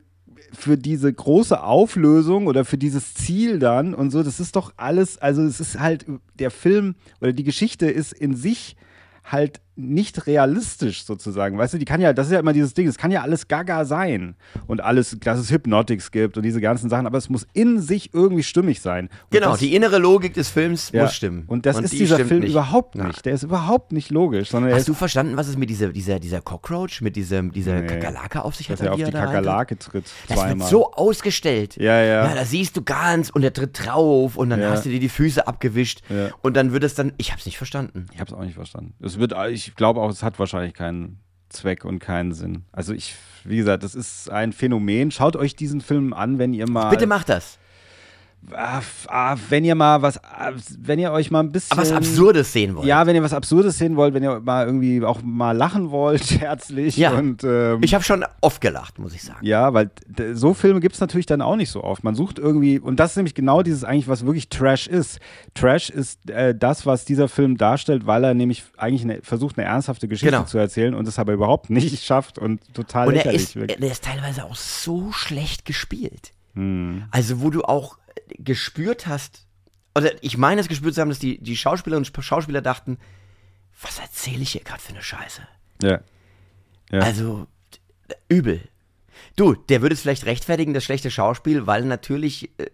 für diese große Auflösung oder für dieses Ziel dann und so, das ist doch alles, also es ist halt, der Film oder die Geschichte ist in sich halt nicht realistisch sozusagen, weißt du, die kann ja, das ist ja immer dieses Ding, es kann ja alles gaga sein und alles, dass es Hypnotics gibt und diese ganzen Sachen, aber es muss in sich irgendwie stimmig sein. Und genau, das, die innere Logik des Films ja, muss stimmen. Und das ist die dieser Film nicht. überhaupt Ja. nicht, der ist überhaupt nicht logisch, sondern er Hast du verstanden, was es mit dieser, dieser, dieser Cockroach, mit diesem, dieser Nee. Kakerlake auf sich hat? dass er auf die? Kakerlake tritt Das zweimal. wird so ausgestellt. Ja, ja. Ja, da siehst du ganz und er tritt drauf und dann Ja. hast du dir die Füße abgewischt Ja. und dann wird es dann, ich hab's nicht verstanden. Ich habe es auch nicht verstanden. Es wird, ich glaube auch, es hat wahrscheinlich keinen Zweck und keinen Sinn. Also ich, wie gesagt, das ist ein Phänomen. Schaut euch diesen Film an, wenn ihr mal, Bitte mach das. Ah, ah, wenn ihr mal was, ah, wenn ihr euch mal ein bisschen, Aber was Absurdes sehen wollen. ja, wenn ihr was Absurdes sehen wollt, wenn ihr mal irgendwie auch mal lachen wollt, herzlich Ja. und ähm, Ich habe schon oft gelacht, muss ich sagen. ja, weil so Filme gibt es natürlich dann auch nicht so oft. Man sucht irgendwie, und das ist nämlich genau dieses eigentlich, was wirklich Trash ist. Trash ist äh, das, was dieser Film darstellt, weil er nämlich eigentlich eine, versucht, eine ernsthafte Geschichte Genau. zu erzählen und es aber überhaupt nicht schafft und total Und er lächerlich ist, wirkt. er ist teilweise auch so schlecht gespielt. Hm. Also, wo du auch gespürt hast, oder ich meine es gespürt zu haben, dass die, die Schauspielerinnen und Schauspieler dachten, was erzähle ich hier gerade für eine Scheiße? Ja. Ja. Also, übel. Du, der würde es vielleicht rechtfertigen, das schlechte Schauspiel, weil natürlich äh,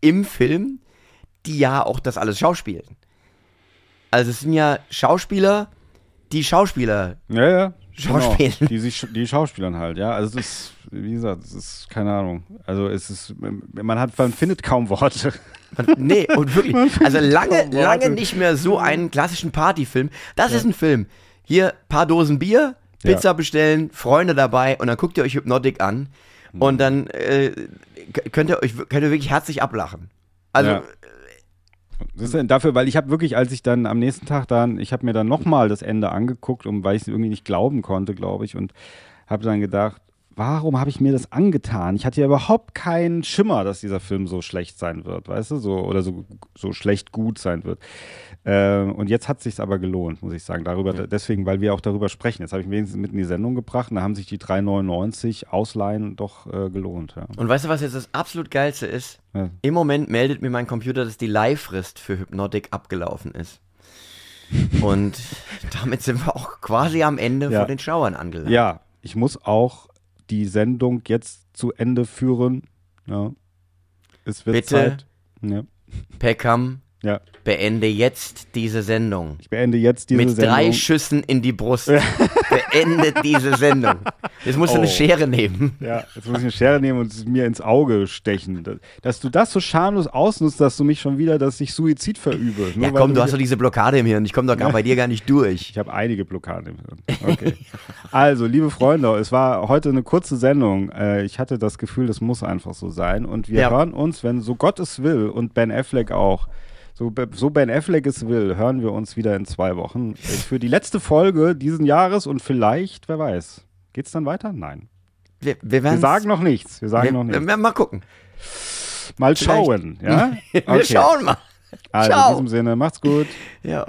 im Film die ja auch das alles schauspielen. Also es sind ja Schauspieler, die Schauspieler. Ja, ja. Schauspielen. Genau. Die, sich, die Schauspielern halt, ja. Also es ist, wie gesagt, es ist, keine Ahnung. Also es ist, man hat, man findet kaum Worte. Nee, und wirklich. Also lange, lange nicht mehr so einen klassischen Partyfilm. Das ist ein Film. Hier, paar Dosen Bier, Pizza Ja. bestellen, Freunde dabei und dann guckt ihr euch Hypnotic an Mhm. und dann äh, könnt ihr euch könnt ihr wirklich herzlich ablachen. Also, Ja. Das ist dafür, weil ich habe wirklich, als ich dann am nächsten Tag dann, ich habe mir dann nochmal das Ende angeguckt, um, weil ich es irgendwie nicht glauben konnte, glaube ich, und habe dann gedacht, warum habe ich mir das angetan? Ich hatte ja überhaupt keinen Schimmer, dass dieser Film so schlecht sein wird, weißt du, so oder so, so schlecht gut sein wird. Ähm, und jetzt hat es sich aber gelohnt, muss ich sagen. Darüber, Ja. deswegen, weil wir auch darüber sprechen. Jetzt habe ich mich wenigstens mit in die Sendung gebracht und da haben sich die 3,99 Ausleihen doch äh, gelohnt. Ja. Und weißt du, was jetzt das absolut Geilste ist? Ja. Im Moment meldet mir mein Computer, dass die Leihfrist für Hypnotic abgelaufen ist. Und damit sind wir auch quasi am Ende vor den Schauern angelangt. ja, ich muss auch die Sendung jetzt zu Ende führen. Ja. Es wird Bitte? Zeit. Ja. Peckham, ja. beende jetzt diese Sendung. Ich beende jetzt diese Mit Sendung. drei Schüssen in die Brust. Beende diese Sendung. Jetzt musst du eine Oh. Schere nehmen. Ja, jetzt muss ich eine Schere nehmen und es mir ins Auge stechen. Dass- du das so schamlos ausnutzt, dass du mich schon wieder, dass ich Suizid verübe. Ja komm, du hast doch diese Blockade im Hirn. Ich komme doch gar bei dir gar nicht durch. Ich habe einige Blockaden im Hirn. Okay. Also, liebe Freunde, es war heute eine kurze Sendung. Äh, Ich hatte das Gefühl, das muss einfach so sein. Und wir Ja. hören uns, wenn so Gott es will und Ben Affleck auch, so, so Ben Affleck es will, hören wir uns wieder in zwei Wochen für die letzte Folge diesen Jahres und vielleicht, wer weiß, geht's dann weiter? Nein. Wir, wir, Wir sagen noch nichts. Wir sagen wir, noch nichts. wir, mal gucken. Mal schauen, ja? Wir Okay. schauen mal. Also Ciao. in diesem Sinne, macht's gut. Ja.